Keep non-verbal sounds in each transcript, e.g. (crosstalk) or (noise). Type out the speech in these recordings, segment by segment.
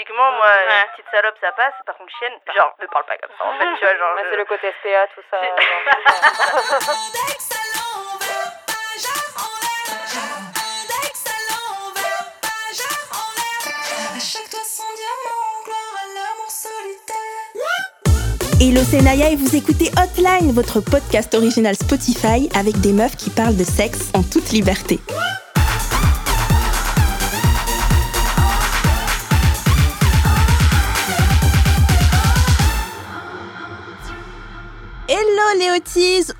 typiquement, moi, Ouais. petite salope, ça passe. Par contre, chienne, genre, me parle pas comme ça. En fait, tu vois, genre. Ouais, je- c'est le côté SPA, tout ça. Hello, c'est Naya et vous écoutez Hotline, votre podcast original Spotify avec des meufs qui parlent de sexe en toute liberté.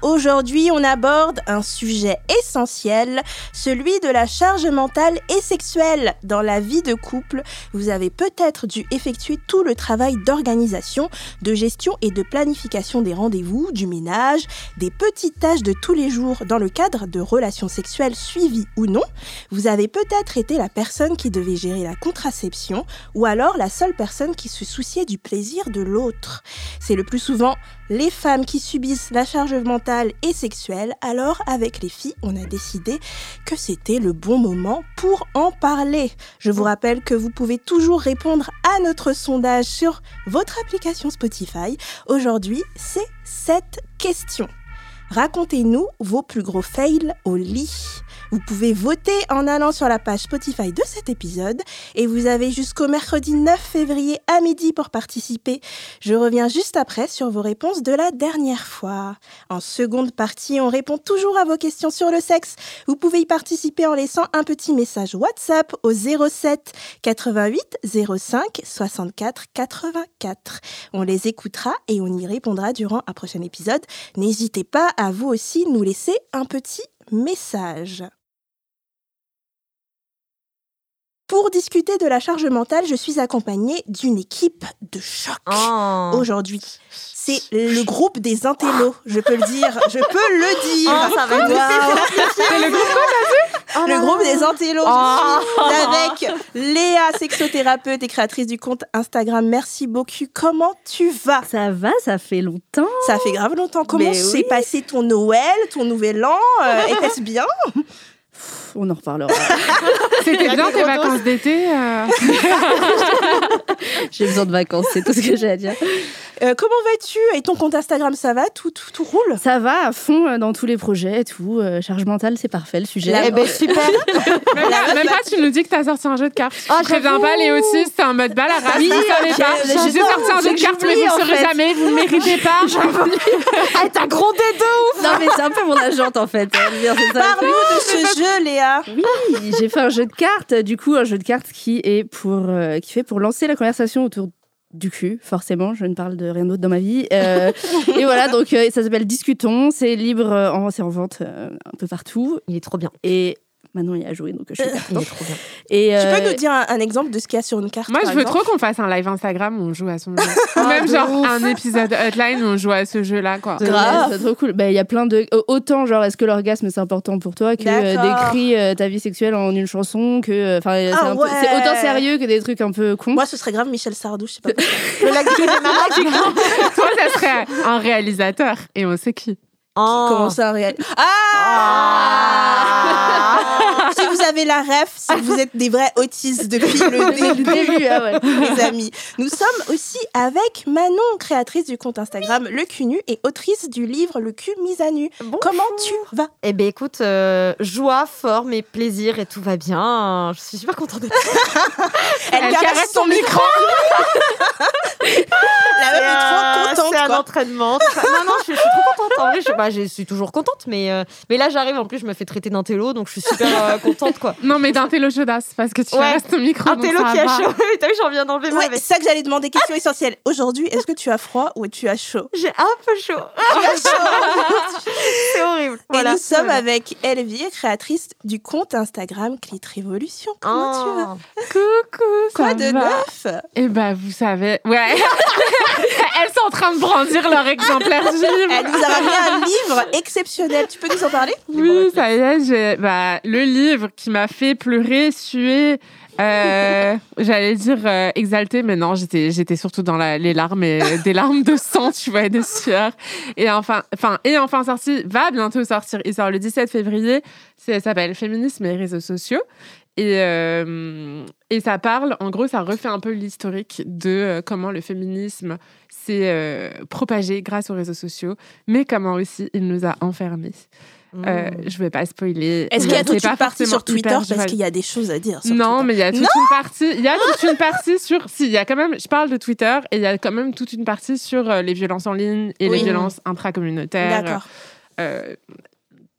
Aujourd'hui on aborde un sujet essentiel, celui de la charge mentale et sexuelle dans la vie de couple. Vous avez peut-être dû effectuer tout le travail d'organisation, de gestion et de planification des rendez-vous, du ménage, des petites tâches de tous les jours dans le cadre de relations sexuelles suivies ou non. Vous avez peut-être été la personne qui devait gérer la contraception ou alors la seule personne qui se souciait du plaisir de l'autre. C'est le plus souvent les femmes qui subissent la charge mentale et sexuelle, alors avec les filles, on a décidé que c'était le bon moment pour en parler. Je vous rappelle que vous pouvez toujours répondre à notre sondage sur votre application Spotify. Aujourd'hui, c'est cette question. Racontez-nous vos plus gros fails au lit. Vous pouvez voter en allant sur la page Spotify de cet épisode et vous avez jusqu'au mercredi 9 février à midi pour participer. Je reviens juste après sur vos réponses de la dernière fois. En seconde partie, on répond toujours à vos questions sur le sexe. Vous pouvez y participer en laissant un petit message WhatsApp au 07 88 05 64 84. On les écoutera et on y répondra durant un prochain épisode. N'hésitez pas à vous aussi nous laisser un petit message. Pour discuter de la charge mentale, je suis accompagnée d'une équipe de choc Oh. aujourd'hui. C'est le groupe des intellos, je peux le dire, je peux le dire. Oh, ça va être Waouh. Oh Le groupe des intellos, je suis avec (laughs) Léa, sexothérapeute et créatrice du compte Instagram. Merci beaucoup. Comment tu vas? Ça va, ça fait longtemps. Ça fait grave longtemps. Comment Mais s'est oui. passé ton Noël, ton Nouvel An? Euh, (laughs) Était-ce bien? On en reparlera. (laughs) C'était bien tes vacances d'été euh (laughs) J'ai besoin de vacances, c'est tout ce que j'ai à dire. Euh, Comment vas-tu Et ton compte Instagram, ça va? Tout, tout, tout roule? Ça va à fond euh, dans tous les projets et tout. euh, charge mentale, c'est parfait le sujet. Eh ben (laughs) super. Même, pas, même pas, tu nous dis que t'as sorti un jeu de cartes. Ah, je préviens pas, les autistes, c'est un mode balle à race. Oui, vous savez j'ai- pas. j'ai- sorti un jeu de cartes, mais vous en saurez fait. jamais, vous le méritez pas. Ah, t'as grondé de ouf. Non mais c'est un peu mon agente en fait. Parle-nous de ce jeu, Léa. Oui, j'ai fait un jeu de cartes, du coup un jeu de cartes qui est pour euh, qui fait pour lancer la conversation autour du cul, forcément, je ne parle de rien d'autre dans ma vie. Euh, et voilà, donc euh, ça s'appelle Discutons, c'est libre, euh, en, c'est en vente euh, un peu partout. Il est trop bien. Et maintenant il a joué, donc je suis (laughs) contente. est trop bien. Et, Tu euh, peux nous dire un, un exemple de ce qu'il y a sur une carte Moi, je veux trop qu'on fasse un live Instagram où on joue à son jeu. Ou même genre ouf. un épisode hotline où on joue à ce jeu-là, quoi. Grave. C'est trop cool. Bah, Il y a plein de. euh, Autant, genre, est-ce que l'orgasme c'est important pour toi que euh, décrit euh, ta vie sexuelle en une chanson que. euh, Enfin, c'est Ah un peu- ouais. c'est autant sérieux que des trucs un peu cons. Moi, ce serait grave Michel Sardou, je sais pas. (laughs) Le lac du (laughs) Toi, ça serait un réalisateur. Et on sait qui. Oh. Comment ça, réel Ah. Vous avez la ref, c'est que vous êtes des vrais autistes (laughs) depuis le début. début, ah ouais. les amis. Nous sommes aussi avec Manon, créatrice du compte Instagram Le Cul Nu et autrice du livre Le Cul mis à nu. Bonjour. Comment tu vas? Eh ben écoute, euh, joie, forme et plaisir et tout va bien. Je suis super contente d'être (laughs) Elle, caresse son micro. La meuf est trop contente. C'est un quoi. entraînement. Non, non, je, suis- je suis trop contente. En vrai, je, bah, je suis toujours contente, mais, euh, mais là, j'arrive. En plus, je me fais traiter d'un télo, donc je suis super euh, contente, quoi. Non, mais d'un télo chaudasse, parce que tu Ouais. restes au micro. Un donc télo ça qui a va. chaud. (laughs) T'as vu, j'en viens d'enlever ma Ouais, c'est ça que j'allais demander. Question essentielle. Aujourd'hui, est-ce que tu as froid ou tu as chaud? J'ai un peu chaud. (laughs) Tu as chaud. (laughs) C'est horrible. Voilà, et nous sommes avec Elvire, créatrice du compte Instagram Clit Révolution. Comment tu vas? Oh. Coucou, Quoi ça de va neuf? Eh ben, vous savez, ouais. Elles sont en train de brandir leur exemplaire du livre. Elle nous a ramené un livre exceptionnel. Tu peux nous en parler? Oui, ça y est, j'ai bah, le livre qui m'a fait pleurer, suer. euh, (laughs) J'allais dire euh, exalté, mais non, j'étais surtout dans les larmes, (laughs) des larmes de sang, tu vois, et de sueur. Et enfin, enfin, et enfin sorti, va bientôt sortir. Il sort le 17 février. Ça s'appelle Féminisme et réseaux sociaux. Et, euh, et ça parle, en gros, ça refait un peu l'historique de euh, comment le féminisme s'est propagé grâce aux réseaux sociaux, mais comment aussi il nous a enfermés. Euh, je vais pas spoiler. Est-ce qu'il y a toute pas une partie sur Twitter Parce qu'il y a des choses à dire sur Non, Twitter. mais il y a toute une partie. Il y a toute une partie sur. Si, il y a quand même. Je parle de Twitter et il y a quand même toute une partie sur euh, les violences en ligne et Oui. les violences intracommunautaires. D'accord. Euh,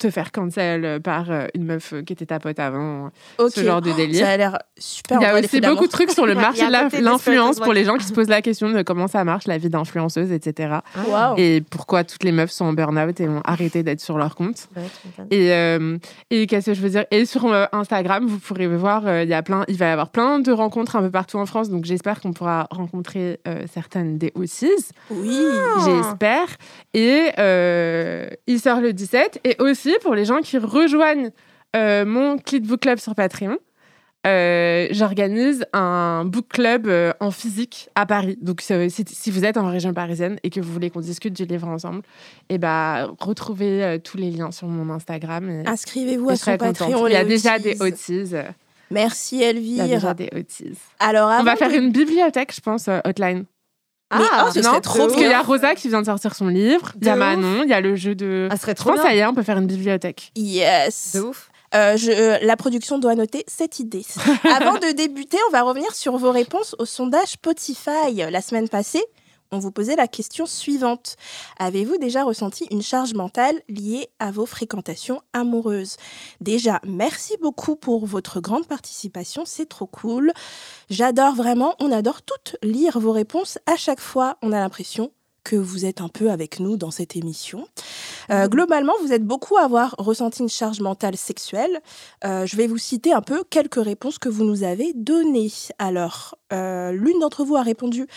te faire cancel par euh, une meuf qui était ta pote avant. Ce genre de délire. Ça a l'air super. Il y a aussi beaucoup de trucs sur le (laughs) marché de l'influence pour les gens qui se posent la question de comment ça marche la vie d'influenceuse, etc. Waouh. Et pourquoi toutes les meufs sont en burn-out et ont arrêté d'être sur leur compte. Et, euh, et qu'est-ce que je veux dire? Et sur euh, Instagram, vous pourrez voir, euh, il y a plein, il va y avoir plein de rencontres un peu partout en France. Donc j'espère qu'on pourra rencontrer euh, certaines des O6. Oui. J'espère. Et euh, il sort le 17. Et aussi pour les gens qui rejoignent euh, mon Clit Book Club sur Patreon. euh, J'organise un book club euh, en physique à Paris. Donc, euh, si, si vous êtes en région parisienne et que vous voulez qu'on discute du livre ensemble, et bah, retrouvez euh, tous les liens sur mon Instagram. Inscrivez-vous à son. Patreon. Il y a déjà des Otis. Merci Il y a déjà Elvire. des Otis. Alors, On va faire une bibliothèque, je pense, euh, hotline. Mais, oh, ce serait trop Parce qu'il y a Rosa qui vient de sortir son livre, il y a Manon, il y a le jeu de. Ah, ce serait Je trop pense bien. ça y est, on peut faire une bibliothèque. Yes. De ouf. Euh, je- euh, la production doit noter cette idée. (laughs) Avant de débuter, on va revenir sur vos réponses au sondage Spotify. La semaine passée, on vous posait la question suivante. Avez-vous déjà ressenti une charge mentale liée à vos fréquentations amoureuses? Déjà, merci beaucoup pour votre grande participation, c'est trop cool. J'adore vraiment, on adore toutes lire vos réponses. À chaque fois, on a l'impression que vous êtes un peu avec nous dans cette émission. Euh, globalement, vous êtes beaucoup à avoir ressenti une charge mentale sexuelle. Euh, je vais vous citer un peu quelques réponses que vous nous avez données. Alors, euh, l'une d'entre vous a répondu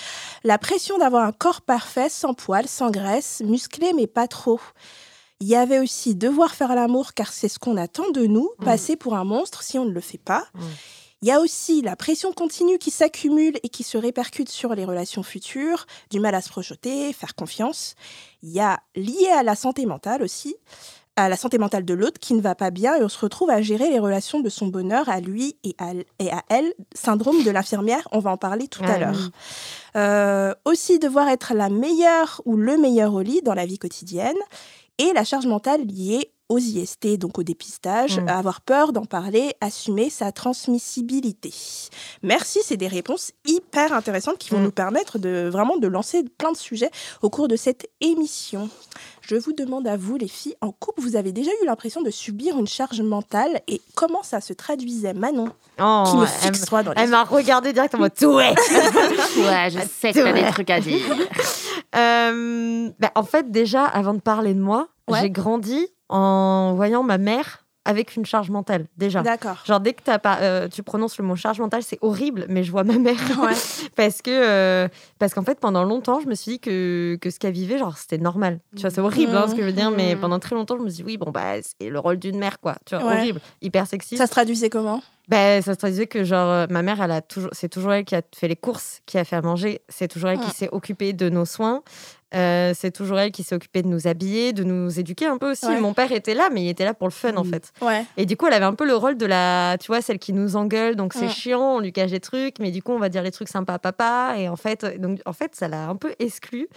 la pression d'avoir un corps parfait, sans poils, sans graisse, musclé mais pas trop. Il y avait aussi devoir faire l'amour car c'est ce qu'on attend de nous, Mm. passer pour un monstre si on ne le fait pas. Mm. Il y a aussi la pression continue qui s'accumule et qui se répercute sur les relations futures, du mal à se projeter, faire confiance. Il y a lié à la santé mentale aussi, à la santé mentale de l'autre qui ne va pas bien et on se retrouve à gérer les relations de son bonheur à lui et à, et à elle. Syndrome de l'infirmière, on va en parler tout à Ah l'heure. oui. Euh, aussi devoir être la meilleure ou le meilleur au lit dans la vie quotidienne et la charge mentale liée aux IST, donc au dépistage, Mm. avoir peur d'en parler, assumer sa transmissibilité. Merci, c'est des réponses hyper intéressantes qui vont Mm. nous permettre de vraiment de lancer plein de sujets au cours de cette émission. Je vous demande à vous, les filles, en couple, vous avez déjà eu l'impression de subir une charge mentale et comment ça se traduisait Manon, Oh, qui me elle fixe droit dans les Elle m'a regardé directement. (laughs) Ouais. Ouais, je sais que t'as des trucs à dire. (laughs) Euh, bah, en fait, déjà, avant de parler de moi, Ouais. j'ai grandi en voyant ma mère avec une charge mentale, déjà. D'accord. Genre, dès que pas, euh, tu prononces le mot charge mentale, c'est horrible, mais je vois ma mère. (laughs) Ouais. (laughs) parce que euh, parce qu'en fait, pendant longtemps, je me suis dit que, que ce qu'elle vivait, genre, c'était normal. Tu vois, c'est horrible hein, ce que je veux dire, mais Mhm. pendant très longtemps, je me suis dit, oui, bon, bah, c'est le rôle d'une mère, quoi. Tu vois, Ouais. horrible, hyper sexiste. Ça se traduisait comment? Ben, ça se traduisait que genre euh, ma mère, elle a toujours, c'est toujours elle qui a fait les courses, qui a fait à manger, c'est toujours elle Mm. qui s'est occupée de nos soins, euh, c'est toujours elle qui s'est occupée de nous habiller, de nous éduquer un peu aussi. Ouais. Mon père était là, mais il était là pour le fun en Mm. fait. Ouais. Et du coup, elle avait un peu le rôle de la, tu vois, celle qui nous engueule, donc c'est chiant, on lui cache des trucs, mais du coup, on va dire les trucs sympas à papa, et en fait, donc en fait, ça l'a un peu exclue.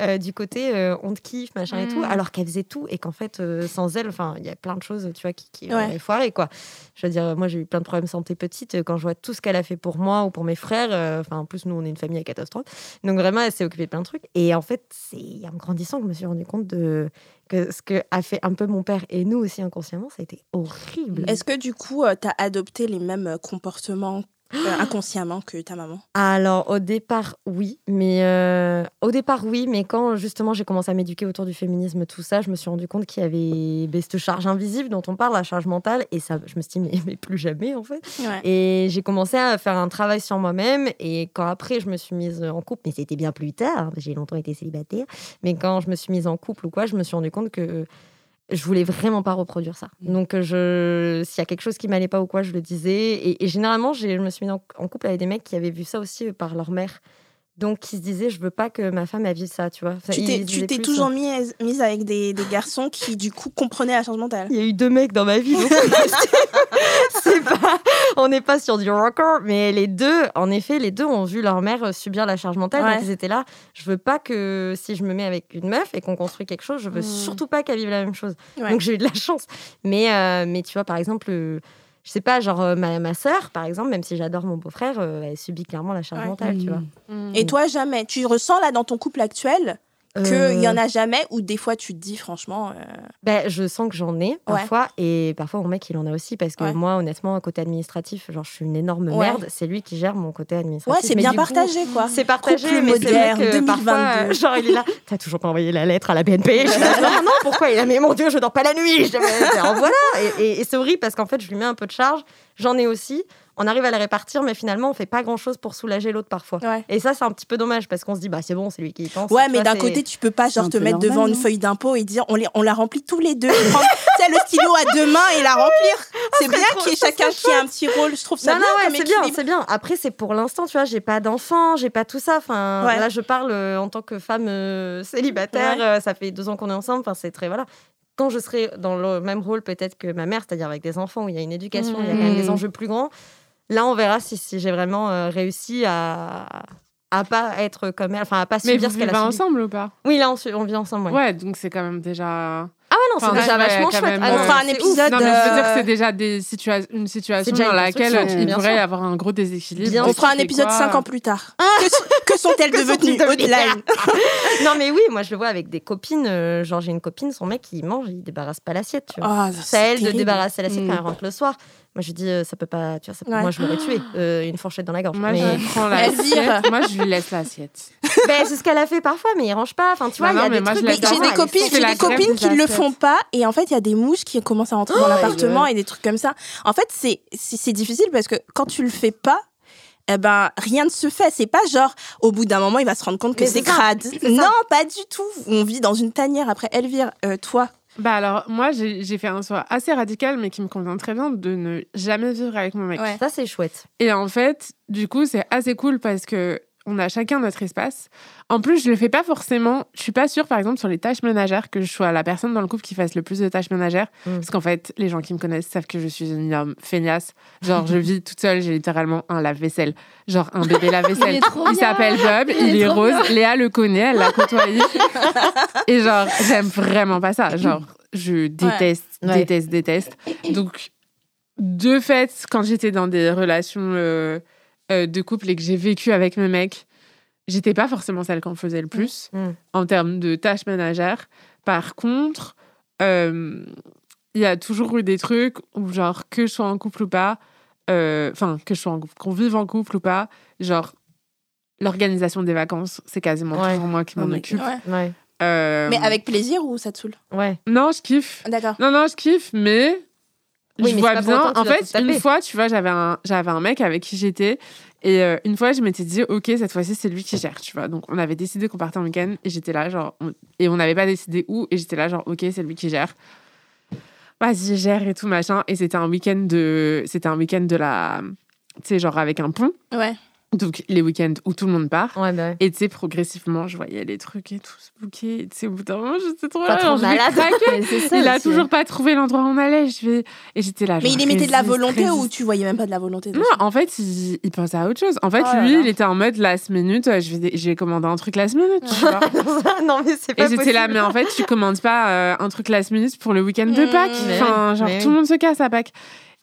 Euh, du côté euh, on te kiffe machin et tout Mm. alors qu'elle faisait tout et qu'en fait euh, sans elle enfin il y a plein de choses tu vois qui, qui Ouais. quoi je veux dire, moi j'ai eu plein de problèmes de santé petite quand je vois tout ce qu'elle a fait pour moi ou pour mes frères. Enfin, en plus, nous on est une famille à catastrophe. Donc vraiment, elle s'est occupée de plein de trucs. Et en fait, c'est en grandissant que je me suis rendu compte de que ce que a fait un peu mon père et nous aussi inconsciemment, ça a été horrible. Est-ce que du coup, tu as adopté les mêmes comportements inconsciemment que ta maman Alors au départ oui, mais euh, au départ oui, mais quand justement j'ai commencé à m'éduquer autour du féminisme, tout ça, je me suis rendu compte qu'il y avait cette charge invisible dont on parle, la charge mentale, et ça, je me suis dit mais, mais plus jamais en fait. Ouais. Et j'ai commencé à faire un travail sur moi-même. Et quand après, je me suis mise en couple, mais c'était bien plus tard, j'ai longtemps été célibataire. Mais quand je me suis mise en couple ou quoi, je me suis rendu compte que je voulais vraiment pas reproduire ça. Donc, je, s'il y a quelque chose qui m'allait pas ou quoi, je le disais. Et, et généralement, je me suis mise en, en couple avec des mecs qui avaient vu ça aussi par leur mère. Donc, il se disait, je veux pas que ma femme elle vive ça, tu vois. Enfin, Tu t'es, toujours euh, mise, mise avec des, des garçons qui, du coup, comprenaient la charge mentale. Il y a eu deux mecs dans ma vie, donc (laughs) c'est pas, on n'est pas sur du record, mais les deux, en effet, les deux ont vu leur mère euh, subir la charge mentale. Ouais. Donc ils étaient là. Je veux pas que si je me mets avec une meuf et qu'on construit quelque chose, je veux Mm. surtout pas qu'elle vive la même chose. Ouais. Donc j'ai eu de la chance. Mais, euh, mais tu vois, par exemple, je sais pas, genre euh, ma, ma sœur, par exemple, même si j'adore mon beau-frère, euh, elle subit clairement la charge Ouais. mentale, tu vois. Mm. Et toi, jamais. Tu ressens là dans ton couple actuel qu'il Euh, y en a jamais ou des fois tu te dis franchement. euh, Ben, je sens que j'en ai parfois et parfois mon mec il en a aussi parce que Ouais. moi honnêtement côté administratif genre je suis une énorme merde c'est lui qui gère mon côté administratif Ouais, c'est bien coup, partagé quoi. c'est partagé Couple mais c'est vrai moderne, que 2022. parfois euh, genre il est là (laughs) t'as toujours pas envoyé la lettre à la BNP je suis là, (laughs) non non pourquoi il a mais mon dieu je dors pas la nuit? Je... Alors, voilà et, et- et c'est horrible parce qu'en fait je lui mets un peu de charge j'en ai aussi on arrive à les répartir mais finalement on fait pas grand chose pour soulager l'autre parfois Ouais. et ça c'est un petit peu dommage parce qu'on se dit bah c'est bon c'est lui qui y pense Ouais, mais d'un côté, tu peux pas genre te mettre devant une feuille d'impôt et dire on, les, on la remplit tous les deux. (laughs) Tu sais, le stylo à deux mains et la (laughs) remplir. C'est bien qu'il y ait chacun qui ait un petit rôle. Je trouve ça non, bien ouais, comme c'est bien, c'est bien. Après, c'est pour l'instant, tu vois, j'ai pas d'enfant, j'ai pas tout ça. Enfin, Ouais. là, je parle euh, en tant que femme euh, célibataire. Ouais. euh, ça fait deux ans qu'on est ensemble. Enfin, c'est très voilà. Quand je serai dans le même rôle peut-être que ma mère, c'est-à-dire avec des enfants où il y a une éducation, il y a quand même des Mhm. enjeux plus grands. Là, on verra si, si j'ai vraiment euh, réussi à à pas être comme elle, enfin à pas Mais subir vous ce qu'elle a subi. ensemble ou pas? Oui, là, on, vit ensemble. Ouais. Ouais, donc c'est quand même déjà. Ah ouais, non, c'est Enfin, déjà ouais, vachement chouette. même, Ah euh, non, On fera un épisode. Non, mais je veux dire euh, que c'est déjà des situa- une situation déjà dans laquelle il bien pourrait y avoir un gros déséquilibre. Bien On fera un épisode quoi cinq ans plus tard. que, que sont-elles (laughs) devenues (laughs) non, mais oui, moi je le vois avec des copines. euh, genre, j'ai une copine, son mec, il mange, il débarrasse pas l'assiette. Tu vois. Ah, c'est à elle de débarrasser l'assiette quand Mm. elle rentre le soir. Moi, je dis, euh, ça peut pas. Tu vois, ça peut- Ouais. Moi, je l'aurais tué. (gasps) euh, une fourchette dans la gorge. Moi, mais... je prends (laughs) l'assiette. Moi, je lui laisse l'assiette. (laughs) Ben, c'est ce qu'elle a fait parfois, mais il range pas. Enfin, tu vois, il y a mais des moi, trucs. Mais j'ai des copines, est- c'est j'ai la des grève copines des qui ne le assiettes. font pas et en fait il y a des mouches qui commencent à rentrer dans Oh, l'appartement et des trucs comme ça. En fait c'est c'est c'est difficile parce que quand tu le fais pas eh ben, rien ne se fait. C'est pas genre, au bout d'un moment, il va se rendre compte que Mais c'est c'est ça, crade. Non, pas du tout. On vit dans une tanière. Après, Elvire, euh, toi, Bah alors, moi, j'ai fait un choix assez radical, mais qui me convient très bien, de ne jamais vivre avec mon mec. Ouais. Ça, c'est chouette. Et en fait, du coup, c'est assez cool parce que on a chacun notre espace. En plus, je le fais pas forcément. Je suis pas sûre, par exemple, sur les tâches ménagères, que je sois la personne dans le couple qui fasse le plus de tâches ménagères. Mm. Parce qu'en fait, les gens qui me connaissent savent que je suis une homme feignasse. Genre, je (laughs) vis toute seule, j'ai littéralement un lave-vaisselle. Genre, un bébé (laughs) lave-vaisselle. Il s'appelle Bob, il, Il est rose. bien. Léa le connaît, elle l'a (laughs) côtoyé. Et genre, j'aime vraiment pas ça. Genre, je déteste, Ouais. déteste, déteste. Donc, de fait, quand j'étais dans des relations euh, euh, de couple et que j'ai vécu avec mes mecs, j'étais pas forcément celle qu'on faisait le plus Mm. en termes de tâches ménagères. Par contre, euh, il y a toujours eu des trucs où, genre, que je sois en couple ou pas, euh, enfin, que je sois en couple, qu'on vive en couple ou pas, genre, l'organisation des vacances, c'est quasiment Ouais. toujours moi qui m'en Oh occupe. God. Ouais. Ouais. Euh, mais avec plaisir ou ça te saoule? Ouais. Non, je kiffe. D'accord. Non, non, je kiffe, mais Oui, je mais vois pas bien. En fait, une fois, tu vois, j'avais un, j'avais un mec avec qui j'étais. Et euh, une fois, je m'étais dit, OK, cette fois-ci, c'est lui qui gère, tu vois. Donc, on avait décidé qu'on partait en week-end et j'étais là, genre. on- Et on n'avait pas décidé où. Et j'étais là, genre, OK, c'est lui qui gère. Vas-y, gère et tout, machin. Et c'était un week-end de. C'était un week-end de la. Tu sais, genre avec un pont. Ouais. Donc, les week-ends où tout le monde part. Ouais, bah ouais. Et tu sais, progressivement, je voyais les trucs et tout se bouquer. Et tu sais, au bout d'un moment, j'étais trop Pas là, trop malade. ça Il a toujours pas trouvé l'endroit où on allait. Je vais... Et j'étais là. Mais genre, il émettait de la résiste, volonté ou tu voyais même pas de la volonté Non, en fait, il, il pensait à autre chose. En fait, Oh là lui, là. il était en mode last minute. euh, Je vais, je vais commander un truc last minute. Tu vois. (laughs) non, mais c'est pas Et j'étais là, mais en fait, tu commandes pas euh, un truc last minute pour le week-end de Mmh, Pâques. Enfin, genre, mais tout oui. le monde se casse à Pâques.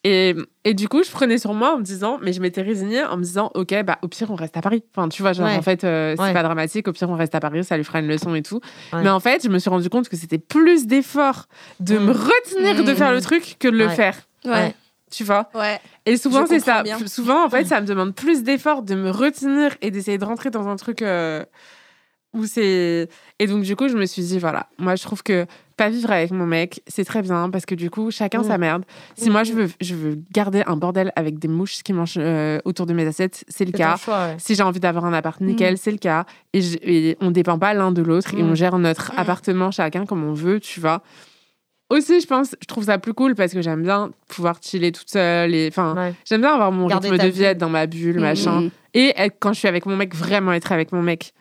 Et, et du coup, je prenais sur moi en me disant, mais je m'étais résignée en me disant, ok, bah au pire, on reste à Paris. Enfin, tu vois, genre, Ouais. en fait, euh, c'est Ouais. pas dramatique. Au pire, on reste à Paris, ça lui fera une leçon et tout. Ouais. Mais en fait, je me suis rendu compte que c'était plus d'effort de Mm. me retenir de Mm. faire le truc que de le Ouais. faire. Ouais. Tu vois? Ouais. Et souvent, c'est ça. bien. Souvent, en fait, ça me demande plus d'efforts de me retenir et d'essayer de rentrer dans un truc euh, où c'est. Et donc, du coup, je me suis dit, voilà, moi, je trouve que pas vivre avec mon mec, c'est très bien parce que du coup, chacun Mm. sa merde. Si Mm. moi, je veux, je veux garder un bordel avec des mouches qui mangent euh, autour de mes assiettes, c'est le cas. choix, ouais. Si j'ai envie d'avoir un appart nickel, c'est le cas. Et, je- et on dépend pas l'un de l'autre et Mm. on gère notre Mm. appartement chacun comme on veut, tu vois. aussi, je pense, je trouve ça plus cool parce que j'aime bien pouvoir chiller toute seule. Et, enfin, Ouais. j'aime bien avoir mon Garder rythme de vie, être dans ma bulle, machin. Et être- quand je suis avec mon mec, vraiment être avec mon mec.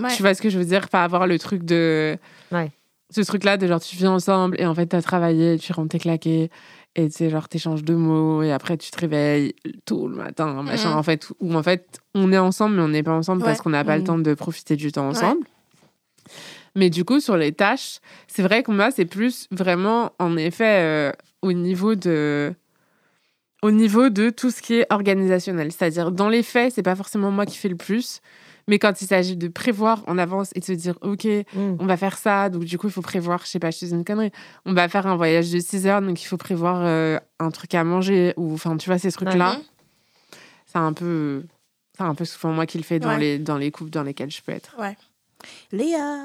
Ouais. Tu vois ce que je veux dire? Pas avoir le truc de. Ouais. Ce truc-là de genre, tu vis ensemble et en fait, t'as travaillé, tu rentres tes claqués. Et tu sais, genre, t'échanges deux mots et après, tu te réveilles tôt le matin, machin. En fait, où en fait, on est ensemble, mais on n'est pas ensemble parce qu'on n'a pas le Mhm. temps de profiter du temps ensemble. Mais du coup, sur les tâches, c'est vrai que moi, c'est plus vraiment, en effet, euh, au niveau de au niveau de tout ce qui est organisationnel. C'est-à-dire, dans les faits, c'est pas forcément moi qui fais le plus, mais quand il s'agit de prévoir en avance et de se dire, OK, Mm. on va faire ça, donc du coup, il faut prévoir, je sais pas, je te dis une connerie, on va faire un voyage de 6 heures, donc il faut prévoir euh, un truc à manger, ou enfin, tu vois, ces trucs-là, c'est un peu... C'est un peu souvent moi qui le fais dans, Ouais. les, dans les couples dans lesquels je peux être. Léa.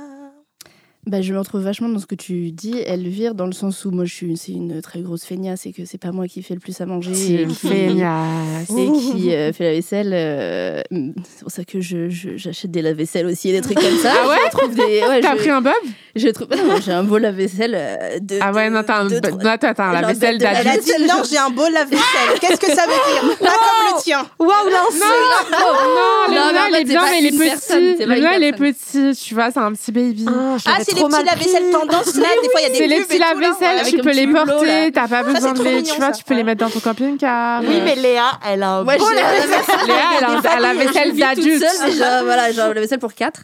Bah, je me retrouve vachement dans ce que tu dis, Elvire, dans le sens où moi, je suis c'est une très grosse feignasse et que c'est pas moi qui fais le plus à manger. C'est une feignasse. et qui euh, fait la vaisselle. euh, c'est pour ça que je- je- j'achète des lave-vaisselle aussi et des trucs comme ça. Ah ouais? Je trouve des, ouais, T'as je- pris un bob? je trouve, non, j'ai un beau lave-vaisselle euh, de. Ah ouais, non, t'as un, non, lave-vaisselle de- Elle a d'adulte. dit non, j'ai un beau lave-vaisselle. Qu'est-ce que ça veut dire? Pas comme le tien. Waouh, l'insulte Non, Non, mais mien, en il est bien, mais il est une petit. Le une il est petit, tu vois, c'est un petit baby. Ah, c'est les petits lave-vaisselle tendance là. Des fois, il y a des C'est les petits lave-vaisselle, tu peux les porter, t'as pas besoin de les. Tu vois, tu peux les mettre dans ton camping-car. Oui, mais Léa, elle a un lave-vaisselle. Léa, elle a un- elle a la vaisselle Je vis toute d'adulte. seule, déjà, voilà, genre la vaisselle pour quatre.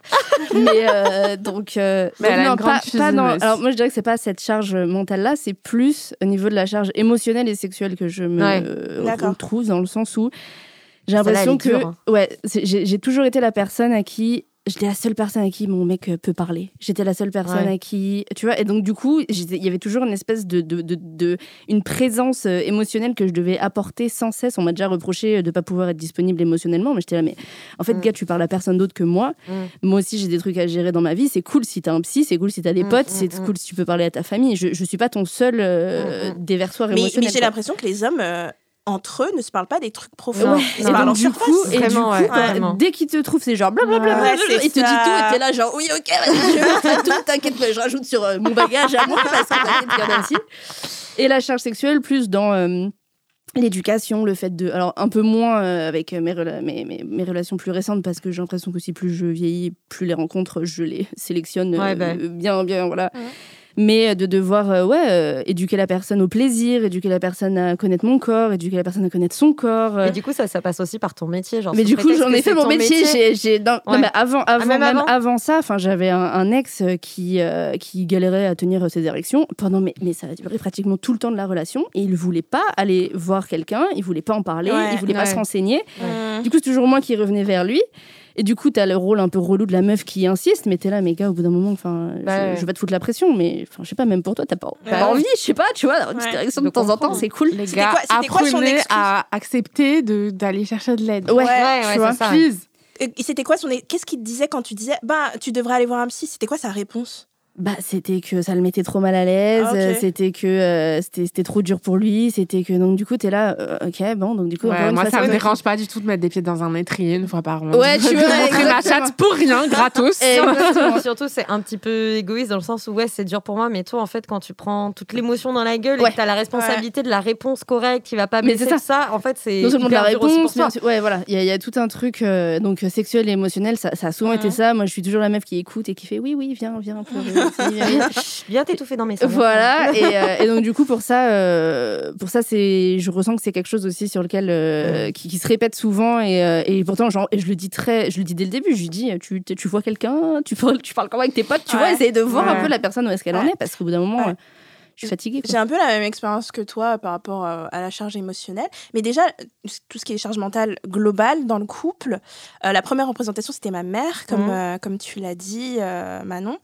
Mais euh, donc, euh, Mais donc elle a non, une grande pas. Alors moi, je dirais que c'est pas cette charge mentale là, c'est plus au niveau de la charge émotionnelle et sexuelle que je me retrouve dans le sens où j'ai l'impression que hein. ouais, j'ai toujours été la personne à qui J'étais la seule personne à qui mon mec euh, peut parler. J'étais la seule personne Ouais. à qui, tu vois, et donc du coup, il y avait toujours une espèce de, de, de, de- une présence euh, émotionnelle que je devais apporter sans cesse. On m'a déjà reproché de pas pouvoir être disponible émotionnellement, mais j'étais là, mais en fait, Mm. gars, tu parles à personne d'autre que moi. Mm. Moi aussi, j'ai des trucs à gérer dans ma vie. C'est cool si t'as un psy, c'est cool si t'as des Mm, potes, mm, c'est cool si tu peux parler à ta famille. Je, je suis pas ton seul euh, déversoir Mais, mais émotionnel. j'ai l'impression que les hommes, euh, entre eux, ne se parlent pas des trucs profonds. Non, Ils se parlent en du surface. coup, et du Vraiment, coup, ouais, vraiment. dès qu'il te trouve, c'est genre blablabla. Ouais, c'est il te dit ça. tout, et t'es là, genre oui, ok, vas-y, je vais faire tout, t'inquiète pas, je rajoute sur euh, mon bagage à moi, parce que t'inquiète, il y en a aussi. Et la charge sexuelle, plus dans. euh, L'éducation, le fait de. Alors, un peu moins euh, avec mes, rela- mes, mes, mes relations plus récentes, parce que j'ai l'impression qu'aussi plus je vieillis, plus les rencontres, je les sélectionne euh, Ouais, bah. bien, bien, voilà. Mais de devoir, euh, ouais, euh, éduquer la personne au plaisir, éduquer la personne à connaître mon corps, éduquer la personne à connaître son corps. euh, Mais du coup, ça, ça passe aussi par ton métier. Genre, mais du coup, j'en ai fait mon métier. J'ai, non, mais avant, avant, même même avant avant ça, j'avais un, un ex euh, qui, euh, qui galérait à tenir ses érections pendant, mais, mais ça a duré pratiquement tout le temps de la relation. Et il voulait pas aller voir quelqu'un, il voulait pas en parler, il voulait pas se renseigner. Du coup, c'est toujours moi qui revenais vers lui. Et du coup, t'as le rôle un peu relou de la meuf qui insiste, mais t'es là, mais gars, au bout d'un moment, enfin, Bah, je, je vais pas te foutre la pression, mais enfin, je sais pas, même pour toi, t'as pas, pas envie, je sais pas, tu vois, une petite je de temps en temps, c'est cool. Les C'était gars, quoi- c'était quoi son à accepter de- d'aller chercher de l'aide. Ouais, Ouais, ouais, tu ouais, vois. C'était quoi son. Qu'est-ce qu'il te disait quand tu disais Bah, tu devrais aller voir un psy C'était quoi sa réponse? Bah, c'était que ça le mettait trop mal à l'aise, Ah, euh, c'était que euh, c'était c'était trop dur pour lui, c'était que donc du coup t'es là, euh, ok bon donc du coup Ouais, moi, ça me dérange pas du tout de mettre des pieds dans un étrier une fois par mois. Ouais, (laughs) tu vois, montrer ma chatte pour rien, gratos. Et- Surtout, c'est un petit peu égoïste dans le sens où ouais, c'est dur pour moi, mais toi, en fait, quand tu prends toute l'émotion dans la gueule Ouais. et que tu as la responsabilité de la réponse correcte qui va pas Mais baisser c'est de ça, en fait, c'est non seulement de la réponse, pour toi. mais aussi- ouais voilà, il y, a- il y a tout un truc euh, donc sexuel et émotionnel, ça, ça a souvent Mhm. été ça. Moi je suis toujours la meuf qui écoute et qui fait oui oui viens viens viens. (laughs) (laughs) Bien t'étouffer dans mes seins. Voilà, (laughs) et, euh, et donc du coup pour ça, euh, pour ça c'est, je ressens que c'est quelque chose aussi sur lequel euh, qui, qui se répète souvent et, euh, et pourtant genre, et je le dis très, je le dis dès le début, je lui dis tu, tu vois quelqu'un, tu parles, tu parles comment avec tes potes, tu vois, essayer de voir un peu la personne où est-ce qu'elle en est parce qu'au bout d'un moment, euh, je suis fatiguée. J'ai un peu la même expérience que toi par rapport euh, à la charge émotionnelle. Mais déjà, tout ce qui est charge mentale globale dans le couple, euh, la première représentation, c'était ma mère, comme, Mhm. euh, comme tu l'as dit, euh, Manon.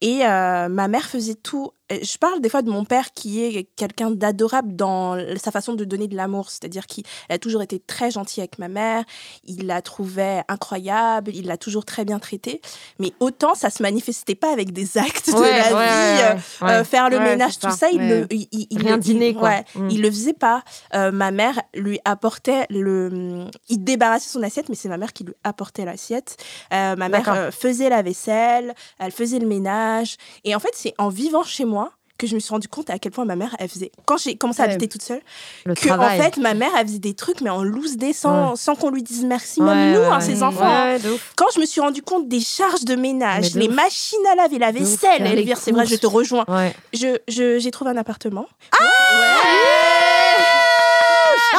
Et ma mère faisait tout. Je parle des fois de mon père qui est quelqu'un d'adorable dans sa façon de donner de l'amour. C'est-à-dire qu'il a toujours été très gentil avec ma mère. Il la trouvait incroyable. Il l'a toujours très bien traitée. Mais autant, ça se manifestait pas avec des actes de la ouais, vie. ouais, euh, euh, faire le ménage, tout ça. ça, il, le, il, il- il Rien dîner, il- quoi. ouais, Mm. il le faisait pas. Euh, ma mère lui apportait le. Il débarrassait son assiette, mais c'est ma mère qui lui apportait l'assiette. Euh, ma mère euh, faisait la vaisselle, elle faisait le ménage. Et en fait, c'est en vivant chez moi que je me suis rendu compte à quel point ma mère, elle faisait. Quand j'ai commencé à Ouais. habiter toute seule, Le que travail. en fait, ma mère, elle faisait des trucs, mais en loose dé, sans, Ouais. sans qu'on lui dise merci, Ouais, même nous, hein, ses enfants. hein. Quand je me suis rendu compte des charges de ménage, de les ouf. machines à laver, la vaisselle, Elvire, c'est vrai, je te rejoins. Je, je- j'ai trouvé un appartement. Ah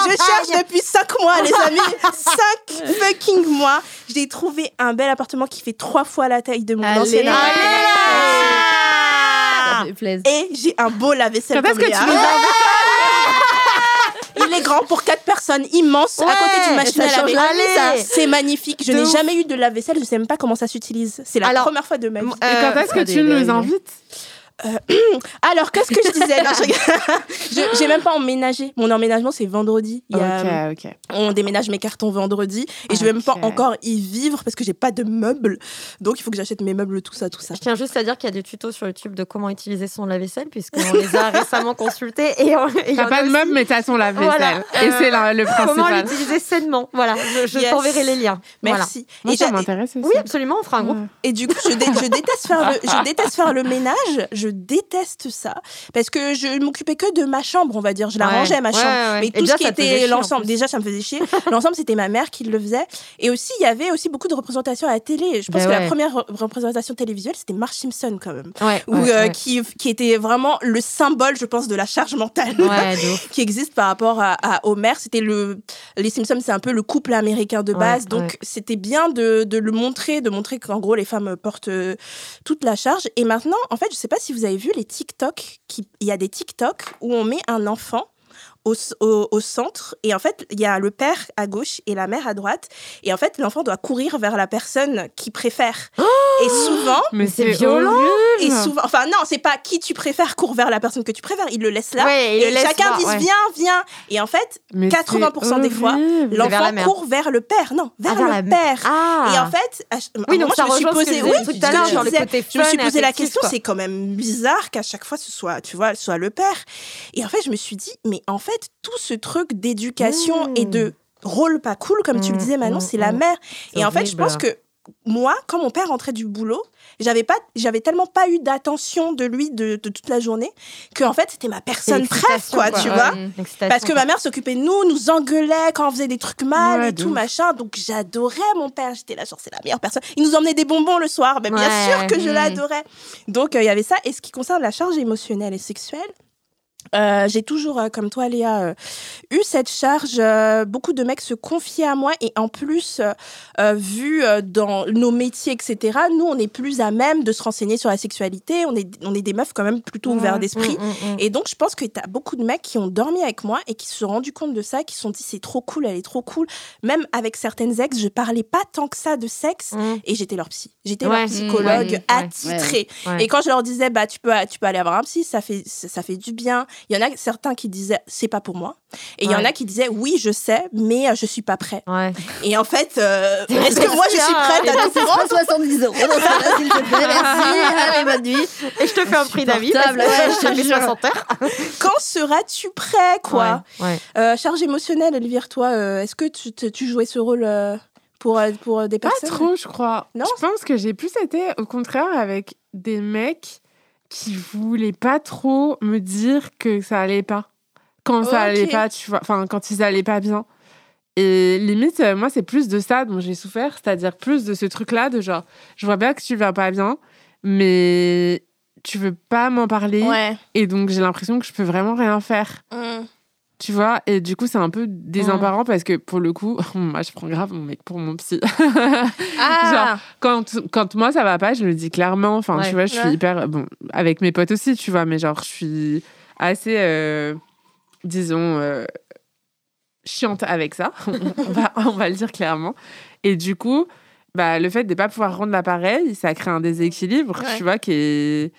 Je cherche depuis 5 mois, les (laughs) amis. 5 fucking mois. J'ai trouvé un bel appartement qui fait trois fois la taille de mon ancien appart. Plaisir. Et j'ai un beau lave-vaisselle Quand est-ce comme que Léa. tu nous Il est grand pour 4 personnes, immense, à côté d'une machine à laver. C'est magnifique. Je n'ai jamais eu de lave-vaisselle, je sais même pas comment ça s'utilise. C'est la Alors, première fois de ma vie. m- Et euh, quand est-ce que tu nous invites? (clears throat) Alors, qu'est-ce que je disais Non, (laughs) je J'ai même pas emménagé. Mon emménagement, c'est vendredi. Il y a- Ok, ok. On déménage mes cartons vendredi et je vais même pas encore y vivre parce que j'ai pas de meubles. Donc il faut que j'achète mes meubles, tout ça, tout ça. Je tiens juste à dire qu'il y a des tutos sur YouTube de comment utiliser son lave-vaisselle, puisqu'on les a (laughs) récemment consultés. Et on- T'as pas de aussi meuble, mais t'as ton lave-vaisselle. Voilà. Et Euh, c'est la- le Comment principal. l'utiliser sainement. Voilà, je, je Yes. t'enverrai les liens. Voilà. Merci. Moi, et, ça m'intéresse aussi. Oui, absolument, on fera un groupe. Et du coup, je, dé- je déteste faire le, je (laughs) déteste faire le ménage. Je déteste ça parce que je m'occupais que de ma chambre, on va dire. Je la Ouais. rangeais ma chambre. ouais. Mais Et tout déjà, ce qui était l'ensemble, déjà, ça me faisait chier. (laughs) L'ensemble, c'était ma mère qui le faisait. Et aussi, il y avait aussi beaucoup de représentations à la télé. Je pense Ben que la première re- représentation télévisuelle, c'était Marge Simpson quand même. Ouais, euh, qui, qui était vraiment le symbole, je pense, de la charge mentale. (laughs) Qui existe par rapport à, à Homer. C'était le, les Simpsons, c'est un peu le couple américain de base, donc c'était bien de, de le montrer, de montrer qu'en gros les femmes portent euh, toute la charge. Et maintenant, en fait, je sais pas si vous avez vu les TikTok, il y a des TikTok où on met un enfant. Au, au- au centre et en fait il y a le père à gauche et la mère à droite et en fait l'enfant doit courir vers la personne qu'il préfère. Et souvent Mais c'est violent. et souvent enfin non c'est pas qui tu préfères court vers la personne que tu préfères il le laisse là Ouais, il et le laisse chacun dit ouais. viens viens. Et en fait Mais 80% des fois, l'enfant court vers le père non vers, Ah, vers le père. Ah. Et en fait Oui, donc ça je me suis posé oui je disais. me suis posé la question c'est quand même bizarre qu'à chaque fois ce soit tu vois soit le père. Et en fait je me suis dit mais en fait tout ce truc d'éducation Mmh. et de rôle pas cool comme tu le Mmh, disais Manon mmh, c'est la mère et en fait je pense que moi, quand mon père rentrait du boulot, j'avais pas, j'avais tellement pas eu d'attention de lui de, de toute la journée que en fait c'était ma personne l'excitation, quoi, quoi. tu Ouais. vois. Parce que ma mère s'occupait de nous, nous engueulait quand on faisait des trucs mal Ouais, et tout ouf. machin. Donc j'adorais mon père. J'étais là, genre c'est la meilleure personne. Il nous emmenait des bonbons le soir. Ben, bien sûr que je l'adorais. Donc euh, il y avait ça. Et ce qui concerne la charge émotionnelle et sexuelle. Euh, j'ai toujours, euh, comme toi Léa, euh, eu cette charge. beaucoup de mecs se confiaient à moi et en plus, vu dans nos métiers, etc., nous, on est plus à même de se renseigner sur la sexualité. On est, on est des meufs quand même plutôt ouvertes d'esprit. Mm, mm, mm. Et donc, je pense que tu as beaucoup de mecs qui ont dormi avec moi et qui se sont rendus compte de ça, qui se sont dit c'est trop cool, elle est trop cool. Même avec certaines ex, je parlais pas tant que ça de sexe et j'étais leur psy. J'étais Ouais, leur psychologue attitrée. ouais. Et quand je leur disais bah tu peux tu peux aller avoir un psy, ça fait ça fait du bien. Il y en a certains qui disaient c'est pas pour moi et il y en a qui disaient oui, je sais, mais euh, je suis pas prêt. Ouais. Et en fait, euh, (laughs) est-ce que moi je suis prête à tout prendre 70 euros dans ce cas-là, s'il te plaît, (laughs) merci. Allez, bonne nuit. Et je te fais un prix d'avis. ouais, je te je fais te jure. 60 heures. (laughs) Quand seras-tu prêt quoi Ouais, ouais. Euh, Charge émotionnelle, Elvire, toi, euh, est-ce que tu, tu jouais ce rôle euh, pour, pour des Pas personnes trop, je crois. Non Je pense que j'ai plus été, au contraire, avec des mecs qui voulaient pas trop me dire que ça allait pas. Quand ça allait pas, tu vois. Enfin, quand ils allaient pas bien. Et limite, euh, moi, c'est plus de ça dont j'ai souffert, c'est-à-dire plus de ce truc-là, de genre, je vois bien que tu vas pas bien, mais tu veux pas m'en parler. Ouais. Et donc, j'ai l'impression que je peux vraiment rien faire. Mm. Tu vois, et du coup, c'est un peu désemparant parce que pour le coup, (laughs) moi, je prends grave mon mec pour mon psy. (laughs) Ah quand, quand moi ça va pas, je le dis clairement. Enfin, Ouais. tu vois, je suis Ouais. hyper. Bon, avec mes potes aussi, tu vois, mais genre, je suis assez, euh, disons, euh, chiante avec ça. (laughs) on, va, on va le dire clairement. Et du coup, bah, le fait de ne pas pouvoir rendre l'appareil, ça crée un déséquilibre, Ouais. tu vois, qui est.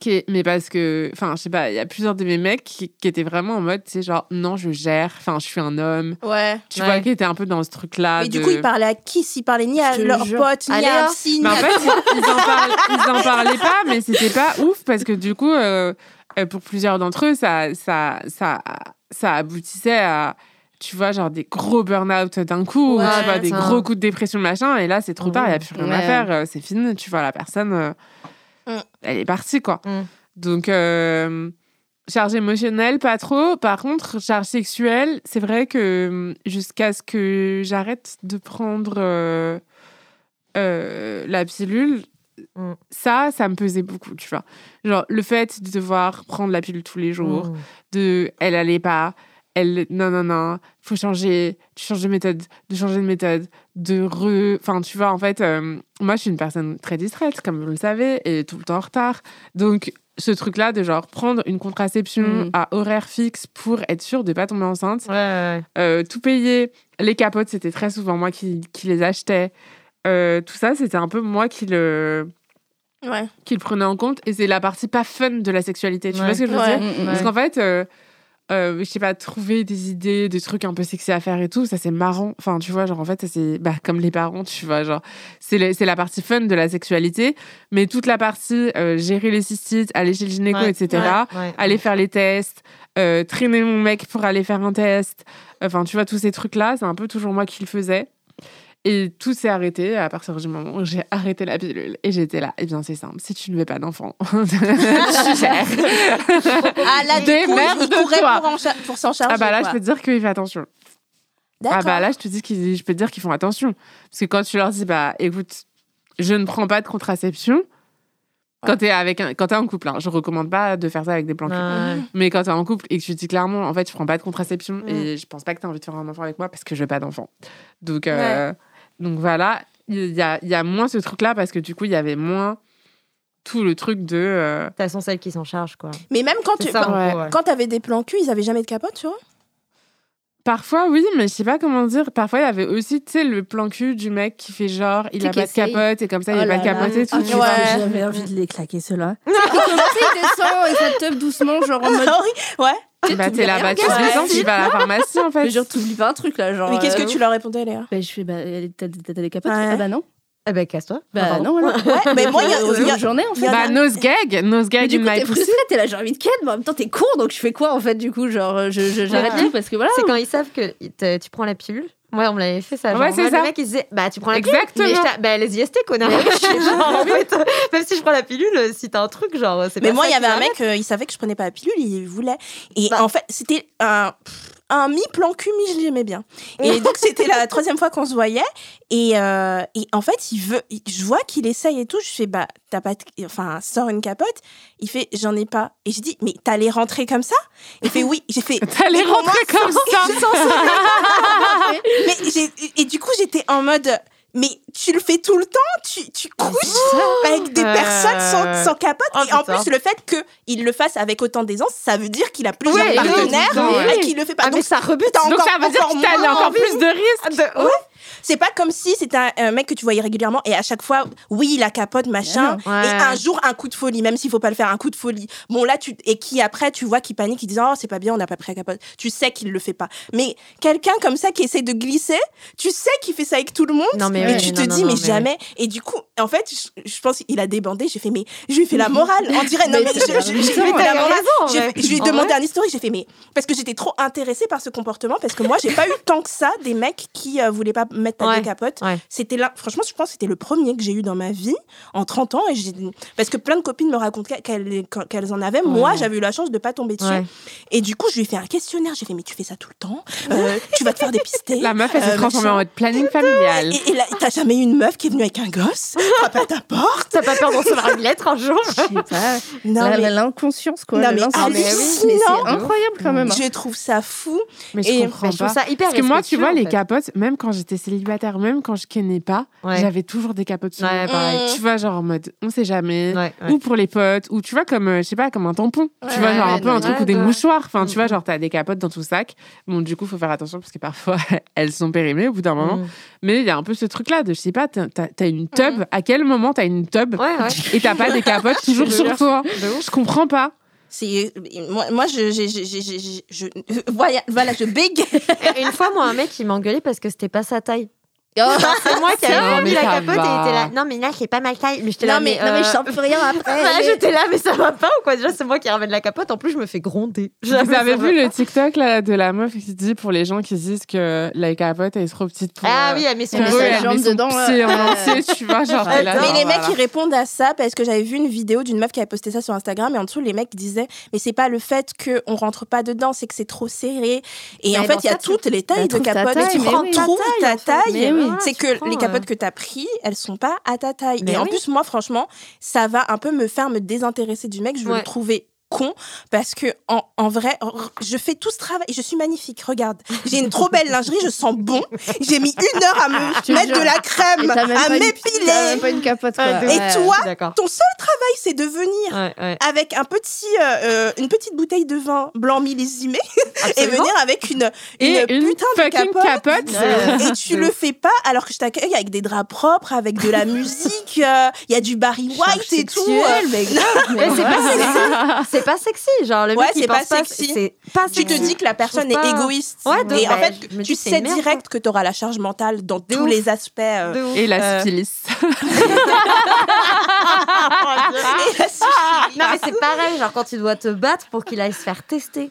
Qui. Mais parce que, enfin, je sais pas, il y a plusieurs de mes mecs qui, qui étaient vraiment en mode, tu sais, genre, non, je gère, enfin, je suis un homme. Ouais. Tu Ouais. vois, qui étaient un peu dans ce truc-là. Mais du coup, ils parlaient à qui S'ils parlaient ni à leurs potes, ni à hein. psy, ni Mais en à fait, ils, ils en parlaient, (laughs) ils en parlaient pas, mais c'était pas ouf parce que du coup, euh, euh, pour plusieurs d'entre eux, ça, ça, ça, ça aboutissait à, tu vois, genre des gros burn-out d'un coup, ou Ouais, tu vois, des ça. gros coups de dépression, machin, et là, c'est trop tard, il n'y a plus rien à faire, euh, c'est fini, tu vois, la personne, euh, Mm. elle est partie, quoi. Mm. Donc, euh, charge émotionnelle, pas trop. Par contre, charge sexuelle, c'est vrai que hum, jusqu'à ce que j'arrête de prendre euh, euh, la pilule, Mm. ça, ça me pesait beaucoup, tu vois. Genre, le fait de devoir prendre la pilule tous les jours, Mm. de elle allait pas, elle non non non, faut changer, tu changes de méthode, de changer de méthode, de re, enfin tu vois en fait, euh, moi je suis une personne très distraite comme vous le savez et tout le temps en retard, donc ce truc là de genre prendre une contraception Mm. à horaire fixe pour être sûr de pas tomber enceinte, Ouais, ouais, euh, tout payer, les capotes c'était très souvent moi qui, qui les achetais, Euh, tout ça c'était un peu moi qui le Ouais. qui le prenait en compte et c'est la partie pas fun de la sexualité, tu Ouais. vois ce que je veux Ouais. dire? Mm, mm, parce qu'en fait, euh, euh, je sais pas, trouver des idées, des trucs un peu sexy à faire et tout, ça c'est marrant. Enfin, tu vois, genre en fait, ça c'est bah, comme les parents, tu vois, genre c'est la partie fun de la sexualité, mais toute la partie euh, gérer les cystites, aller chez le gynéco, Ouais. etc., ouais. aller faire les tests, euh, traîner mon mec pour aller faire un test, enfin, tu vois, tous ces trucs-là, c'est un peu toujours moi qui le faisais. Et tout s'est arrêté à partir du moment où j'ai arrêté la pilule. Et j'étais là, eh bien c'est simple, si tu ne veux pas d'enfant, (laughs) tu gères. Ah là, du coup, il courait pour, en cha- pour s'en charger. Ah bah là, quoi. je peux te dire qu'il fait attention. D'accord. Ah bah là, je te dis qu'ils, je peux te dire qu'ils font attention. Parce que quand tu leur dis, bah écoute, je ne prends pas de contraception, quand t'es avec un, quand t'es en couple, hein, je recommande pas de faire ça avec des plans. Ouais. Mais quand t'es en couple et que tu dis clairement, en fait, je prends pas de contraception Mm. et je pense pas que t'as envie de faire un enfant avec moi parce que je veux pas d'enfant. Donc, euh, donc voilà, il y a, il y a moins ce truc-là parce que du coup, il y avait moins tout le truc de. euh, De toute façon, celle qui s'en charge, quoi. Mais même quand tu ça, quand, ouais. t'avais des plans cul, ils avaient jamais de capote, tu vois? Parfois, oui, mais je sais pas comment dire. Parfois, il y avait aussi, tu sais, le plan cul du mec qui fait genre, il a pas de capote et comme ça, il a Oh pas de capote et tout. Ah, J'avais envie de les claquer, ceux-là. (laughs) Tu sais, il descend et ça teub doucement, genre en mode. Ah oui, ouais. Bah, t'es là, bah, tu vas à la pharmacie, en fait. Genre, t'oublies pas un truc là, genre. Mais qu'est-ce que euh, tu leur répondais, Léa? Bah, je fais, bah, t'as t'as des capotes. Ah bah non. Eh ben, casse-toi. Bah Ah, pardon. non, voilà. Ouais, mais moi, il y a- J'en ai en fait. Bah, nose gag, nose gag du coup, t'es frustrée, t'es là, j'ai envie de ken, mais en même temps, t'es con, donc je fais quoi en fait, du coup Genre, je- je- j'arrête Ouais. tout parce que voilà. C'est quand ils savent que tu prends la pilule. Ouais, on me l'avait fait ça. Genre, Ouais, c'est ça. Le mec, il disait, bah, tu prends la pilule. Exactement. Bah, les IST, connard. (laughs) Genre, en (laughs) fait, même si je prends la pilule, si t'as un truc, genre, c'est Mais pas moi, il y avait un mec, euh, il savait que je prenais pas la pilule, il voulait. Et Bah. en fait, c'était un, un mi-plan cul, mi, je l'aimais bien. Et donc, c'était la (laughs) troisième fois qu'on se voyait. Et, euh, et en fait, il veut, il- je vois qu'il essaye et tout. Je fais, bah, t'as pas, de- enfin, sors une capote. Il fait, j'en ai pas. Et je dis, mais t'allais rentrer comme ça? Il fait, oui. J'ai fait, (laughs) T'allais rentrer comme ça. (laughs) mais et du coup, j'étais en mode, mais tu le fais tout le temps Tu, tu couches avec des Euh, personnes sans, sans capote oh, Et en plus, le fait qu'il le fasse avec autant d'aisance, ça veut dire qu'il a plusieurs Ouais, partenaires et qu'il le fait pas. Ah, mais Donc, ça rebute. t'as Donc encore, ça veut dire encore moins encore envie. plus de risques. De- ouais. C'est pas comme si c'était un, un mec que tu voyais régulièrement et à chaque fois, oui, la capote, machin. Ouais. Et un jour, un coup de folie, même s'il faut pas le faire, un coup de folie. Bon, là, tu, et qui après, tu vois, qui panique, qui dit, oh, c'est pas bien, on n'a pas pris la capote. Tu sais qu'il le fait pas. Mais quelqu'un comme ça qui essaie de glisser, tu sais qu'il fait ça avec tout le monde. Non, mais oui, tu te non, dis, mais, mais- jamais. Et du coup, en fait, je, je pense qu'il a débandé. J'ai fait, mais je lui fais la morale. On dirait, non, Mais mais je, je- je lui fais la morale. raison, Je lui ai demandé un historique. J'ai fait, mais parce que j'étais trop intéressée par ce comportement, parce que moi, j'ai pas eu tant que ça des mecs qui euh, voulaient pas mettre Ouais, de capote. ouais. C'était là, franchement, je pense que c'était le premier que j'ai eu dans ma vie en 30 ans. Et parce que plein de copines me racontaient qu'elles qu'elles en avaient. Moi, Ouais. j'avais eu la chance de pas tomber dessus. Ouais. Et du coup, je lui ai fait un questionnaire. J'ai fait, mais tu fais ça tout le temps? Euh, Tu vas te faire dépister (laughs) La meuf, elle s'est Euh, transformée en mode planning familial. Et, et là, t'as jamais eu une meuf qui est venue avec un gosse? Frapper à ta porte? T'as pas peur de recevoir une lettre un jour? (laughs) Je sais pas. Non, mais L'inconscience, quoi. Non, mais c'est incroyable quand même. je trouve ça fou. Mais je Et- comprends Mais je trouve pas. ça hyper Parce que moi, tu vois, les capotes, même quand j'étais célibataire, même quand je kennais pas, Ouais. j'avais toujours des capotes sur Ouais, pareil. Tu vois, genre en mode, on sait jamais. Ouais, ouais. Ou pour les potes, ou tu vois, comme, euh, je sais pas, comme un tampon. tu vois, genre un peu un truc ou des mouchoirs. Enfin, tu vois, mm. genre, t'as des capotes dans ton sac. Bon, du coup, faut faire attention parce que parfois, (laughs) elles sont périmées au bout d'un moment. Mm. Mais il y a un peu ce truc-là de, je sais pas, t'as t'as une tub. À quel moment t'as une tub Ouais, ouais. (laughs) et t'as pas des capotes (laughs) toujours sur toi? Je comprends pas. C'est moi, moi je, je, je, je, (laughs) voilà, je bégaye. Une fois, moi, un mec, il m'a engueulé parce que c'était pas sa taille. C'est moi qui Non, avais mais mis la capote et était là. Non, mais là, c'est pas mal taille. Mais j'étais là, Non, mais- non, mais je euh, sens plus rien (laughs) après. J'étais là, mais ça va pas ou quoi? Déjà, c'est moi qui ramène la capote. En plus, je me fais gronder. Vous avez vu le TikTok là, de la meuf qui dit pour les gens qui disent que la capote elle est trop petite pour. Ah euh, oui, elle met son Elle met pour eux, sa elle jambe met son dedans, là. en entier, tu vois, genre. (laughs) Mais les mecs, ils répondent à ça parce que j'avais vu une vidéo d'une meuf qui avait posté ça sur Instagram et en dessous, les mecs disaient Mais c'est pas le fait qu'on rentre pas dedans, c'est que c'est trop serré. Et en fait, il y a toutes les tailles de. Mais tu prends trouves Ta ta taille, oui. Voilà, C'est que prends, les capotes que tu as pris, elles sont pas à ta taille. Mais et en plus, moi, franchement, ça va un peu me faire me désintéresser du mec. Je veux Ouais. le trouver con parce que en, en vrai je fais tout ce travail et je suis magnifique regarde j'ai une trop belle lingerie je sens bon j'ai mis une heure à me (laughs) mettre jure. de la crème à m'épiler même pas une capote, quoi. Ouais, de- Et ouais, toi, ton seul travail c'est de venir Ouais, ouais. avec un petit, euh, euh, une petite bouteille de vin blanc millésimé (laughs) et venir avec une, Et une, une putain de capote. Et tu le fais pas alors que je t'accueille avec des draps propres, avec de la (laughs) musique, euh, il y a du Barry White et tout. C'est pas. C'est pas sexy. Genre, le Ouais, mec, c'est pas sexy. C'est pas Tu te dis que la personne est pas- égoïste. Ouais, de- et en fait, tu dis, sais merde, direct que tu auras la charge mentale dans tous ouf. les aspects. euh. Et la Euh, syphilis. (laughs) (laughs) et la syphilis. Non, mais c'est pareil, genre quand tu dois te battre pour qu'il aille se faire tester.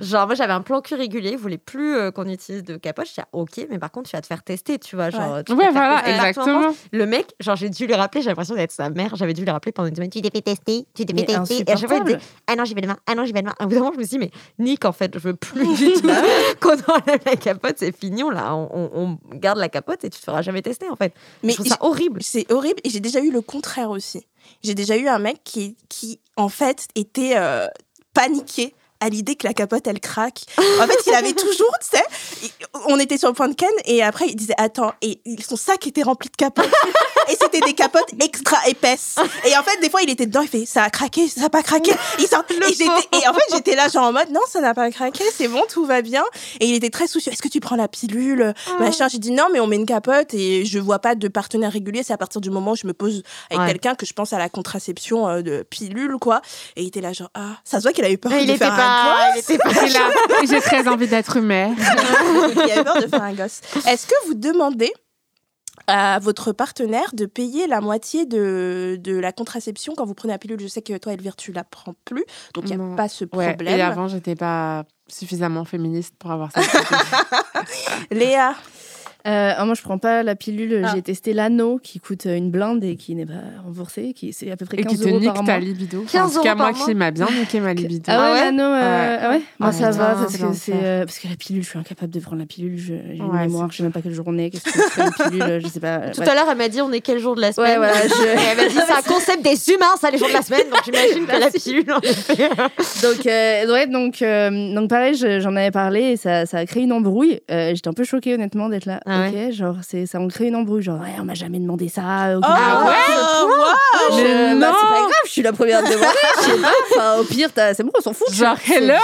Genre, moi j'avais un plan cul régulier, il voulait plus euh, qu'on utilise de capote. Je disais, ok, mais par contre, tu vas te faire tester, tu vois. Genre, tu Ouais, voilà, exactement. Le mec, genre, j'ai dû lui rappeler, j'ai l'impression d'être sa mère, j'avais dû lui rappeler pendant une semaine, tu t'es fait tester, tu t'es fait tester. Et à chaque fois, il disait, ah non, j'y vais demain, ah non, j'y vais demain. À bout d'un moment, je me suis dit, mais Nick, en fait, je veux plus (laughs) du tout (laughs) qu'on enlève la capote, c'est fini, on, la- on, on- on garde la capote et tu te feras jamais tester, en fait. Mais je trouve ça horrible. C'est horrible. Et j'ai déjà eu le contraire aussi. J'ai déjà eu un mec qui, qui en fait, était euh, paniqué à l'idée que la capote, elle craque. En fait, il avait toujours, tu sais, on était sur le point de ken et après, il disait, attends, et son sac était rempli de capotes. et c'était des capotes extra épaisses. Et en fait, des fois, il était dedans, il fait, ça a craqué, ça a pas craqué. Il sort, et, en fait, j'étais là, genre en mode, non, ça n'a pas craqué, c'est bon, tout va bien. Et il était très soucieux. Est-ce que tu prends la pilule Machin? J'ai dit non, mais on met une capote et je vois pas de partenaire régulier. C'est à partir du moment où je me pose avec Ouais. quelqu'un que je pense à la contraception euh, de pilule, quoi. Et il était là, genre, ah, ça se voit qu'il avait peur il de faire un Il était pas. Et là, (laughs) j'ai très envie d'être mère. (laughs) il avait peur de faire un gosse. Est-ce que vous demandez à votre partenaire de payer la moitié de, de la contraception quand vous prenez la pilule? Je sais que toi, Elvire, tu la prends plus, donc il n'y a Non. pas ce Ouais, problème. et avant, j'étais pas suffisamment féministe pour avoir ça. (laughs) Léa, Euh, ah, moi, je prends pas la pilule. Ah. J'ai testé l'anneau qui coûte euh, une blinde et qui n'est pas remboursé, qui c'est à peu près et 15 qui te euros nique par ta mois. libido. 15 en tout cas, euros moi qui m'a bien niqué ma libido. Ah ouais, Ah ouais l'anneau, euh, Ouais. ah ouais Moi, Ah, ça va parce c'est que c'est l'enfer. euh, parce que la pilule, je suis incapable de prendre la pilule. J'ai une mémoire, je sais même pas quelle journée. Qu'est-ce que c'est une pilule Je sais pas. Tout ouais. à l'heure, elle m'a dit on est quel jour de la semaine Ouais, voilà, je- Et Elle m'a dit c'est un (laughs) concept des humains, ça, les jours de la semaine. Donc j'imagine que la pilule, en effet. (laughs) donc, ouais, donc, donc pareil, je- j'en avais parlé et ça, ça a créé une embrouille. J'étais un peu choquée honnêtement d'être là. Ah ok, genre c'est ça en crée une embrouille. Genre ouais, on m'a jamais demandé ça. Oh, Ah wow. Je- Mais bah, non. c'est pas grave, je suis la première de je pas. Enfin, au pire, t'as- c'est bon, on s'en fout. Genre, hello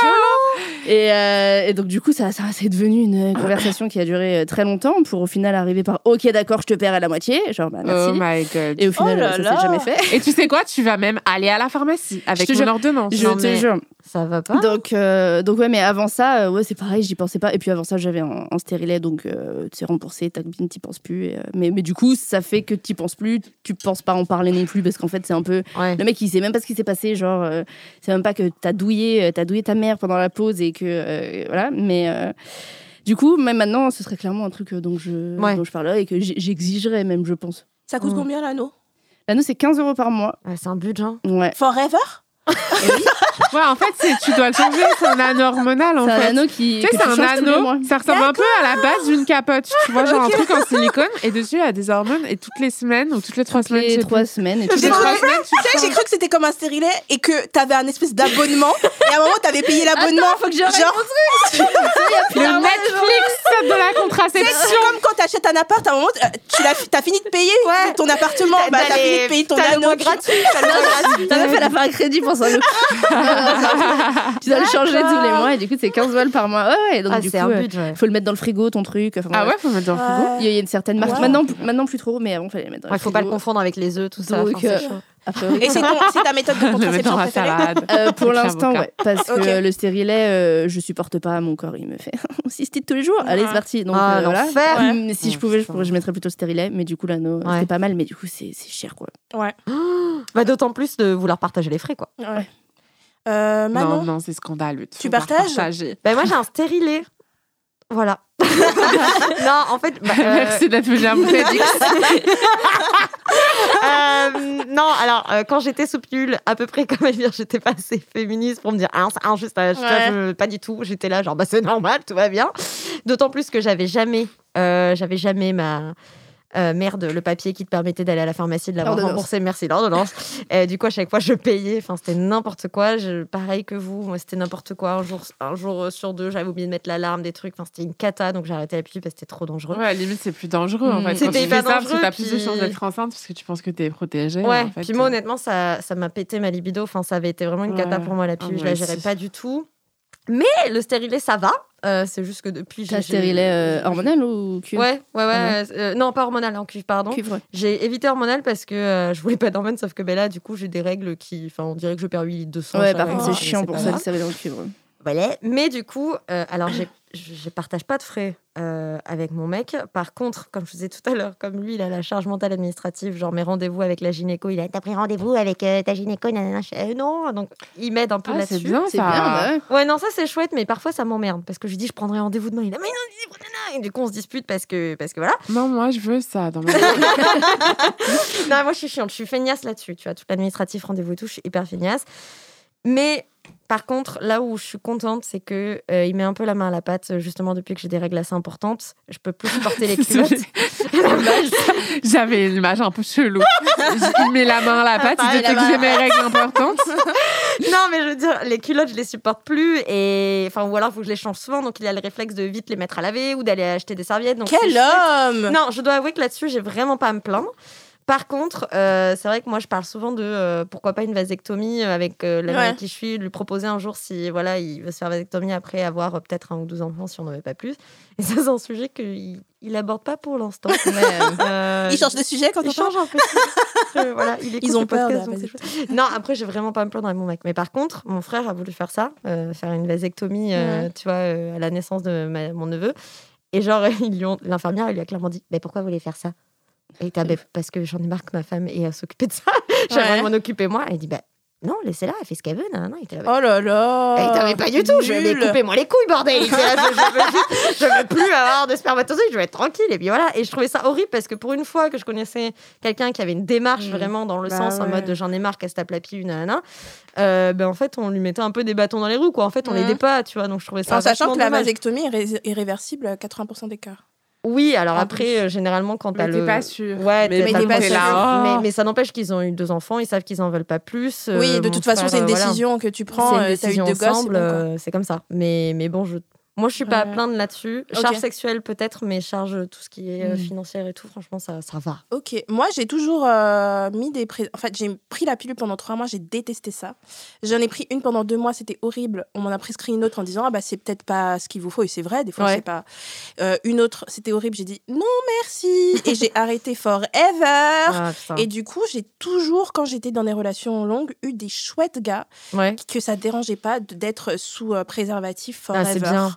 et, euh, et donc du coup, ça, ça c'est devenu une conversation qui a duré euh, très longtemps pour au final arriver par OK, d'accord, je te perds à la moitié. Genre bah merci. Oh my god. et au final, Oh là ça là. s'est jamais fait. Et tu sais quoi Tu vas même aller à la pharmacie avec te mon jure. ordonnance. Je Non, te mais- jure. Ça va pas. Donc, euh, donc ouais, mais avant ça, euh, ouais, c'est pareil, j'y pensais pas. Et puis avant ça, j'avais un, un stérilet, donc euh, c'est remboursé, ta copine t'y penses plus. et, euh, mais, mais du coup, ça fait que t'y penses plus, tu penses pas en parler non plus, parce qu'en fait, c'est un peu. Ouais. Le mec, il sait même pas ce qui s'est passé, genre, euh, c'est même pas que t'as douillé, euh, t'as douillé ta mère pendant la pause et que. euh, voilà, mais. euh, du coup, même maintenant, ce serait clairement un truc euh, dont je, Ouais. dont je parlerais et que j'exigerais même, je pense. Ça coûte Mm. combien l'anneau? L'anneau, c'est 15 euros par mois. Ouais, c'est un budget. Ouais. Forever? Ouais, en fait, c'est- tu dois le changer. C'est un anneau hormonal, en C'est un fait. anneau qui. Tu sais, c'est un anneau. Ça ressemble un peu à la base d'une capote. Tu vois, genre un truc en silicone. Et dessus, il y a des hormones. Et toutes les semaines ou toutes les trois semaines, je Les sais trois plus. semaines et Toutes tout. les trois semaines, tu sais, j'ai cru que c'était comme un stérilet et que t'avais un espèce d'abonnement. et à un moment, t'avais payé l'abonnement. faut que j'arrête Genre, (laughs) Le Netflix de la c'est contraception. comme quand t'achètes un appart, à un moment, euh, tu t'as fini de payer ton appartement. Bah, t'as fini de payer ton le anneau. gratuit. T'as le mois gratuit. Ta un (laughs) tu dois le changer tous les mois et du coup, c'est 15 balles par mois. Ouais, ouais. Donc, Ah, du coup, un euh, but, ouais. faut le mettre dans le frigo, ton truc. Enfin, Ah ouais, faut mettre dans le frigo. Il y a il une certaine marque. Maintenant, maintenant, plus trop, mais avant, fallait les mettre dans le faut frigo. pas le confondre avec les œufs, tout ça. Donc, enfin, c'est euh. Et c'est ton- c'est ta méthode de (laughs) contraception préférée. Euh, pour (laughs) l'instant, ouais. Parce que le stérilet, euh, je supporte pas mon corps. Il me fait (laughs) cystite tous les jours. Allez, Ouais. c'est parti. Donc, Ah, euh, voilà. Ouais. Mais si je pouvais, je, putain. pourrais- je mettrais plutôt le stérilet. Mais du coup, l'anneau, Ouais. c'était pas mal. Mais du coup, c'est c'est cher, quoi. (gasps) Bah, D'autant plus de vouloir partager les frais, quoi. Ouais. Euh, Manon Non, non, c'est scandaleux. Tu partages partager. Bah, moi, j'ai un stérilet. Voilà. (laughs) non, en fait. bah, euh, Merci d'être venu à mon TEDx. Euh, non, alors euh, quand j'étais sous pilule, à peu près comme Elvire, j'étais pas assez féministe pour me dire ah c'est injuste, euh, je- Ouais. je- pas du tout. J'étais là genre bah c'est normal, tout va bien. D'autant plus que j'avais jamais, euh, j'avais jamais ma euh, merde le papier qui te permettait d'aller à la pharmacie de l'avoir remboursé. Merci l'ordonnance. Et du coup à chaque fois je payais. Enfin c'était n'importe quoi. Je, pareil que vous, moi c'était n'importe quoi. Un jour, un jour sur deux, j'avais oublié de mettre l'alarme, des trucs. Enfin c'était une cata, donc j'ai arrêté la pilule parce que c'était trop dangereux. Ouais, à la limite, c'est plus dangereux en Mm. fait. C'était tu fais hyper ça, dangereux, t'as plus de puis- chances d'être enceinte parce que tu penses que t'es protégée. Ouais, en fait. puis moi honnêtement, ça ça m'a pété ma libido. Enfin, ça avait été vraiment une cata Ouais. pour moi la Ah, pilule. je moi la gérais pas du tout. Mais le stérilet, ça va. Euh, c'est juste que depuis. T'as j'ai- stérilet euh, hormonal ou cuivre Ouais, ouais, ouais. Ah euh, non, pas hormonal, en cuivre, pardon. Cuivre, ouais. J'ai évité hormonal parce que euh, je voulais pas d'hormones, sauf que ben là, du coup, j'ai des règles qui. Enfin, on dirait que je perds 8 litres de sang. Ouais, par contre, c'est chiant pour ça, le grave. stérilet dans le cuivre. Voilà. Mais du coup, euh, alors je je partage pas de frais euh, avec mon mec. Par contre, comme je vous disais tout à l'heure, comme lui, il a la charge mentale administrative, genre mes rendez-vous avec la gynéco, il a t'as pris rendez-vous avec euh, ta gynéco, nanana, Euh, non, donc il m'aide un peu Ah, là-dessus. c'est bien C'est ça. bien, bah ouais. Ouais, non, ça c'est chouette, mais parfois ça m'emmerde parce que je lui dis je prendrai rendez-vous demain. Il a mais non, nanana. et du coup on se dispute parce que parce que voilà. Non, moi, je veux ça dans ma (laughs) vie. non, moi je suis chiante, je suis feignasse là-dessus, tu vois, tout l'administratif, rendez-vous et tout, je suis hyper feignasse. Mais par contre, là où je suis contente, c'est que euh, il met un peu la main à la pâte, justement depuis que j'ai des règles assez importantes. Je peux plus supporter les (laughs) culottes. (laughs) J'avais une image un peu chelou. (laughs) Il met la main à la pâte, il la que j'ai mes règles importantes. non, mais je veux dire, les culottes, je les supporte plus. Et enfin, ou alors, il faut que je les change souvent. Donc, il a le réflexe de vite les mettre à laver ou d'aller acheter des serviettes. Donc, Quel homme Non, je dois avouer que là-dessus, j'ai vraiment pas à me plaindre. Par contre, euh, c'est vrai que moi, je parle souvent de euh, pourquoi pas une vasectomie avec euh, l'ami Ouais. avec qui je suis, lui proposer un jour si voilà, il veut se faire vasectomie après avoir peut-être un ou deux enfants si on n'en avait pas plus. Et ça, c'est un sujet qu'il il aborde pas pour l'instant. (laughs) (laughs) Il change de sujet quand il on change un peu. Voilà, il Ils ont peur de podcast, la. Non, après, j'ai vraiment pas me plaindre avec mon mec. Mais par contre, mon frère a voulu faire ça, faire une vasectomie, tu vois, à la naissance de ma- mon neveu. Et genre, (laughs) l'infirmière, elle lui a clairement dit Mais pourquoi vous voulez faire ça? Et Ah, ben, parce que j'en ai marre que ma femme ait à s'occuper de ça. J'aimerais m'en occuper moi. Elle dit Bah non, laissez-la, elle fait ce qu'elle veut. Non, non, là. Oh là là Et t'avais pas du tout, je vais Nul. couper moi les couilles, bordel. Là, je, je veux, (laughs) juste- je veux plus avoir de spermatozoïdes, je veux être tranquille. Et puis voilà. Et je trouvais ça horrible parce que pour une fois que je connaissais quelqu'un qui avait une démarche Mm. vraiment dans le Bah sens en ouais. mode de j'en ai marre qu'elle se tape la pilule, nanana, euh, ben en fait, on lui mettait un peu des bâtons dans les roues, quoi. En fait, on Mm. l'aidait pas, tu vois. Donc je trouvais ça. En sachant que la vasectomie est ré- est réversible à 80% des cas. Oui, alors En après, euh, généralement, quand t'as Mais le. t'es pas sûr. Ouais, Mais le pas consensus. sûr. là, oh. mais, mais ça n'empêche qu'ils ont eu deux enfants, ils savent qu'ils en veulent pas plus. oui, Euh, de mon toute façon, c'est une euh, voilà. décision que tu prends. c'est une euh, T'as eu décision deux c'est ensemble, bon, euh, c'est comme ça. Mais, mais bon, je, moi, je suis pas à plaindre là-dessus. Charge sexuelle peut-être, mais charge tout ce qui est euh, Mm. financière et tout, franchement, ça, ça va. Ok, moi j'ai toujours euh, mis des. pré- En fait, j'ai pris la pilule pendant trois mois, j'ai détesté ça. J'en ai pris une pendant deux mois, c'était horrible. On m'en a prescrit une autre en disant ah bah c'est peut-être pas ce qu'il vous faut et c'est vrai, des fois Ouais. c'est pas. Euh, une autre, c'était horrible. J'ai dit non merci et j'ai (laughs) arrêté forever. Ah. Et du coup, j'ai toujours, quand j'étais dans des relations longues, eu des chouettes gars Ouais. que ça dérangeait pas d'être sous euh, préservatif Ah, forever. c'est bien.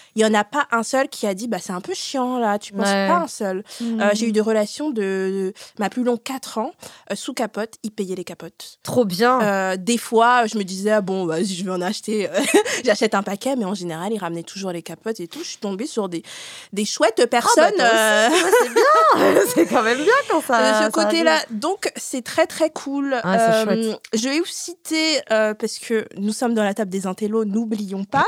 Il y en a pas un seul qui a dit bah c'est un peu chiant là, tu penses Ouais. pas un seul. Euh, j'ai eu des relations de, de ma plus longue 4 ans euh, sous capote, ils payaient les capotes. Trop bien. Euh, des fois, je me disais ah bon vas-y je vais en acheter, (laughs) j'achète un paquet, mais en général ils ramenaient toujours les capotes et tout. Je suis tombée sur des des chouettes personnes. aussi, euh, Ouais, c'est bien. (laughs) c'est quand même bien quand ça. de ce côté-là. Donc, c'est très, très cool. Ah, c'est je vais vous citer, parce que nous sommes dans la table des intellos, n'oublions pas.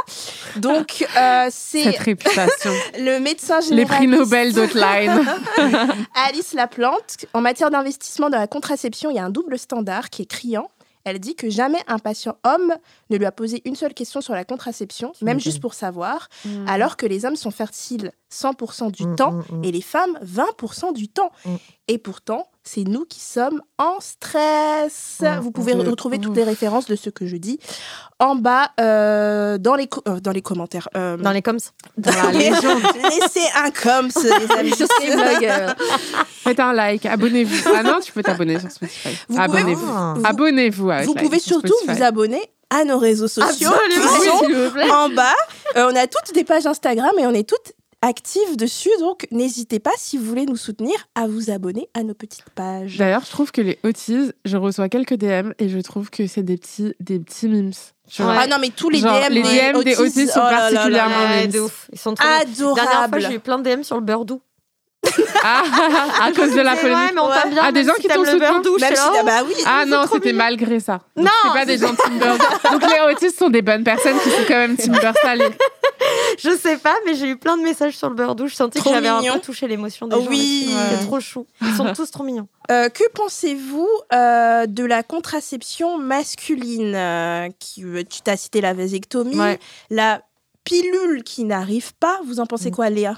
Donc, euh, c'est Cette réputation. (laughs) le médecin Les généraliste prix Nobel d'Outline. (laughs) Alice Laplante. En matière d'investissement dans la contraception, il y a un double standard qui est criant. Elle dit que jamais un patient homme ne lui a posé une seule question sur la contraception, même juste pour savoir, alors que les hommes sont fertiles 100% du Mm, temps mm, mm. et les femmes 20% du temps. Mm. Et pourtant, c'est nous qui sommes en stress. Ouais, Vous pouvez on- retrouver toutes les références de ce que je dis en bas euh, dans, les co- euh, dans les commentaires. euh, Dans les coms. dans la (laughs) légende. Laissez un comme (laughs) les amis. Sur euh, Faites un like, abonnez-vous. Ah non, tu peux t'abonner sur Spotify. Vous pouvez- Abonnez-vous. Vous- Abonnez-vous. avec Vous like pouvez sur surtout vous abonner à nos réseaux sociaux qui Absolument. sont s'il vous plaît. en bas. Euh, on a toutes des pages Instagram et on est toutes actives dessus. Donc, n'hésitez pas, si vous voulez nous soutenir, à vous abonner à nos petites pages. D'ailleurs, je trouve que les autis, je reçois quelques DM et je trouve que c'est des petits, des petits vois. Ah non, mais tous les Genre, DM, les DM des autistes, autistes sont oh là là là là. particulièrement Ouais, memes. de ouf. Ils sont trop La dernière fois, Adorables. j'ai eu plein de DM sur le beurre doux. Ah, à cause de la polémique. mais on Ouais. t'aime bien. Ah, des gens si qui t'ont le beurre soutenu. Même si, ah bah oui. Ah non, c'était malgré ça. Donc, Non, c'est pas des gens Team Bird. Donc les autistes sont des bonnes personnes qui sont quand même Team Bird salé. Je sais pas, mais j'ai eu plein de messages sur le beurre doux. Je sentais Trop que j'avais un peu touché l'émotion des Oh gens. oui. Ouais. C'est trop chou. Ils sont tous trop mignons. Euh, que pensez-vous euh, de la contraception masculine euh, qui, Tu t'as cité la vasectomie, Ouais. la pilule qui n'arrive pas. Vous en pensez Mm. quoi, Léa?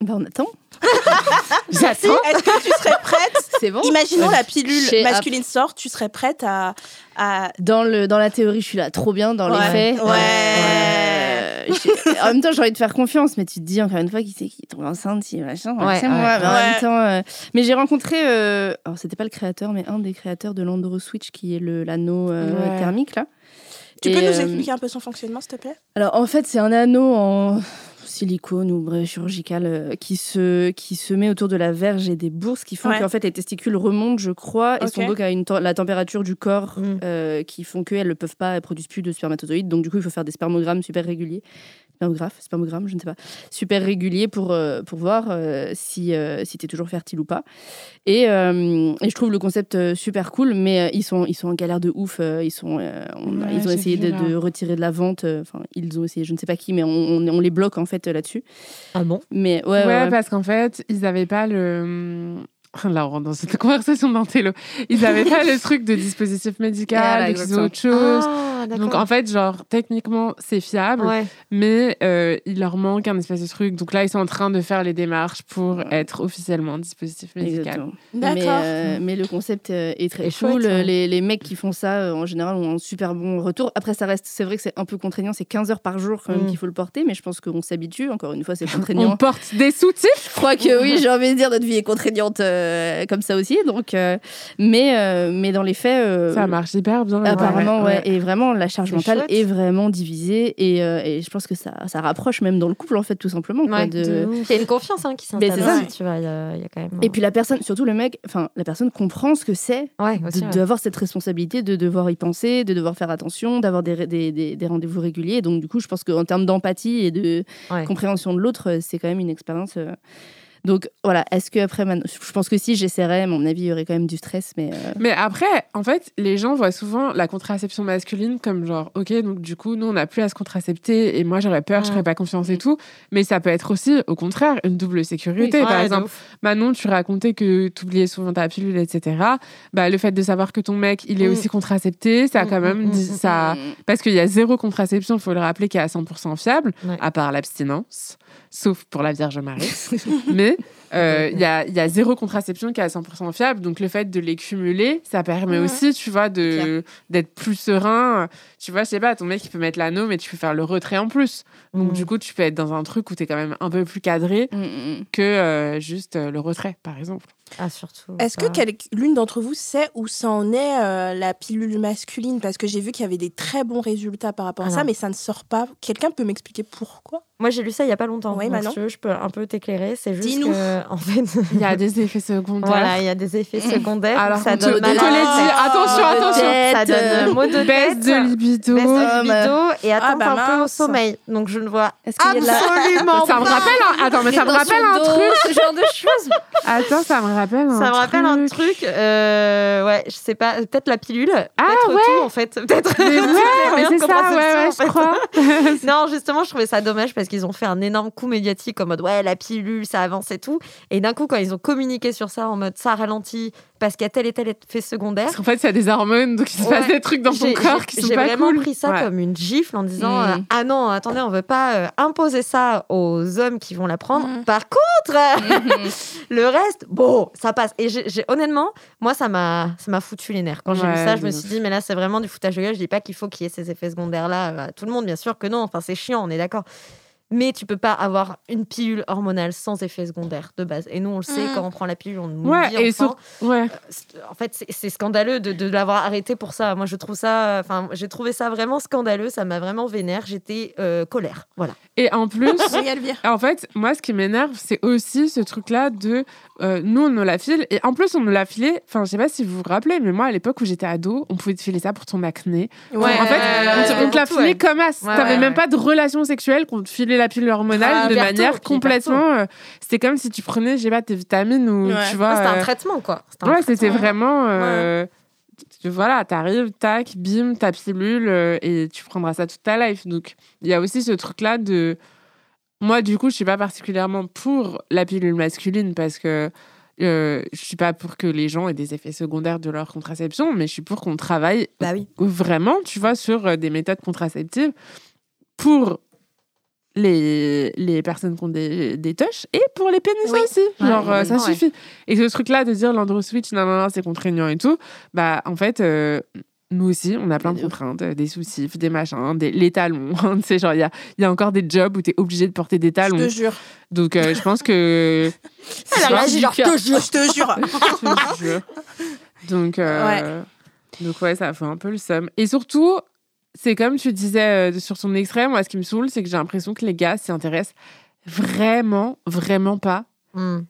Bah, on attend. (laughs) J'attends. Est-ce que tu serais prête (laughs) C'est bon. Imaginons la pilule Chez- masculine sort, tu serais prête à, à... Dans, le, dans la théorie, je suis là trop bien. Dans Ouais. les faits, Ouais. euh, en même temps, j'ai envie de faire confiance, mais tu te dis encore une fois qui c'est qui tombe enceinte, si machin. Ouais, moi. Mais en Ouais. même temps, euh, mais j'ai rencontré, euh, alors c'était pas le créateur, mais un des créateurs de l'Andro Switch qui est le l'anneau euh, Ouais. thermique là. Tu Et, peux nous euh, expliquer un peu son fonctionnement, s'il te plaît? Alors en fait, c'est un anneau en silicone ou bref, chirurgical euh, qui, se, qui se met autour de la verge et des bourses qui font Ouais. qu'en fait les testicules remontent, je crois, et sont donc à une la température du corps Mm. euh, qui font qu'elles ne peuvent pas, elles produisent plus de spermatozoïdes. Donc du coup, il faut faire des spermogrammes super réguliers. Spermographe, spermogramme, je ne sais pas. Super réguliers pour, euh, pour voir euh, si, euh, si tu es toujours fertile ou pas. Et, euh, et je trouve le concept super cool, mais euh, ils, sont, ils sont en galère de ouf. euh, ils, sont, euh, on- Ouais, ils ont essayé de, là. de retirer de la vente. euh, Enfin, ils ont essayé, je ne sais pas qui, mais on, on- on les bloque en fait euh, là-dessus. Ah bon? Mais ouais, Ouais, parce qu'en fait, ils n'avaient pas le. (laughs) Là, on rentre dans cette (laughs) conversation d'intello. Ils n'avaient pas le truc de dispositif médical, Voilà, donc ils ont exactement. autre chose. Ah, d'accord. donc en fait, genre, techniquement, c'est fiable, Ouais. mais euh, il leur manque un espèce de truc. Donc là, ils sont en train de faire les démarches pour être officiellement dispositif médical. Mais, D'accord. euh, mais le concept euh, est très Et cool. chouette, hein. les, les mecs qui font ça, euh, en général, ont un super bon retour. Après, ça reste, c'est vrai que c'est un peu contraignant. C'est 15 heures par jour quand même Mm. qu'il faut le porter, mais je pense qu'on s'habitue. Encore une fois, c'est (laughs) On contraignant. porte des soutifs Je crois que oui, j'ai envie de dire notre vie est contraignante euh, comme ça aussi. Donc, euh, mais, euh, mais dans les faits, euh, Ça marche hyper bien. Apparemment, ouais, Et vraiment, la charge mentale chouette. est vraiment divisée. Et, euh, et je pense que ça, ça rapproche même dans le couple, en fait, tout simplement. Ouais, de-. Il y a une confiance hein, qui (laughs) Mais s'installe. ça. aussi, Tu vois, il y, a il y a quand même. Et puis la personne, surtout le mec, enfin, la personne comprend ce que c'est ouais, ouais. d'avoir cette responsabilité, de devoir y penser, de devoir faire attention, d'avoir des, des, des- des rendez-vous réguliers. Donc, du coup, je pense qu'en termes d'empathie et de Ouais. compréhension de l'autre, euh, c'est quand même une expérience. euh, Donc, voilà. Est-ce que après, je pense que si j'essaierais, à mon avis, il y aurait quand même du stress, mais. euh, Mais après, en fait, les gens voient souvent la contraception masculine comme genre, ok, donc du coup, nous, on n'a plus à se contracepter et moi, j'aurais peur, je Mm. ferais pas confiance et tout. Mais ça peut être aussi, au contraire, une double sécurité. Par exemple. Manon, tu racontais que tu oubliais souvent ta pilule, etc. Bah, le fait de savoir que ton mec, il est Mm. aussi contracepté, ça a quand Mm, même mm, dit- mm, ça. Parce qu'il y a zéro contraception, il faut le rappeler, qui est à 100% fiable, Ouais. à part l'abstinence, sauf pour la Vierge Marie. (laughs) Mais euh, il y, a, il y a zéro contraception qui est à 100% fiable. Donc, le fait de les cumuler, ça permet aussi, tu vois, de d'être plus serein. Tu vois, je sais pas, ton mec, il peut mettre l'anneau, mais tu peux faire le retrait en plus. Donc, Mm. du coup, tu peux être dans un truc où tu es quand même un peu plus cadré mm, mm. que euh, juste euh, le retrait, par exemple. Ah, surtout. Est-ce que l'une d'entre vous sait où ça en est euh, la pilule masculine? Parce que j'ai vu qu'il y avait des très bons résultats par rapport à Ah ça, non. mais ça ne sort pas. Quelqu'un peut m'expliquer pourquoi? Moi, j'ai lu ça il y a pas longtemps. Oui, donc Manon. si tu veux, je peux un peu t'éclairer. C'est juste Dis-nous. que, en fait, (laughs) Il y a des effets secondaires. voilà, il y a des effets (laughs) secondaires. Alors, ça donne on te mal les à la dit. tête. Attention, attention. tête, Ça donne mot de Baisse tête, de libido. baisse de Oh, libido et Ah, atteinte bah un peu au sommeil. Donc, je ne vois Est-ce qu'il y a de la- absolument Ça me pas. rappelle un... Attends, mais ça me rappelle un truc. ce genre de choses. Attends, ça me rappelle un Ça me rappelle un truc. euh, ouais, je sais pas. Peut-être la pilule. Ah, peut-être ouais. tout, en fait. (laughs) Peut-être. Ouais, c'est ça, ouais, ouais, je crois. (laughs) (laughs) non, justement, je trouvais ça dommage parce qu'ils ont fait un énorme coup médiatique en mode ouais, la pilule, ça avance et tout. Et d'un coup, quand ils ont communiqué sur ça en mode ça ralentit, parce qu'il y a tel et tel effet secondaire. Parce qu'en fait, il y a des hormones, donc il se Ouais. passe des trucs dans ton J'ai- corps j'ai- qui sont J'ai pas vraiment cool. pris ça Ouais. comme une gifle en disant Mm. euh, Ah non, attendez, on veut pas euh, imposer ça aux hommes qui vont la prendre. Mm. Par contre, (laughs) le reste, bon, ça passe. Et j'ai j'ai- honnêtement, moi, ça m'a ça m'a foutu les nerfs. Quand j'ai vu Ouais, ça, je me suis dit Mais là, c'est vraiment du foutage de gueule. Je dis pas qu'il faut qu'il y ait ces effets secondaires-là euh, à tout le monde, bien sûr que non. Enfin, c'est chiant, on est d'accord. Mais tu peux pas avoir une pilule hormonale sans effet secondaire de base. Et nous, on le sait, Mm. quand on prend la pilule, on nous Ouais, dit et enfant, Ouais. c'est- en fait, c'est- scandaleux de, de l'avoir arrêté pour ça. Moi, je trouve ça, enfin, j'ai trouvé ça vraiment scandaleux. Ça m'a vraiment vénère. J'étais euh, colère. Voilà. Et en plus, (laughs) en fait, moi, ce qui m'énerve, c'est aussi ce truc-là de euh, nous, on nous la file. Et en plus, on nous l'a filé. Enfin, je sais pas si vous vous rappelez, mais moi, à l'époque où j'étais ado, on pouvait te filer ça pour ton acné. Ouais. en fait, on te- on te l'a filé comme as. Ouais, T'avais ouais, même ouais. pas de relation sexuelle qu'on te filait la pilule hormonale Ah, de manière complètement. euh, c'était comme si tu prenais, je sais pas, tes vitamines ou Ouais. tu vois. Ah, c'était euh, un traitement, quoi. Un Ouais, c'était vraiment. euh, tu- Voilà, t'arrives, tac, bim, ta pilule, euh, et tu prendras ça toute ta life. Donc, il y a aussi ce truc-là de. Moi, du coup, je suis pas particulièrement pour la pilule masculine parce que euh, je suis pas pour que les gens aient des effets secondaires de leur contraception, mais je suis pour qu'on travaille Bah oui. vraiment, tu vois, sur euh, des méthodes contraceptives pour les, les personnes qui ont des, des touches et pour les pénis Oui. aussi. Ouais, Genre, euh, ça ouais. suffit. Et ce truc-là de dire l'andro switch, non, non, non, c'est contraignant et tout, bah, en fait, euh, nous aussi, on a plein de contraintes, euh, des soucis, des machins, des, les talons. (laughs) tu sais, genre, il y a, y a encore des jobs où tu es obligé de porter des Je talons. te jure. Donc, euh, je pense que. Elle a réagi, genre, je te jure. Je te jure. (laughs) Je te jure. Donc, euh, donc ouais, ça fait un peu le seum. Et surtout, c'est comme tu disais euh, sur ton extrait, moi, ce qui me saoule, c'est que j'ai l'impression que les gars s'y intéressent vraiment, vraiment pas. Hmm.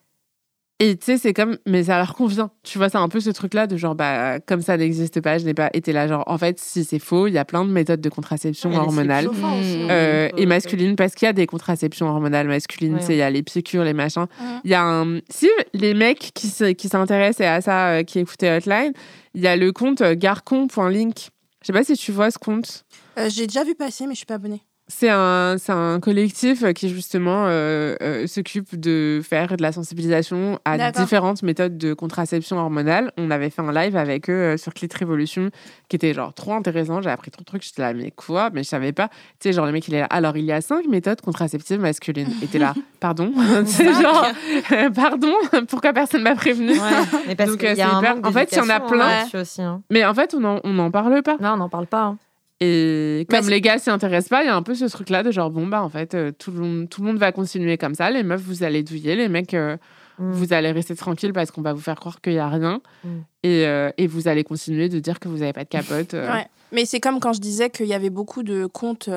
Et tu sais, c'est comme, mais ça leur convient. Tu vois, c'est un peu ce truc-là de genre, bah, comme ça n'existe pas, je n'ai pas été là. Genre, en fait, si c'est faux, il y a plein de méthodes de contraception hormonale. hein. Euh, et masculine parce qu'il y a des contraceptions hormonales masculines, Ouais. tu sais, il y a les piqûres, les machins. Il y a un... Si les mecs qui se- qui s'intéressent à ça, euh, qui écoutaient Hotline, il y a le compte garcon.link. Je sais pas si tu vois ce compte. Euh, J'ai déjà vu passer, mais je suis pas abonnée. C'est un, c'est un collectif qui justement euh, euh, s'occupe de faire de la sensibilisation à différentes méthodes de contraception hormonale. On avait fait un live avec eux euh, sur Clit Revolution qui était genre trop intéressant. J'ai appris trop de trucs. J'étais là, mais quoi? Mais je savais pas. Tu sais, genre le mec il est là. Alors il y a cinq méthodes contraceptives masculines. Et t'es là, (laughs) pardon? (laughs) C'est genre, euh, (laughs) pardon? Pourquoi personne m'a prévenu? Ouais, mais parce Donc, qu'il y a c'est un hyper- manque en fait, il y en a d'éducation, plein. hein, aussi. hein. Mais en fait, on n'en on en parle pas. Là, on n'en parle pas. hein. Et comme les gars s'y intéressent pas, il y a un peu ce truc-là de genre, bon, bah, en fait, euh, tout, le monde, tout le monde va continuer comme ça. Les meufs, vous allez douiller. Les mecs, euh, Mm. vous allez rester tranquille parce qu'on va vous faire croire qu'il y a rien. Mm. Et, euh, et vous allez continuer de dire que vous n'avez pas de capote. Ouais. Mais c'est comme quand je disais qu'il y avait beaucoup de comptes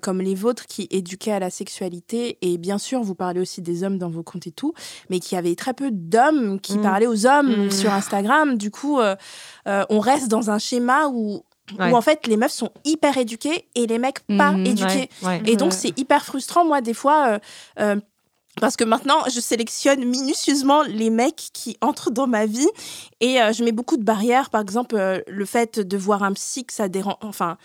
comme les vôtres qui éduquaient à la sexualité. Et bien sûr, vous parlez aussi des hommes dans vos comptes et tout, mais qu'il y avait très peu d'hommes qui Mm. parlaient aux hommes Mm. sur Instagram. Du coup, on reste dans un schéma où, Ouais. où en fait les meufs sont hyper éduquées et les mecs pas Mhm. éduqués. Ouais. Et donc, Ouais. c'est hyper frustrant, moi, des fois. euh, euh, parce que maintenant, je sélectionne minutieusement les mecs qui entrent dans ma vie et euh, je mets beaucoup de barrières. Par exemple, euh, le fait de voir un psy, que ça dérange. Enfin,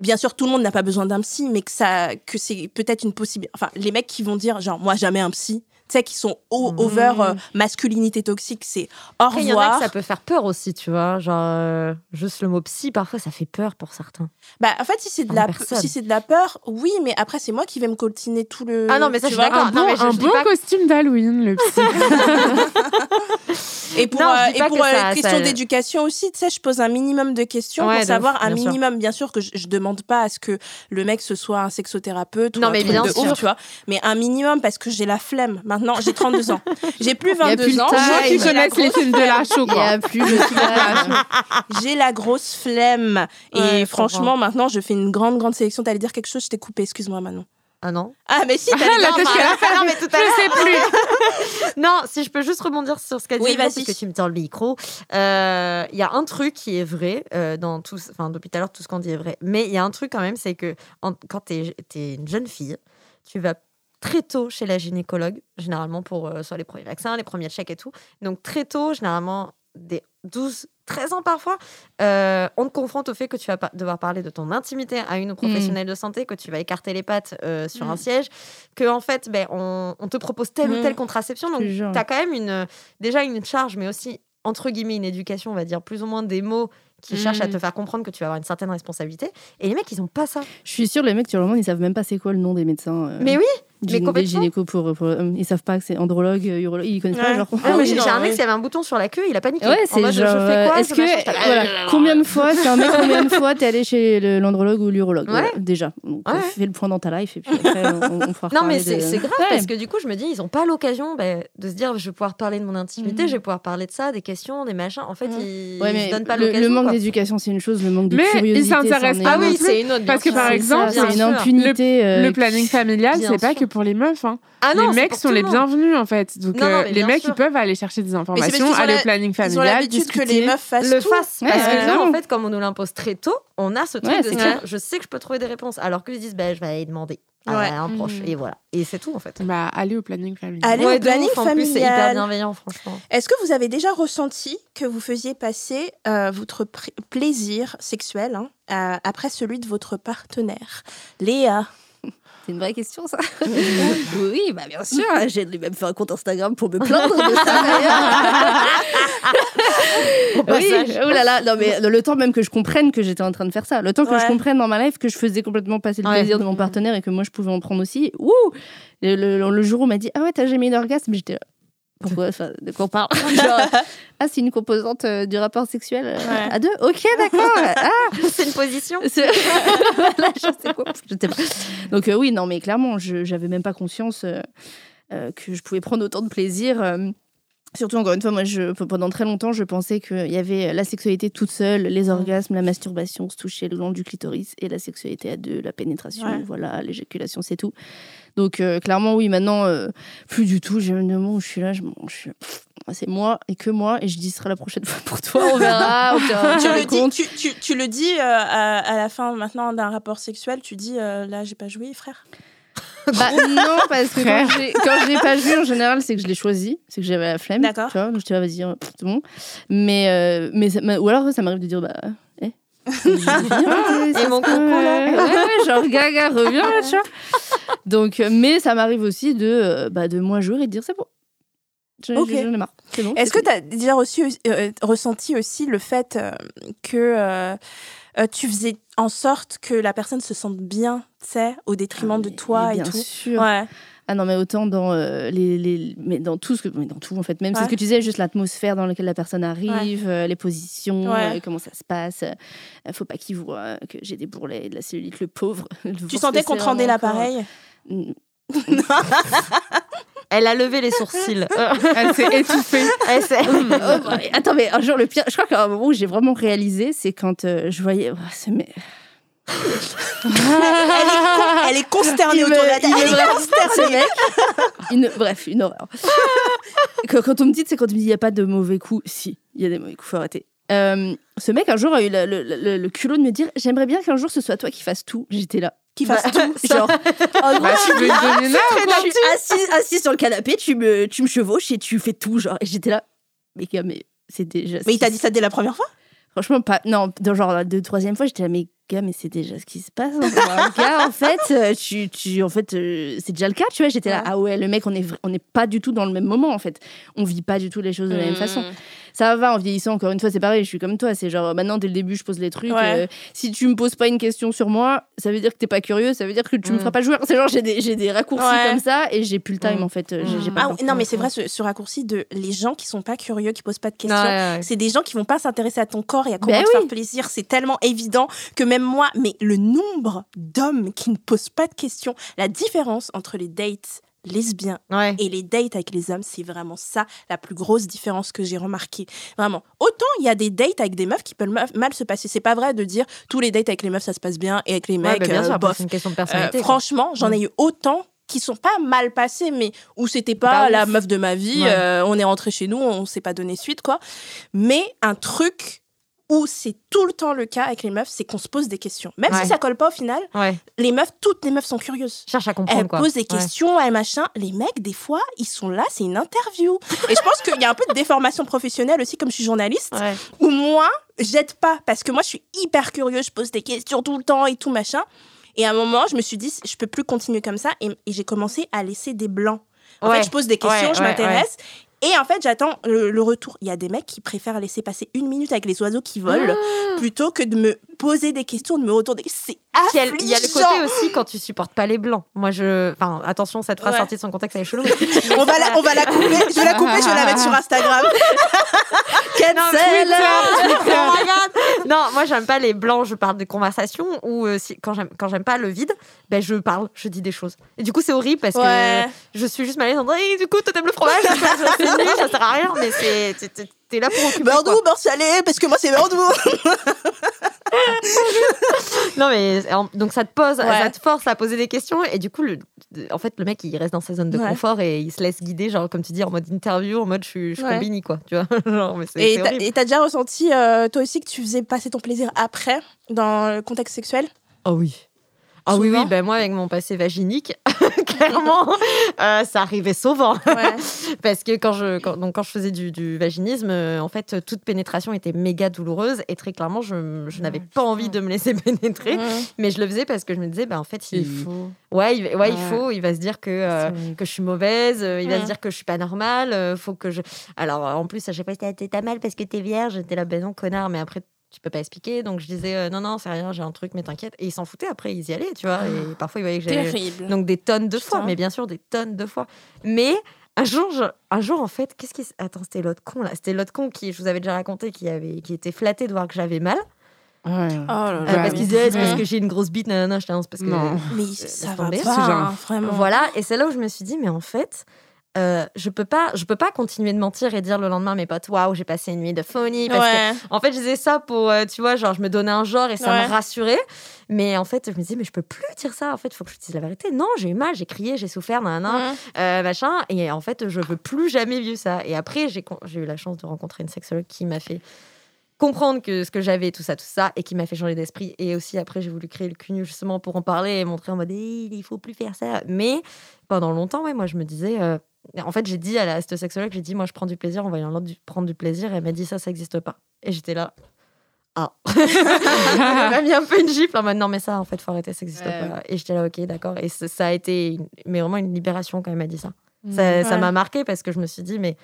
bien sûr, tout le monde n'a pas besoin d'un psy, mais que, ça, que c'est peut-être une possibilité. Enfin, les mecs qui vont dire, genre, moi, jamais un psy. Sais, qui sont Mhm. over euh, masculinité toxique, c'est au Après, il y en a revoir. que ça peut faire peur aussi, tu vois. Genre, euh, juste le mot psy, parfois, ça fait peur pour certains. Bah, en fait, si c'est de, la, si c'est de la peur, oui, mais après, c'est moi qui vais me coltiner tout le. Ah non, mais ça, tu je suis vois. d'accord. Un non, bon, mais je- un je dis bon pas- costume d'Halloween, le psy. (laughs) Et pour, Non, euh, et pour ça- question ça- d'éducation aussi, tu sais, je pose un minimum de questions Ouais, pour savoir ouf, un sûr. minimum. Bien sûr que je, je demande pas à ce que le mec ce soit un sexothérapeute Non, ou un mais truc bien de ouf, tu vois. Mais un minimum parce que j'ai la flemme. Maintenant, j'ai 32 ans. J'ai plus y a 22 plus le ans. la connaissent les grosse films de la show, Il n'y quoi. a plus le. J'ai la grosse flemme. Ouais, et je franchement, maintenant, je fais une grande, grande sélection. T'allais dire quelque chose, je t'ai coupé. Excuse-moi, Manon. Ah non Ah, mais si, (laughs) t'allais la dire- tête enfin, qu'elle a fait, non, mais tout à Je sais plus. (laughs) Non, si je peux juste rebondir sur ce qu'a dit Oui, parce que tu me tends le micro. Euh, Il y a un truc qui est vrai euh, dans tout, enfin depuis tout à l'heure tout ce qu'on dit est vrai, mais il y a un truc quand même, c'est que en- quand tu es, une jeune fille, tu vas très tôt chez la gynécologue, généralement pour euh, soit les premiers vaccins, les premiers chèques et tout. Donc très tôt, généralement des 12, 13 ans parfois, euh, on te confronte au fait que tu vas devoir parler de ton intimité à une professionnelle de santé, que tu vas écarter les pattes euh, sur un Mm. siège, que en fait, ben, on, on te propose telle ou Mm. telle contraception. Donc, tu as quand même une, déjà une charge, mais aussi entre guillemets une éducation, on va dire plus ou moins des mots qui cherchent à te faire comprendre que tu vas avoir une certaine responsabilité. Et les mecs, ils ont pas ça. Je suis sûre, les mecs, sur le moment, ils savent même pas c'est quoi le nom des médecins. euh, Mais oui, gyné- mais des complètement. gynécos pour, pour hommes. Ils savent pas que c'est andrologue, euh, urologue. Ils connaissent pas, Ouais. genre. Ah, Ah oui, j'ai non, j'ai un mec, y avait un bouton sur la queue, il a paniqué. Ouais, c'est genre. je fais euh, quoi Est-ce machin que. Voilà, combien de fois, c'est un mec, combien de fois t'es allé chez l'andrologue ou l'urologue Ouais. Voilà, Déjà. Donc, Ouais. on fait le point dans ta life et puis après, on, on fera (laughs) Non, mais c'est de- c'est grave Ouais. parce que du coup, je me dis, ils ont pas l'occasion bah, de se dire, je vais pouvoir parler de mon intimité, Mhm. je vais pouvoir parler de ça, des questions, des machins. En fait, Mhm. ils, ils se donnent pas le, l'occasion. le manque d'éducation, c'est une chose, le manque de Mais ils curiosité. s'intéressent pas Ah oui, c'est une autre. Parce que par exemple, ça, c'est une sûr. impunité. euh, le planning familial, c'est pas que pour les meufs. hein. Ah non, les mecs sont les bienvenus en fait. Donc Non, non, euh, les mecs sûr. ils peuvent aller chercher des informations, aller la- au planning Ils ont familial, l'habitude que les discuter. meufs fassent le tout. fassent. Ouais, parce que nous, en fait, comme on nous l'impose très tôt, on a ce truc Ouais, de dire, je sais que je peux trouver des réponses. Alors qu'ils disent, bah, je vais aller demander à Ouais. un proche. Mhm. Et voilà. Et c'est tout, en fait. Bah, aller au planning familial. Aller Ouais, au planning ouf, en plus, c'est hyper familial. bienveillant, franchement. Est-ce que vous avez déjà ressenti que vous faisiez passer euh, votre plaisir sexuel hein, à- après celui de votre partenaire Léa? C'est une vraie question, ça (laughs) Oui, bah bien sûr. J'ai même fait un compte Instagram pour me (laughs) plaindre de ça, d'ailleurs. (laughs) Oui, oh là là, non mais le temps même que je comprenne que j'étais en train de faire ça, le temps que Ouais. je comprenne dans ma life que je faisais complètement passer le Ouais. plaisir de mon partenaire et que moi je pouvais en prendre aussi. Ouh le, le- le jour où on m'a dit ah ouais t'as jamais eu d'orgasme, j'étais là. De quoi on parle (laughs) Genre, Ah, c'est une composante euh, du rapport sexuel euh, Ouais. à deux Ok, d'accord. (laughs) Ah, C'est une position. (laughs) Voilà, je sais pas. Je sais pas. Donc euh, oui, non, mais clairement, je j'avais même pas conscience que je pouvais prendre autant de plaisir. Surtout, encore une fois, moi, je, pendant très longtemps, je pensais qu'il y avait la sexualité toute seule, les orgasmes, la masturbation, se toucher le long du clitoris, et la sexualité à deux, la pénétration, Ouais. voilà, l'éjaculation, c'est tout. Donc, euh, clairement, oui, maintenant, euh, plus du tout. J'ai un moment où je suis là, je, je suis- c'est moi et que moi, et je dis, ce sera la prochaine (laughs) fois pour toi, on verra, on tient- on tu tient le, dis, tu, tu- tu le dis euh, à, à la fin maintenant d'un rapport sexuel, tu dis euh, là j'ai pas joué frère. (laughs) Bah, non, parce que quand j'ai- quand je l'ai pas vu, en général, c'est que je l'ai choisi. C'est que j'avais la flemme. D'accord. Tu vois, donc je dis, ah, vas-y, euh, c'est bon. Mais, euh, mais ça ou alors, ça m'arrive de dire, bah, eh. (laughs) Et mon coco, là Ouais, ouais, genre, gaga, reviens, là, tu vois. Donc, euh, mais ça m'arrive aussi de, euh, bah, de moi jouer et de dire, c'est bon. J'en ai marre. C'est bon. Est-ce que tu as déjà reçu, euh, ressenti aussi le fait euh, que euh, tu faisais en sorte que la personne se sente bien, tu sais, au détriment Ah, de toi et bien tout? sûr. Ouais. Ah non, mais autant dans euh, les, les- mais dans tout ce que, mais dans tout en fait, même c'est ce que tu disais, juste l'atmosphère dans laquelle la personne arrive, euh, les positions, Ouais. euh, comment ça se passe. Euh, faut pas qu'il voit que j'ai des bourrelets et de la cellulite, le pauvre. (laughs) Le Tu sentais se qu'on te rendait l'appareil. Elle a levé les sourcils. (laughs) Elle s'est étouffée. elle s'est- Oh, bah, attends, mais un jour, le pire, je crois qu'à un moment où j'ai vraiment réalisé, c'est quand euh, je voyais. oh, c'est- mais- elle, est con- elle est consternée Il autour me- de la table. il Elle me- est consternée. ce mec, une, bref, une horreur. (laughs) quand, quand on me dit, c'est quand on me dit il n'y a pas de mauvais coups, si, il y a des mauvais coups, faut arrêter. Euh, ce mec, un jour, a eu le, le- le- le culot de me dire J'aimerais bien qu'un jour ce soit toi qui fasses tout. J'étais là. Qui fasse tout. (laughs) Genre, en gros, Bah, tu veux une donner (laughs) là je suis assise, assise sur le canapé, tu me, tu me chevauches et tu fais tout. Genre, et j'étais là. Mais gars, mais c'est déjà. Mais il t'a dit ça dès la première fois? Franchement, pas. Non, dans genre la deux, troisième fois, j'étais là, mais gars, mais c'est déjà ce qui se passe. hein. Gars, en fait, euh, tu, tu, en fait, euh, c'est déjà le cas, tu vois. J'étais là, ah ouais, le mec, on est, vra- on n'est pas du tout dans le même moment, en fait. On vit pas du tout les choses de la même façon. Ça va, en vieillissant, encore une fois, c'est pareil, je suis comme toi. C'est genre, maintenant, dès le début, je pose les trucs. Ouais. euh, si tu me poses pas une question sur moi, ça veut dire que t'es pas curieux, ça veut dire que tu me Mm. feras pas jouer. (laughs) C'est genre, j'ai des, j'ai des raccourcis Ouais. comme ça et j'ai plus le time, Mm. en fait. euh, j'ai- j'ai Mm. pas Ah non, mais c'est vrai, ce, ce raccourci de les gens qui sont pas curieux, qui posent pas de questions. Ouais, ouais. C'est des gens qui vont pas s'intéresser à ton corps et à comment Ben te oui. faire plaisir. C'est tellement évident que même moi, mais le nombre d'hommes qui ne posent pas de questions, la différence entre les dates lesbiens Ouais. et les dates avec les hommes, c'est vraiment ça la plus grosse différence que j'ai remarqué. Vraiment. Autant il y a des dates avec des meufs qui peuvent ma- mal se passer. C'est pas vrai de dire tous les dates avec les meufs ça se passe bien et avec les Ouais, mecs, bah, bien euh, bof. une question de Euh, personnalité. franchement, j'en ai Mm. eu autant qui sont pas mal passés, mais où c'était pas Pas la ouf. meuf de ma vie, Ouais. euh, on est rentré chez nous, on s'est pas donné suite, quoi. Mais un truc où c'est tout le temps le cas avec les meufs, c'est qu'on se pose des questions. Même Ouais. si ça colle pas au final, Ouais. les meufs, toutes les meufs sont curieuses. Cherche à comprendre Elles quoi. posent des Ouais. questions, elles machin. Les mecs, des fois, ils sont là, c'est une interview. Et je pense qu'il y a un peu de déformation professionnelle aussi, comme je suis journaliste, Ouais. où moi, j'aide pas, parce que moi, je suis hyper curieuse, je pose des questions tout le temps et tout machin. Et à un moment, je me suis dit, je peux plus continuer comme ça, et, et j'ai commencé à laisser des blancs. En Ouais. fait, je pose des questions, Ouais, je ouais, m'intéresse. Et en fait, j'attends le, le retour. Il y a des mecs qui préfèrent laisser passer une minute avec les oiseaux qui volent Ah. plutôt que de me poser des questions, de me retourner. C'est Puis Il y, a, le côté affligeant. aussi quand tu supportes pas les blancs. Moi, je. Enfin, attention, cette phrase Ouais. sortie de son contexte, elle est chelou. (laughs) On va, la, on va la couper. Je vais la couper, je vais la mettre sur Instagram. (laughs) Cancel Twitter. Oh. Non, moi j'aime pas les blancs, je parle des conversations ou euh, si, quand j'aime pas le vide, ben je parle, je dis des choses. Et du coup c'est horrible parce Ouais. que je suis juste mal à l'aise en disant Eh, du coup t'aimes le fromage, ça sert à rien, mais c'est t'es- là pour occuper. Beurre doux, beurre salé, parce que moi c'est beurre doux. (laughs) (laughs) Non mais donc ça te pose, Ouais. ça te force à poser des questions et du coup le, en fait le mec il reste dans sa zone de Ouais. confort et il se laisse guider genre comme tu dis en mode interview, en mode je, suis- je Ouais. combine quoi, tu vois. (laughs) genre, mais Et t'as- déjà ressenti, euh, toi aussi, que tu faisais passer ton plaisir après, dans le contexte sexuel? Ah oui. Ah oui, Souvent oui, ben moi, avec mon passé vaginique, (laughs) clairement, euh, ça arrivait souvent. Ouais. (laughs) Parce que quand je, quand, donc quand je faisais du, du vaginisme, euh, en fait, toute pénétration était méga douloureuse. Et très clairement, je, je n'avais pas envie de me laisser (laughs) pénétrer. Mais je le faisais parce que je me disais, bah, en fait, il, Il faut. Ouais, il, ouais, il faut. Il va se dire que, euh, que je suis mauvaise. il va se dire que je suis pas normale. faut que je. Alors, en plus, à chaque fois, t'as mal parce que t'es vierge. J'étais là, ben non, connard. Mais après, tu peux pas expliquer. Donc, je disais, euh, non, non, c'est rien, j'ai un truc, mais t'inquiète. Et ils s'en foutaient. Après, ils y allaient, tu vois. Et parfois, ils voyaient que j'avais. Terrible. Donc, des tonnes de fois. Mais bien sûr, des tonnes de fois. Mais. Un jour, je- un jour, en fait, qu'est-ce qui. Attends, c'était l'autre con, là. C'était l'autre con qui, je vous avais déjà raconté, qui, avait, qui était flatté de voir que j'avais mal. Ouais. Oh là Euh, là. parce Ouais. qu'il disait, c'est parce que j'ai une grosse bite, nanana. J'étais, non, c'est parce que. Non. Mais ça va pas, Ce genre. vraiment. Voilà, et c'est là où je me suis dit, mais en fait, euh, je peux pas, je peux pas continuer de mentir et dire le lendemain à mes potes, waouh, j'ai passé une nuit de folie. Parce Ouais. que, en fait, je disais ça pour, euh, tu vois, genre, je me donnais un genre et ça Ouais. me rassurait. Mais en fait, je me disais, mais je peux plus dire ça. En fait, il faut que je dise la vérité. Non, j'ai eu mal, j'ai crié, j'ai souffert, nanana, Mmh. euh, machin. Et en fait, je veux plus jamais vivre ça. Et après, j'ai eu la chance de rencontrer une sexologue qui m'a fait comprendre que ce que j'avais, tout ça, tout ça, et qui m'a fait changer d'esprit. Et aussi, après, j'ai voulu créer le CUNY justement pour en parler et montrer en mode, Eh, il faut plus faire ça. Mais pendant longtemps, ouais, moi, je me disais. euh, En fait, j'ai dit à la à cette sexologue, j'ai dit, moi, je prends du plaisir en voyant l'autre prendre du plaisir. Et elle m'a dit, ça, ça n'existe pas. Et j'étais là. Ah. (laughs) elle m'a mis un peu une gifle en mode, non, mais ça, en fait, faut arrêter, ça n'existe Ouais. pas. Et j'étais là, ok, d'accord. Et ça, ça a été, une- mais vraiment une libération quand elle m'a dit ça. Ça Ouais. m'a marqué parce que je me suis dit, mais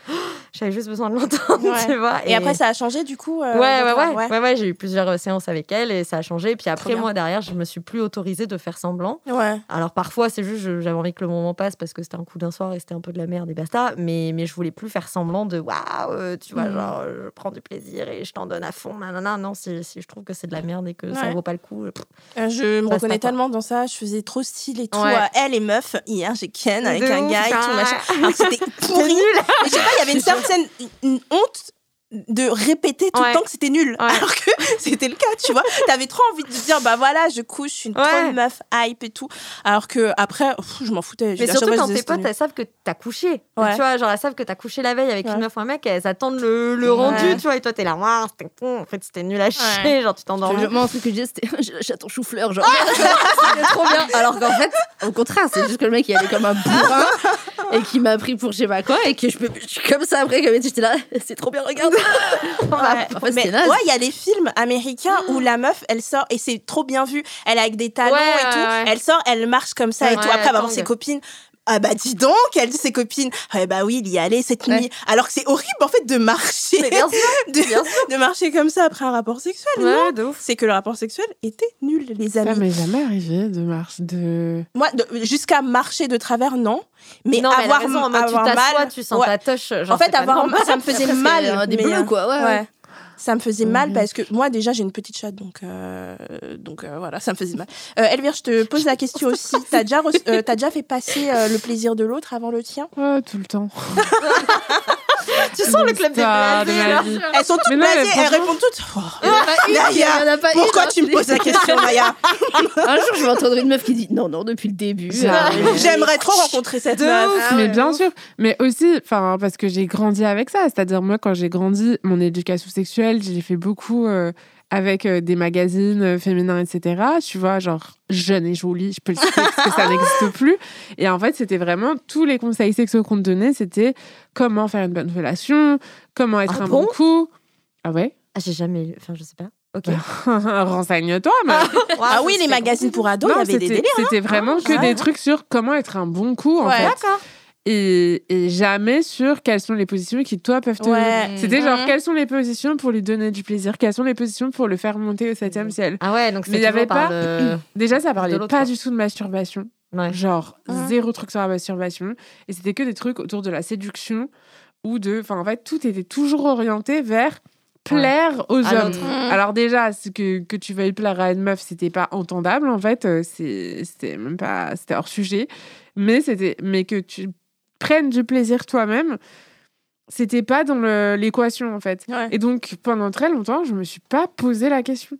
j'avais juste besoin de l'entendre, Ouais. (laughs) tu vois. Et après, ça a changé du coup euh, Ouais, ouais, ouais, ouais, ouais, j'ai eu plusieurs euh, séances avec elle et ça a changé. Puis après, moi, derrière, je me suis plus autorisée de faire semblant. Ouais. Alors parfois, c'est juste, j'avais envie que le moment passe parce que c'était un coup d'un soir et c'était un peu de la merde et basta. Mais, mais je voulais plus faire semblant de waouh, tu vois, Mhm. genre, euh, je prends du plaisir et je t'en donne à fond. Nanana. Non, si, si je trouve que c'est de la merde et que ça Ouais. vaut pas le coup. euh, pff. Euh, je me reconnais tellement dans ça. Je faisais trop style et tout. Elle et meuf. Hier, j'ai Ken avec De un ouf, gars et tout, ça. Machin. Alors que c'était (laughs) pourri. Je sais pas, il y avait une certaine une honte de répéter tout Ouais. le temps que c'était nul. Ouais. Alors que (laughs) c'était le cas, tu vois. T'avais trop envie de dire, bah voilà, je couche, je suis une trop Ouais. une meuf hype et tout. Alors que après, pff, je m'en foutais. Je- Mais surtout quand tes potes, elles savent que t'as couché. Ouais. Tu vois, genre elles savent que t'as couché la veille avec Ouais. une meuf ou un mec, elles attendent le, le Ouais. rendu, tu vois. Et toi, t'es là, c'était con. En fait, c'était nul à chier. Genre, tu t'endors. Je- Moi, un truc que je disais, c'était (laughs) ton chou-fleur. Genre, (laughs) c'était trop bien. Alors qu'en fait, au contraire, c'est juste que le mec, il allait comme un bourrin et qui m'a pris pour je sais pas quoi et que je, je suis comme ça après, comme j'étais là, c'est trop bien, regarde. (laughs) Ouais. En fait, Mais c'est naze. ouais, il y a des films américains où la meuf, elle sort et c'est trop bien vu. Elle est avec des talons Ouais, et tout. Elle sort, elle marche comme ça et tout. Après, elle va voir ses copines. Ah bah dis donc, elle dit ses copines. Ah bah oui, il y allait cette Ouais. nuit. Alors que c'est horrible en fait de marcher, Mais bien sûr, (laughs) de, bien de marcher comme ça après un rapport sexuel. Ouais. C'est que le rapport sexuel était nul, les Ça amis. m'est jamais arrivé de marche de. Moi, jusqu'à marcher de travers, non. Mais non, mais avoir, raison, en mode, tu avoir mal, tu sens ouais. ta touche. Genre, en fait, avoir normal. ça me faisait mal. euh, des mais, bleus, euh, quoi, ouais. Ça me faisait mal Mhm. parce que moi déjà j'ai une petite chatte donc euh, donc euh, voilà ça me faisait mal. Euh, Elvire je te pose la question (laughs) aussi. T'as déjà euh, t'as déjà fait passer euh, le plaisir de l'autre avant le tien? Ouais, tout le temps. (laughs) (laughs) Tu sens le club des blasés, là. Elles sont toutes blasées, elles répondent toutes. Oh, Naya, une, pourquoi hein. tu me poses la question Maya (laughs) Un jour, je vais entendre une meuf qui dit non, non, depuis le début. Euh, (laughs) J'aimerais trop rencontrer cette meuf. Ah mais bien ouf. sûr. Mais aussi, enfin, parce que j'ai grandi avec ça. C'est-à-dire, moi, quand j'ai grandi, mon éducation sexuelle, j'ai fait beaucoup euh, avec euh, des magazines euh, féminins, etc. Tu vois, genre jeune et jolie, je peux le citer parce que ça (laughs) n'existe plus. Et en fait, c'était vraiment tous les conseils sexuels qu'on te donnait, c'était comment faire une bonne relation, comment être Ah un bon bon coup. Ah ouais? Ah, j'ai jamais lu. Enfin, je sais pas. Ok. (laughs) Renseigne-toi, mais (laughs) Ah oui les magazines pour ados il y avait des c'était délires. c'était vraiment que Ah, des ouais. trucs sur comment être un bon coup, en Ouais. fait. D'accord. Et, et jamais sur quelles sont les positions qui, toi, peuvent te. Ouais. C'était genre, Mhm. quelles sont les positions pour lui donner du plaisir? Quelles sont les positions pour le faire monter au septième ciel? Ah ouais, donc Mais c'est il y avait pas- le- (clears throat) Déjà, ça parlait pas quoi. du tout de masturbation. Ouais. Genre, Mhm. zéro truc sur la masturbation. Et c'était que des trucs autour de la séduction ou de. Enfin, en fait, tout était toujours orienté vers plaire aux À hommes. l'autre. Alors, déjà, ce que, que tu veuilles plaire à une meuf, c'était pas entendable, en fait. Euh, c'est- C'était même pas. C'était hors sujet. Mais, c'était, mais que tu prennes du plaisir toi-même, c'était pas dans l'équation, en fait. Ouais. Et donc, pendant très longtemps, je me suis pas posé la question.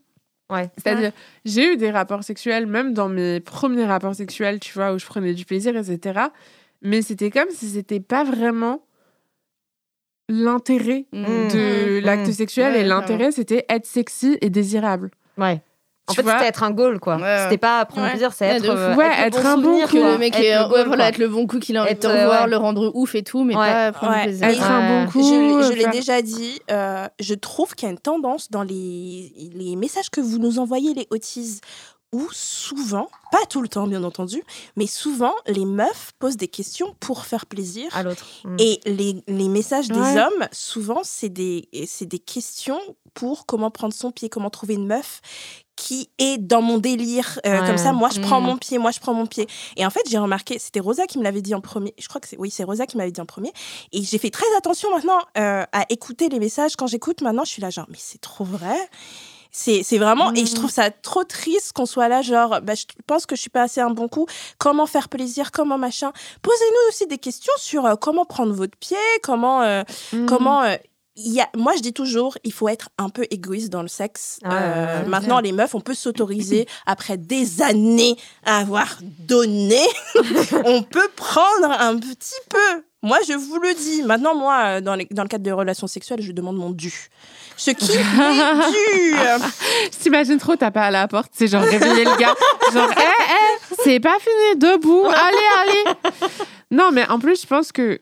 Ouais. C'est-à-dire, j'ai eu des rapports sexuels, même dans mes premiers rapports sexuels, tu vois, où je prenais du plaisir, etc. Mais c'était comme si c'était pas vraiment l'intérêt Mm. de Mmh. l'acte Mmh. sexuel Ouais, et l'intérêt c'était être sexy et désirable. Ouais. En Tu fait, c'était être un goal, quoi. Ouais, ouais. C'était pas prendre Ouais. plaisir, c'est Ouais, être, de ouf. euh, Ouais, le être un bon Que le mec Être est, le ouais, goal, voilà, être le bon coup qu'il a envie de te Être, euh, revoir, ouais. le rendre ouf et tout, mais Ouais. pas prendre Ouais. plaisir. Être un bon Ouais. coup. Je, l'ai- je l'ai faire- déjà dit, euh, je trouve qu'il y a une tendance dans les, les messages que vous nous envoyez, les autistes, où souvent, pas tout le temps bien entendu, mais souvent les meufs posent des questions pour faire plaisir. À l'autre. Mm. Et les, les messages des hommes, souvent, c'est des, questions pour comment prendre son pied, comment trouver une meuf qui est dans mon délire. Euh, Ouais. Comme ça, moi, je prends Mm. mon pied, moi, je prends mon pied. Et en fait, j'ai remarqué, c'était Rosa qui me l'avait dit en premier. Je crois que c'est, oui, c'est Rosa qui m'avait dit en premier. Et j'ai fait très attention maintenant euh, à écouter les messages. Quand j'écoute maintenant, je suis là, genre, mais c'est trop vrai. C'est, vraiment, et je trouve ça trop triste qu'on soit là, genre, bah, je pense que je suis pas assez un bon coup. Comment faire plaisir, comment machin? Posez-nous aussi des questions sur euh, comment prendre votre pied, comment, euh, Mm. comment. euh, il y a, moi, je dis toujours, il faut être un peu égoïste dans le sexe. Ah maintenant, les meufs, on peut s'autoriser, (clears throat) après des années à avoir donné, (laughs) on peut prendre un petit peu. Moi, je vous le dis. Maintenant, moi, dans, les- dans le cadre des relations sexuelles, je demande mon dû. Ce qui est dû. Je (laughs) t'imagine trop taper à la porte, c'est genre réveiller le gars. Genre, hé, hé, c'est pas fini, debout, allez, allez. Non, mais en plus, je pense que.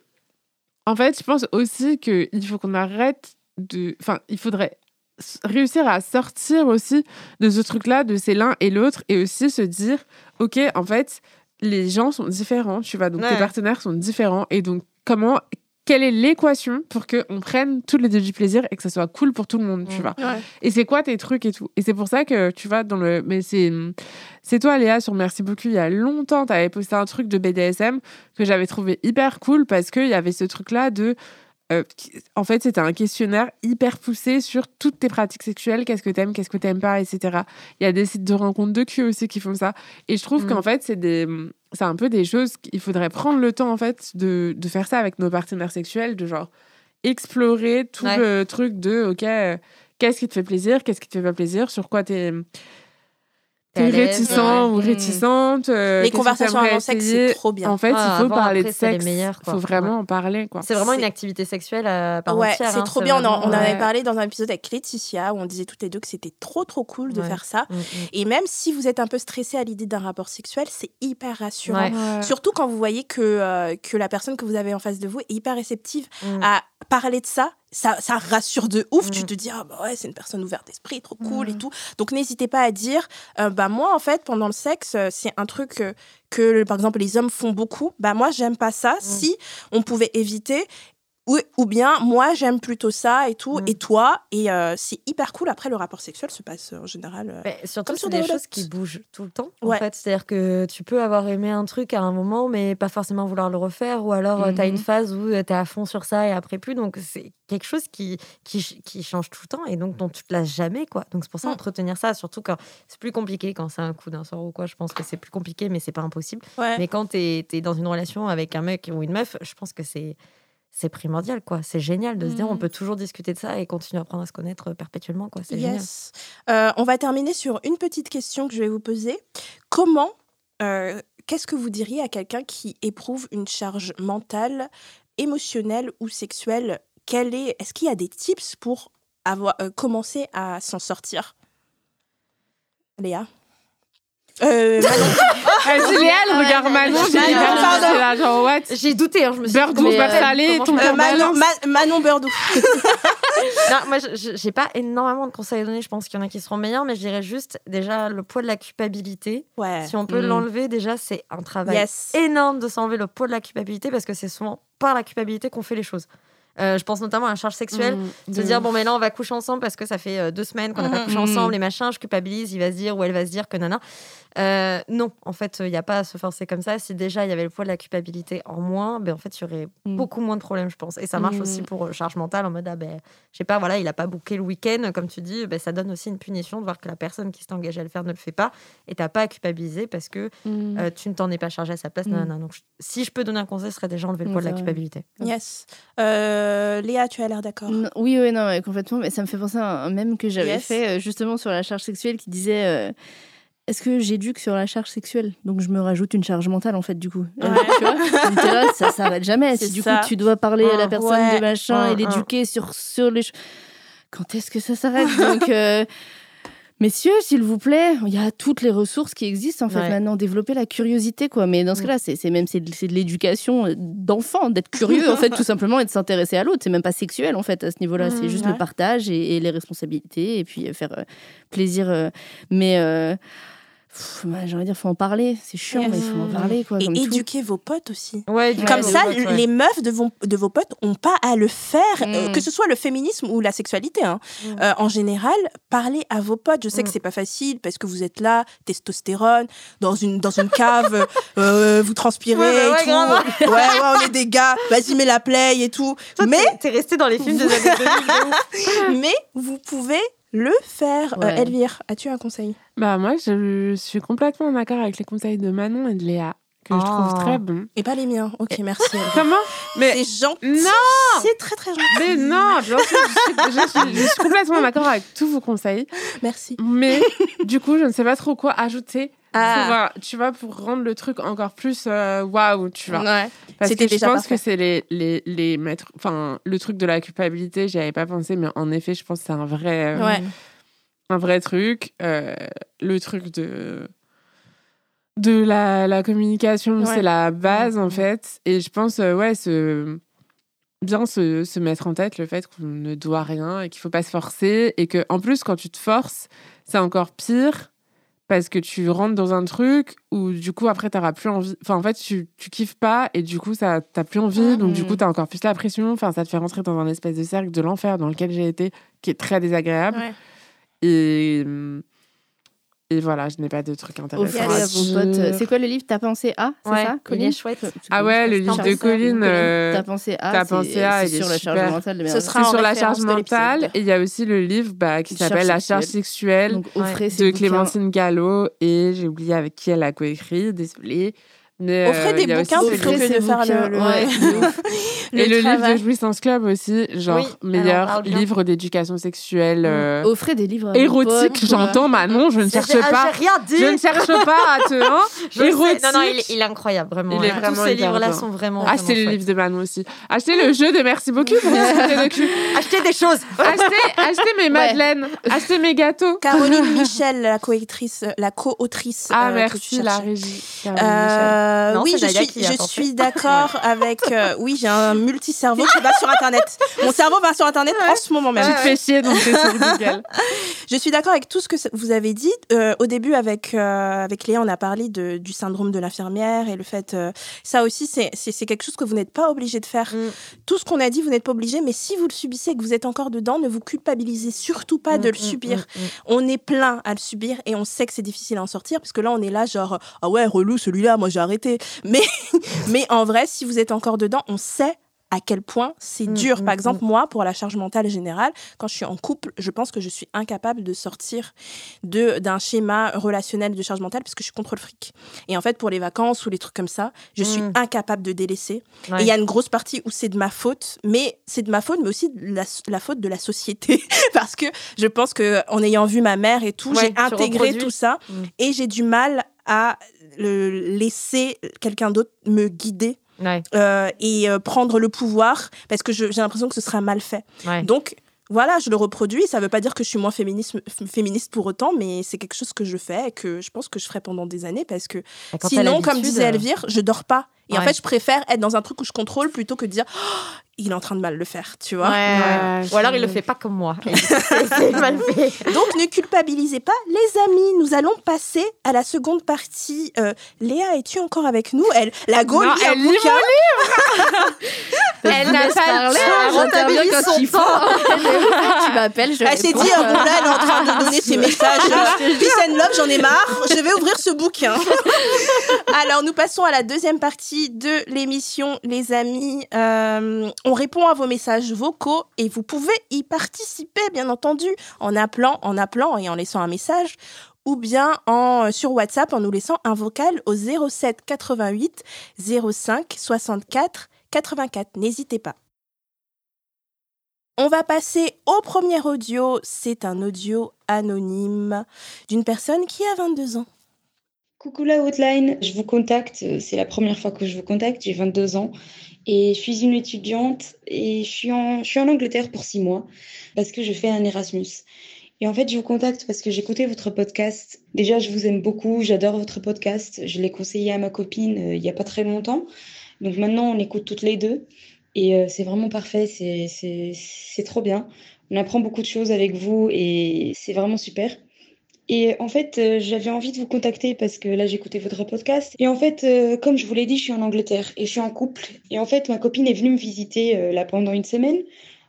En fait, je pense aussi qu'il faut qu'on arrête de. Enfin, il faudrait réussir à sortir aussi de ce truc-là, de c'est l'un et l'autre, et aussi se dire, OK, en fait, les gens sont différents, tu vois, donc tes Ouais. partenaires sont différents, et donc comment. Quelle est l'équation pour qu'on prenne tous les deux du plaisir et que ça soit cool pour tout le monde, tu vois et c'est quoi tes trucs et tout? Et c'est pour ça que, tu vois, dans le. Mais c'est. C'est toi, Léa, sur Merci beaucoup, il y a longtemps, tu avais posté un truc de BDSM que j'avais trouvé hyper cool parce qu'il y avait ce truc-là de. euh, en fait, c'était un questionnaire hyper poussé sur toutes tes pratiques sexuelles, qu'est-ce que t'aimes, qu'est-ce que t'aimes pas, etc. Il y a des sites de rencontres de cul aussi qui font ça. Et je trouve Mm. qu'en fait, c'est des, c'est un peu des choses qu'il faudrait prendre le temps en fait de, de faire ça avec nos partenaires sexuels, de genre explorer tout Ouais. le truc de ok, euh, qu'est-ce qui te fait plaisir, qu'est-ce qui te fait pas plaisir, sur quoi t'es T'es à t'es réticent ouais. ou Mm. réticente. euh, Les conversations avant sexe, c'est trop bien. En fait, Ah, il faut avant, parler après, de sexe. Il faut vraiment Ouais. en parler quoi. C'est vraiment une activité sexuelle à part Ouais, entière. c'est hein, trop bien. On en, on en vraiment, avait parlé dans un épisode avec Laetitia où on disait toutes les deux que c'était trop trop cool de faire ça. Mm, mm. Et même si vous êtes un peu stressé à l'idée d'un rapport sexuel, c'est hyper rassurant. Ouais. Ouais. Surtout quand vous voyez que, euh, que la personne que vous avez en face de vous est hyper réceptive Mm. à parler de ça. Ça, ça rassure de ouf. Tu Mm. te dis, ah bah ouais, c'est une personne ouverte d'esprit, trop cool et tout. Donc n'hésitez pas à dire, euh, bah moi en fait, pendant le sexe, euh, c'est un truc que, par exemple, les hommes font beaucoup. Bah moi, j'aime pas ça. Si on pouvait éviter. Ou, ou bien, moi, j'aime plutôt ça et tout. Mm. Et toi Et euh, c'est hyper cool. Après, le rapport sexuel se passe euh, en général. euh, Mais surtout, Comme sur des des choses qui bougent tout le temps. Ouais. En fait, c'est-à-dire que tu peux avoir aimé un truc à un moment, mais pas forcément vouloir le refaire, ou alors tu as une phase où tu es à fond sur ça et après plus. Donc c'est quelque chose qui, qui, ch- qui change tout le temps et donc dont tu te lasses jamais, quoi. Donc c'est pour ça Mm. entretenir ça, surtout quand c'est plus compliqué quand c'est un coup d'un soir ou quoi. Je pense que c'est plus compliqué, mais c'est pas impossible. Ouais. Mais quand tu es, dans une relation avec un mec ou une meuf, je pense que c'est c'est primordial, quoi. C'est génial de se dire on Mhm. peut toujours discuter de ça et continuer à apprendre à se connaître perpétuellement, quoi. C'est génial. Euh, on va terminer sur une petite question que je vais vous poser. Comment, euh, qu'est-ce que vous diriez à quelqu'un qui éprouve une charge mentale, émotionnelle ou sexuelle? Quel est, Est-ce qu'il y a des tips pour avoir, euh, commencer à s'en sortir? Léa? Euh, Manon. Ah, c'est Léa, elle regarde Manon, j'ai Manon, dit pardon, c'est là, genre what? J'ai douté, hein, je me suis dit, Beurre doux, beurre fais salé, ton Euh, Manon. Ma- Manon Beurdou. Non, moi, je- j'ai pas énormément de conseils à donner. Je pense qu'il y en a qui seront meilleurs, mais je dirais juste déjà le poids de la culpabilité. Ouais. Si on peut Mm. l'enlever, déjà, c'est un travail Yes. énorme de s'enlever le poids de la culpabilité parce que c'est souvent par la culpabilité qu'on fait les choses. Euh, je pense notamment à la charge sexuelle. Mm, Se dire, bon, mais là, on va coucher ensemble parce que ça fait euh, deux semaines qu'on n'a pas couché ensemble, les machins, je culpabilise, il va se dire ou elle va se dire que nana. Euh, non, en fait, il n'y a pas à se forcer comme ça. Si déjà il y avait le poids de la culpabilité en moins, ben, en fait, il y aurait beaucoup moins de problèmes, je pense. Et ça marche aussi pour euh, charge mentale en mode, ah ben, je sais pas, voilà, il a pas booké le week-end, comme tu dis, ben, ça donne aussi une punition de voir que la personne qui s'est engagée à le faire ne le fait pas et t'as pas à culpabiliser parce que euh, tu ne t'en es pas chargé à sa place. Nanana. Donc, si je peux donner un conseil, ce serait déjà enlever le poids de la vrai. culpabilité. Yes. Euh, Léa, tu as l'air d'accord. Oui, oui, non, complètement. Mais ça me fait penser à un mème que j'avais Yes. fait euh, justement sur la charge sexuelle qui disait euh, Est-ce que j'éduque sur la charge sexuelle? Donc je me rajoute une charge mentale en fait, du coup. Euh, Ouais. tu vois là, ça s'arrête jamais. (laughs) Si du ça. coup tu dois parler à la Ah, personne ouais. de machin Ah, et l'éduquer sur, sur les. Quand est-ce que ça s'arrête? Donc. euh, Messieurs, s'il vous plaît, il y a toutes les ressources qui existent en fait Ouais. maintenant. Développer la curiosité, quoi. Mais dans ce Mm. cas-là, c'est même c'est de, l'éducation euh, d'enfant, d'être curieux en fait, (laughs) tout simplement, et de s'intéresser à l'autre. C'est même pas sexuel en fait à ce niveau-là. Mm, c'est juste ouais. le partage et, et les responsabilités et puis euh, faire euh, plaisir. euh, mais euh, j'ai envie de dire, faut en parler. C'est chiant, mais il faut en parler quoi. Et comme tout. éduquer vos potes aussi. Ouais, Comme ça, les meufs de vos, de vos potes n'ont pas à le faire, euh, Mm. que ce soit le féminisme ou la sexualité. hein. Mm. Euh, en général, parlez à vos potes. Je sais que Mm. c'est pas facile parce que vous êtes là, testostérone, dans une, dans une cave, euh, vous transpirez Ouais, bah ouais, et tout. Ouais, ouais, on est des gars, vas-y, mets la play et tout. Toi, mais, t'es- resté dans les films des années 2000. de ouf. (laughs) mais vous pouvez le faire. Euh. Elvire, as-tu un conseil? Bah, moi, je suis complètement d'accord avec les conseils de Manon et de Léa, que je trouve Oh. très bons. Et pas les miens. Ok, merci. (laughs) Comment? Mais C'est gentil. non C'est très très gentil. Mais non, je je suis complètement d'accord avec tous vos conseils. Merci. Mais (laughs) du coup, je ne sais pas trop quoi ajouter. Ah. Pour, euh, tu vois, pour rendre le truc encore plus euh, waouh, tu vois. Ouais. Parce que je pense parfait. que c'est les, les, les maîtres. Enfin, le truc de la culpabilité, j'y avais pas pensé, mais en effet, je pense que c'est un vrai, euh, Ouais. un vrai truc. Le truc de de la, la communication, Ouais. c'est la base en fait. Et je pense, euh, ouais, se, bien se, se mettre en tête le fait qu'on ne doit rien et qu'il faut pas se forcer. Et que en plus, quand tu te forces, c'est encore pire parce que tu rentres dans un truc où du coup après t'auras plus envie enfin en fait tu, tu kiffes pas et du coup ça t'as plus envie. Donc du coup t'as encore plus la pression. Enfin ça te fait rentrer dans un espèce de cercle de l'enfer dans lequel j'ai été qui est très désagréable. Ouais. et et voilà je n'ai pas de trucs intéressants potes. euh, C'est quoi le livre T'as pensé à? C'est Ouais, ça, il Colline? est chouette. Ah ouais, le livre de Colline, euh, T'as pensé à T'as c'est- pensé à, c'est sur la charge super. mentale de Ce sera sur la charge mentale et il y a aussi le livre bah, qui s'appelle La charge sexuelle. Donc de. Clémentine Gallo et j'ai oublié avec qui elle a coécrit désolée mais Offrez euh, des bouquins que de faire le, le, Ouais, (laughs) Et le livre de Jouissance Club aussi, genre Oui, meilleur livre d'éducation sexuelle euh, Offrez des livres à vos érotique. potes, voilà. J'entends Manon, je ne cherche ah, pas. J'ai rien dit. Je ne cherche pas à te. Hein, (laughs) érotique. Non, non, il, est- il est incroyable, vraiment. Il est Tous vraiment ces livres-là sont vraiment. Achetez vraiment le livre de Manon aussi. Achetez le jeu de Merci beaucoup pour (laughs) de cul. Achetez des choses. Achetez, achetez mes madeleines. Achetez mes gâteaux. Caroline Michel, la co-autrice, la co-autrice. Ah, euh, merci la régie. Euh, Non, oui, je suis, je (laughs) d'accord avec. euh, oui, j'ai un (laughs) multicerveau qui va sur Internet. Mon cerveau va sur Internet en ce moment même. Tu te fais chier donc t'es sur Google. (laughs) Je suis d'accord avec tout ce que vous avez dit. Euh, au début, avec, euh, avec Léa, on a parlé de, du syndrome de l'infirmière et le fait. euh, ça aussi, c'est quelque chose que vous n'êtes pas obligé de faire. Mm. Tout ce qu'on a dit, vous n'êtes pas obligé, mais si vous le subissez et que vous êtes encore dedans, ne vous culpabilisez surtout pas de le Mm, mm, subir. mm, mm. On est plein à le subir et on sait que c'est difficile à en sortir parce que là, on est là, genre, ah ouais, relou celui-là, moi j'ai Mais, (laughs) mais en vrai, si vous êtes encore dedans, on sait à quel point c'est Mm, dur. Par mm, exemple, moi, pour la charge mentale générale, quand je suis en couple, je pense que je suis incapable de sortir de d'un schéma relationnel de charge mentale parce que je suis contre le fric. Et en fait, pour les vacances ou les trucs comme ça, je suis Mm. incapable de délaisser. Ouais. Et il y a une grosse partie où c'est de ma faute, mais c'est de ma faute, mais aussi de la, la faute de la société. (laughs) Parce que je pense que en ayant vu ma mère et tout, Ouais, j'ai intégré tout ça Mm. et j'ai du mal à le laisser quelqu'un d'autre me guider Ouais, euh, et euh, prendre le pouvoir parce que j'ai l'impression que ce sera mal fait. ouais. Donc voilà, je le reproduis. Ça ne veut pas dire que je suis moins féministe, féministe pour autant, mais c'est quelque chose que je fais et que je pense que je ferai pendant des années parce que Sinon, comme disait euh, Elvire, je dors pas. Et en fait, je préfère être dans un truc où je contrôle plutôt que de dire Oh, il est en train de mal le faire, tu vois. Ouais. Ou alors il le fait pas comme moi. (laughs) C'est mal (laughs) fait. Donc ne culpabilisez pas, les amis. Nous allons passer à la seconde partie. Euh, Léa, es-tu encore avec nous? Elle, la go Non, lit un elle lit bouquin. (laughs) Elle n'a pas le temps, quand son il faut. tu m'appelles, je Elle s'est dit, euh, bon là, elle est en train de donner ses messages. Peace and love, j'en ai marre. Je vais ouvrir ce bouquin. Alors, nous passons à la deuxième partie de l'émission, les amis. Euh, on répond à vos messages vocaux et vous pouvez y participer, bien entendu, en appelant, en appelant et en laissant un message ou bien en, sur WhatsApp en nous laissant un vocal au 07 88 05 64 84. N'hésitez pas. On va passer au premier audio. C'est un audio anonyme d'une personne qui a 22 ans. Coucou la hotline, je vous contacte, euh, c'est la première fois que je vous contacte, j'ai 22 ans et je suis une étudiante et je suis en, je suis en Angleterre pour six mois parce que je fais un Erasmus. Et en fait, je vous contacte parce que écouté votre podcast. Déjà, je vous aime beaucoup, j'adore votre podcast. Je l'ai conseillé à ma copine euh, il n'y a pas très longtemps. Donc maintenant, on écoute toutes les deux et euh, c'est vraiment parfait, c'est trop bien. On apprend beaucoup de choses avec vous et c'est vraiment super. Et en fait, euh, j'avais envie de vous contacter parce que là, j'écoutais votre podcast. Et en fait, euh, comme je vous l'ai dit, je suis en Angleterre et je suis en couple. Et en fait, ma copine est venue me visiter euh, là pendant une semaine.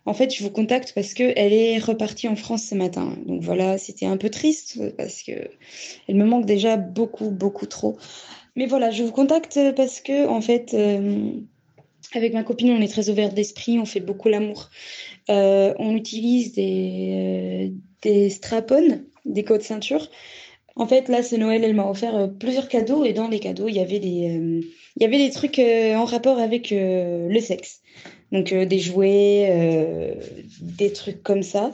En fait, je vous contacte parce que elle est repartie en France ce matin. Donc voilà, c'était un peu triste parce que elle me manque déjà beaucoup, beaucoup trop. Mais voilà, je vous contacte parce que en fait, avec ma copine, on est très ouvert d'esprit, on fait beaucoup l'amour. On utilise des, des strap-on, des codes ceinture. En fait, là, ce Noël, elle m'a offert euh, plusieurs cadeaux et dans les cadeaux, il y avait des, euh, il y avait des trucs euh, en rapport avec le sexe. Donc des jouets, des trucs comme ça,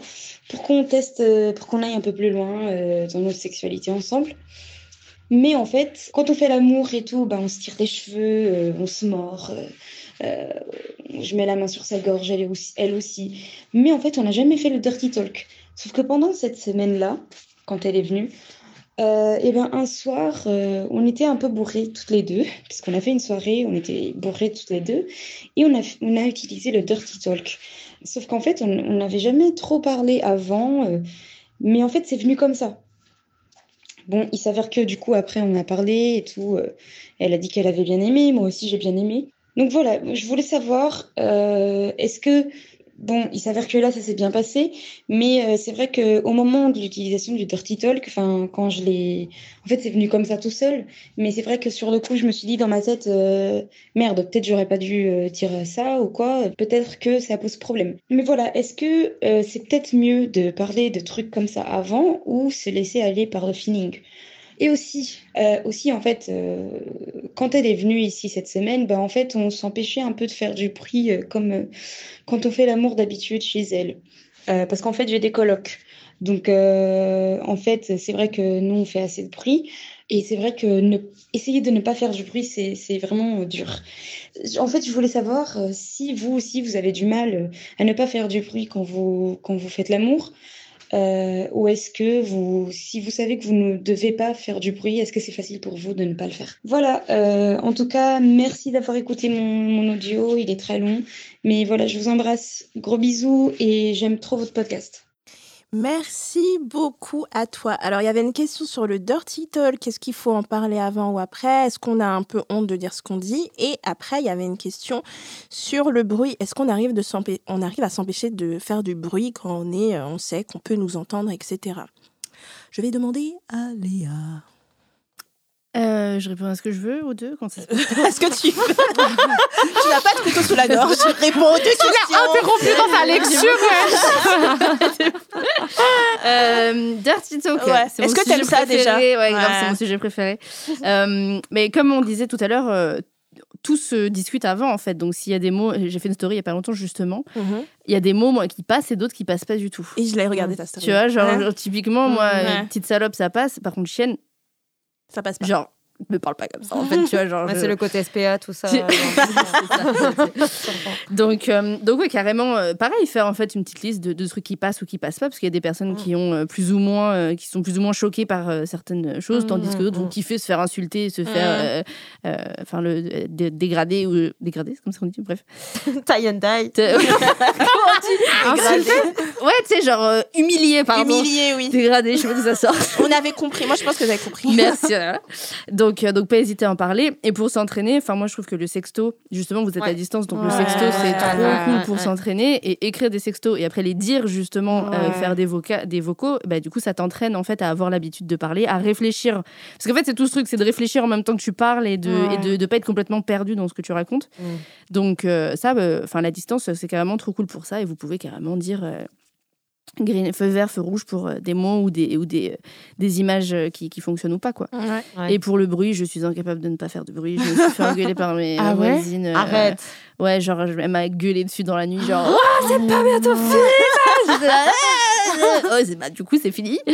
pour qu'on teste, pour qu'on aille un peu plus loin dans notre sexualité ensemble. Mais en fait, quand on fait l'amour et tout, bah, on se tire des cheveux, on se mord. je mets la main sur sa gorge, elle aussi. Elle aussi. Mais en fait, on n'a jamais fait le dirty talk. Sauf que pendant cette semaine-là, quand elle est venue, euh, et ben un soir, euh, on était un peu bourrés toutes les deux, puisqu'on a fait une soirée, on était bourrés toutes les deux, et on a, utilisé le dirty talk. Sauf qu'en fait, on n'avait jamais trop parlé avant, euh, mais en fait, c'est venu comme ça. Bon, il s'avère que du coup, après, on a parlé et tout. elle a dit qu'elle avait bien aimé, moi aussi, j'ai bien aimé. Donc voilà, je voulais savoir, est-ce que, bon, il s'avère que là, ça s'est bien passé, mais euh, c'est vrai qu'au moment de l'utilisation du Dirty Talk, enfin, quand je l'ai, en fait, c'est venu comme ça tout seul, mais c'est vrai que sur le coup, je me suis dit dans ma tête, euh, merde, peut-être j'aurais pas dû euh, dire ça ou quoi, peut-être que ça pose problème. Mais voilà, est-ce que c'est peut-être mieux de parler de trucs comme ça avant ou se laisser aller par le feeling? Et aussi, euh, aussi en fait, euh, quand elle est venue ici cette semaine, ben, en fait, on s'empêchait un peu de faire du bruit euh, comme quand on fait l'amour d'habitude chez elle. Parce qu'en fait, j'ai des colocs. Donc, en fait, c'est vrai que nous, on fait assez de bruit. Et c'est vrai que ne, essayer de ne pas faire du bruit, c'est, vraiment dur. En fait, je voulais savoir si vous aussi, vous avez du mal à ne pas faire du bruit quand vous, quand vous faites l'amour. Euh, ou est-ce que vous, si vous savez que vous ne devez pas faire du bruit, est-ce que c'est facile pour vous de ne pas le faire? Voilà, euh, en tout cas, merci d'avoir écouté mon, mon audio, il est très long. Mais voilà, je vous embrasse, gros bisous et j'aime trop votre podcast. Merci beaucoup à toi. Alors, il y avait une question sur le dirty talk. Qu'est-ce qu'il faut en parler avant ou après? Est-ce qu'on a un peu honte de dire ce qu'on dit? Et après, il y avait une question sur le bruit. Est-ce qu'on arrive, de arrive à s'empêcher de faire du bruit quand on, est, euh, on sait qu'on peut nous entendre, etc. Je vais demander à Léa. Euh, je réponds à ce que je veux aux deux quand ça se passe. Est-ce (laughs) que tu veux (laughs) Tu n'as pas de couteau sous la gorge. Réponds aux deux questions. Interrompu dans sa lecture. (laughs) Euh, Dirty Talk. Ouais. Est-ce que sujet t'aimes ça, préféré. déjà Ouais, c'est mon sujet préféré. Euh, mais comme on disait tout à l'heure, euh, tout se discute avant en fait. Donc s'il y a des mots, j'ai fait une story il y a pas longtemps justement. Mhm. Il y a des mots moi qui passent et d'autres qui passent pas du tout. Et je l'ai regardé ta story. Tu vois, genre, Ouais. genre, typiquement moi, Ouais. euh, petite salope ça passe. Par contre chienne, Ça passe pas. Me parle pas comme ça. En fait, tu vois, genre. (laughs) Ouais, je- C'est le côté SPA, tout ça. (laughs) (laughs) Donc, euh, donc ouais, carrément, euh, pareil, faire en fait une petite liste de, de trucs qui passent ou qui passent pas, parce qu'il y a des personnes Mm. qui ont euh, plus ou moins, euh, qui sont plus ou moins choquées par certaines choses, Mm, tandis que mm, d'autres vont mm. kiffer se faire insulter, se faire, enfin le dé- dégrader ou dégrader, c'est comme ça qu'on dit, bref. Tie and die. Comment Ouais, tu sais, genre humilié, pardon. Humilié, oui. Dégradé, je sais pas d'où ça sort. On avait compris. Moi, je pense que vous avez compris. Merci. voilà. Donc, euh, donc pas hésiter à en parler. Et pour s'entraîner, enfin moi je trouve que le sexto, justement, vous êtes à distance, donc le sexto c'est ouais, trop ouais, cool pour ouais. s'entraîner et écrire des sextos et après les dire justement, euh, faire des, voca- des vocaux. Bah du coup ça t'entraîne en fait à avoir l'habitude de parler, à réfléchir. Parce qu'en fait c'est tout ce truc, c'est de réfléchir en même temps que tu parles et de Ouais. et de, de pas être complètement perdu dans ce que tu racontes. Mm. Donc euh, ça, enfin la distance c'est carrément trop cool pour ça et vous pouvez carrément dire. Euh, green- feu vert, feu rouge pour euh, des mots ou des, ou des, des images euh, qui, qui fonctionnent ou pas quoi. Ouais. Et pour le bruit, je suis incapable de ne pas faire de bruit. Je me suis fait engueuler par mes (laughs) Ah euh, ouais? voisines. euh, Arrête. Ouais, genre, je- elle m'a gueulé dessus dans la nuit, genre, (gasps) oh, c'est pas bientôt fini là (laughs) là, c'est- bah, du coup, c'est fini. (laughs)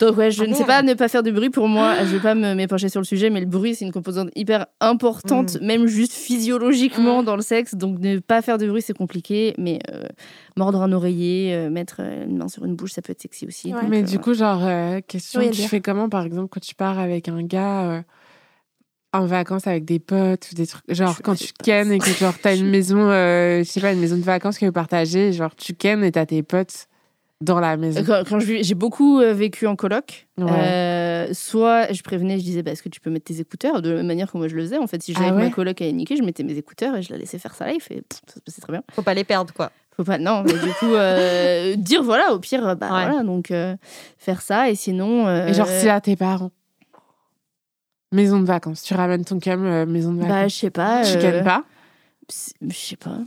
Donc, ouais, je Ah ne sais pas ne pas faire de bruit. Pour moi, je vais pas me m'épancher sur le sujet, mais le bruit, c'est une composante hyper importante, même juste physiologiquement dans le sexe. Donc, ne pas faire de bruit, c'est compliqué. Mais euh, mordre un oreiller, euh, mettre euh, une main sur une bouche, ça peut être sexy aussi. Ouais. Donc, Mais euh, du coup, genre, euh, question, Oui, tu fais comment, par exemple, quand tu pars avec un gars euh, en vacances avec des potes ou des trucs, genre Je quand tu pas. kennes et que genre t'as une (laughs) maison, euh, je sais pas, une maison de vacances que vous partagez, genre tu kennes et t'as tes potes dans la maison. Quand, j'ai beaucoup euh, vécu en coloc, Ouais. euh, soit je prévenais, je disais, bah, est-ce que tu peux mettre tes écouteurs? De la même manière que moi je le faisais. En fait, si j'avais Ah que ma ouais? coloc à niquer, je mettais mes écouteurs et je la laissais faire sa life et pff, ça se passait très bien. Faut pas les perdre, quoi. Faut pas, non, mais du coup, euh, (laughs) dire voilà, au pire, bah Ouais. voilà, donc euh, faire ça et sinon. euh, Et genre, si à tes parents. Maison de vacances, tu ramènes ton cam euh, maison de bah, vacances. je sais pas. tu euh, kennes pas? Je sais pas.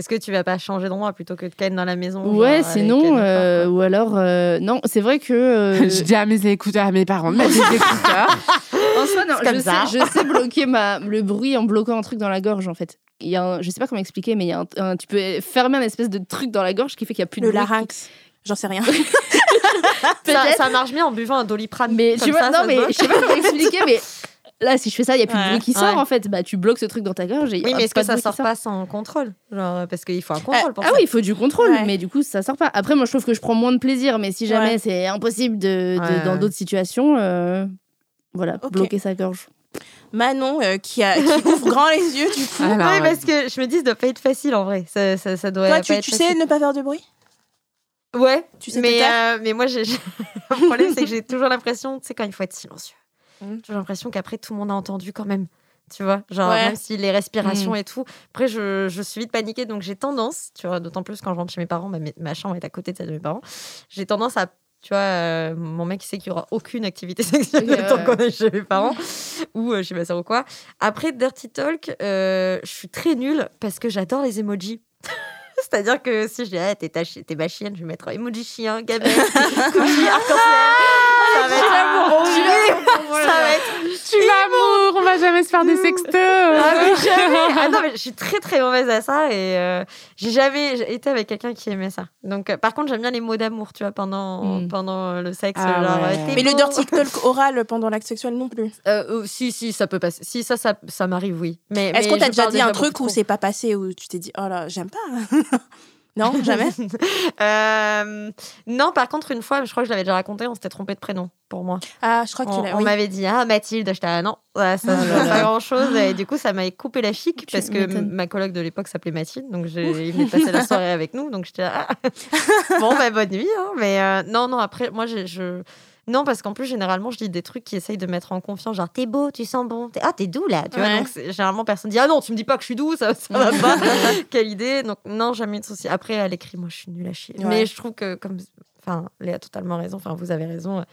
Est-ce que tu vas pas changer d'endroit plutôt que de ken dans la maison Ouais, genre, sinon, euh, ou alors, euh, non, c'est vrai que. euh, (laughs) Je dis à mes écouteurs, à mes parents de mettre des écouteurs. En soi, non, je, ça. sais, je sais bloquer ma, le bruit en bloquant un truc dans la gorge, en fait. Il y a un- je sais pas comment expliquer, mais il y a un, un- tu peux fermer un espèce de truc dans la gorge qui fait qu'il y a plus de Le bruit. larynx. J'en sais rien. (laughs) Ça, marche bien en buvant un doliprane. Mais Comme tu vois, ça, non, ça mais je sais pas comment expliquer, mais là, si je fais ça, il y a plus de bruit qui sort, Ouais. en fait. Bah, tu bloques ce truc dans ta gorge. Et Oui, mais est-ce que ça sort pas sans contrôle Genre, parce qu'il faut un contrôle pour Ah ça. oui, il faut du contrôle, Ouais. mais du coup, ça sort pas. Après, moi, je trouve que je prends moins de plaisir, mais si jamais Ouais. c'est impossible de, de- Ouais, dans d'autres situations, euh, voilà, bloquer sa gorge. Manon, euh, qui, a, qui (laughs) ouvre grand les yeux, du coup. Alors, Oui, parce que je me dis, ça doit pas être facile en vrai. Ça, ça, ça doit Toi, pas tu, être tu sais ne pas faire de bruit? Ouais, Tu sais mais, euh, mais moi, j'ai, j'ai- (laughs) le problème, c'est que j'ai toujours l'impression, tu sais, quand il faut être silencieux, Mm. j'ai l'impression qu'après, tout le monde a entendu quand même. Tu vois, genre, Ouais. même si les respirations et tout. Après, je, je suis vite paniquée, donc j'ai tendance, tu vois, d'autant plus quand je rentre chez mes parents, ma, ma chambre est à côté de celle de mes parents, j'ai tendance à. Tu vois, euh, mon mec il sait qu'il y aura aucune activité (laughs) sexuelle tant ouais. qu'on est chez mes parents ou euh, chez ma soeur ou quoi. Après Dirty Talk, euh, je suis très nulle parce que j'adore les emojis. (laughs) C'est-à-dire que si je dis, ah, t'es, ta chi- t'es ma chienne, je vais mettre emoji chien, gamelle, (laughs) arc-en-ciel. Ça va être horrible. Ça va être. tu l'amour, on va jamais se faire des sextos. Ah, mais jamais. Ah non, mais je suis très très mauvaise à ça et euh, j'ai jamais été avec quelqu'un qui aimait ça. Donc, euh, par contre, j'aime bien les mots d'amour, tu vois, pendant, Mm. pendant le sexe. Ah genre, ouais. euh, t'es Mais le dirty (laughs) talk oral pendant l'acte sexuel non plus. Euh, euh, si, si, ça peut passer. Si, ça, ça, ça m'arrive, oui. Mais, Est-ce qu'on t'a déjà dit un truc où c'est pas passé, où tu t'es dit, oh là, j'aime pas? Non, (laughs) jamais Euh, non, par contre, une fois, je crois que je l'avais déjà raconté, on s'était trompé de prénom pour moi. Ah, je crois que tu On, on m'avait dit ah Mathilde, j'étais ah non, ça ne (laughs) veut pas grand chose et du coup ça m'avait coupé la chic Tu parce que m'étonnes. ma coloc de l'époque s'appelait Mathilde donc j'ai il venait passer la soirée (laughs) avec nous donc j'étais ah. bon bah bonne nuit hein. mais euh, non non après moi je non parce qu'en plus généralement je dis des trucs qui essayent de mettre en confiance genre t'es beau tu sens bon T'es- ah t'es doux là tu vois donc c'est- généralement personne dit ah non tu me dis pas que je suis doux ça ça va pas (laughs) quelle idée donc non jamais de souci après à l'écrit moi je suis nulle à chier Ouais. mais je trouve que comme enfin Léa a totalement raison enfin vous avez raison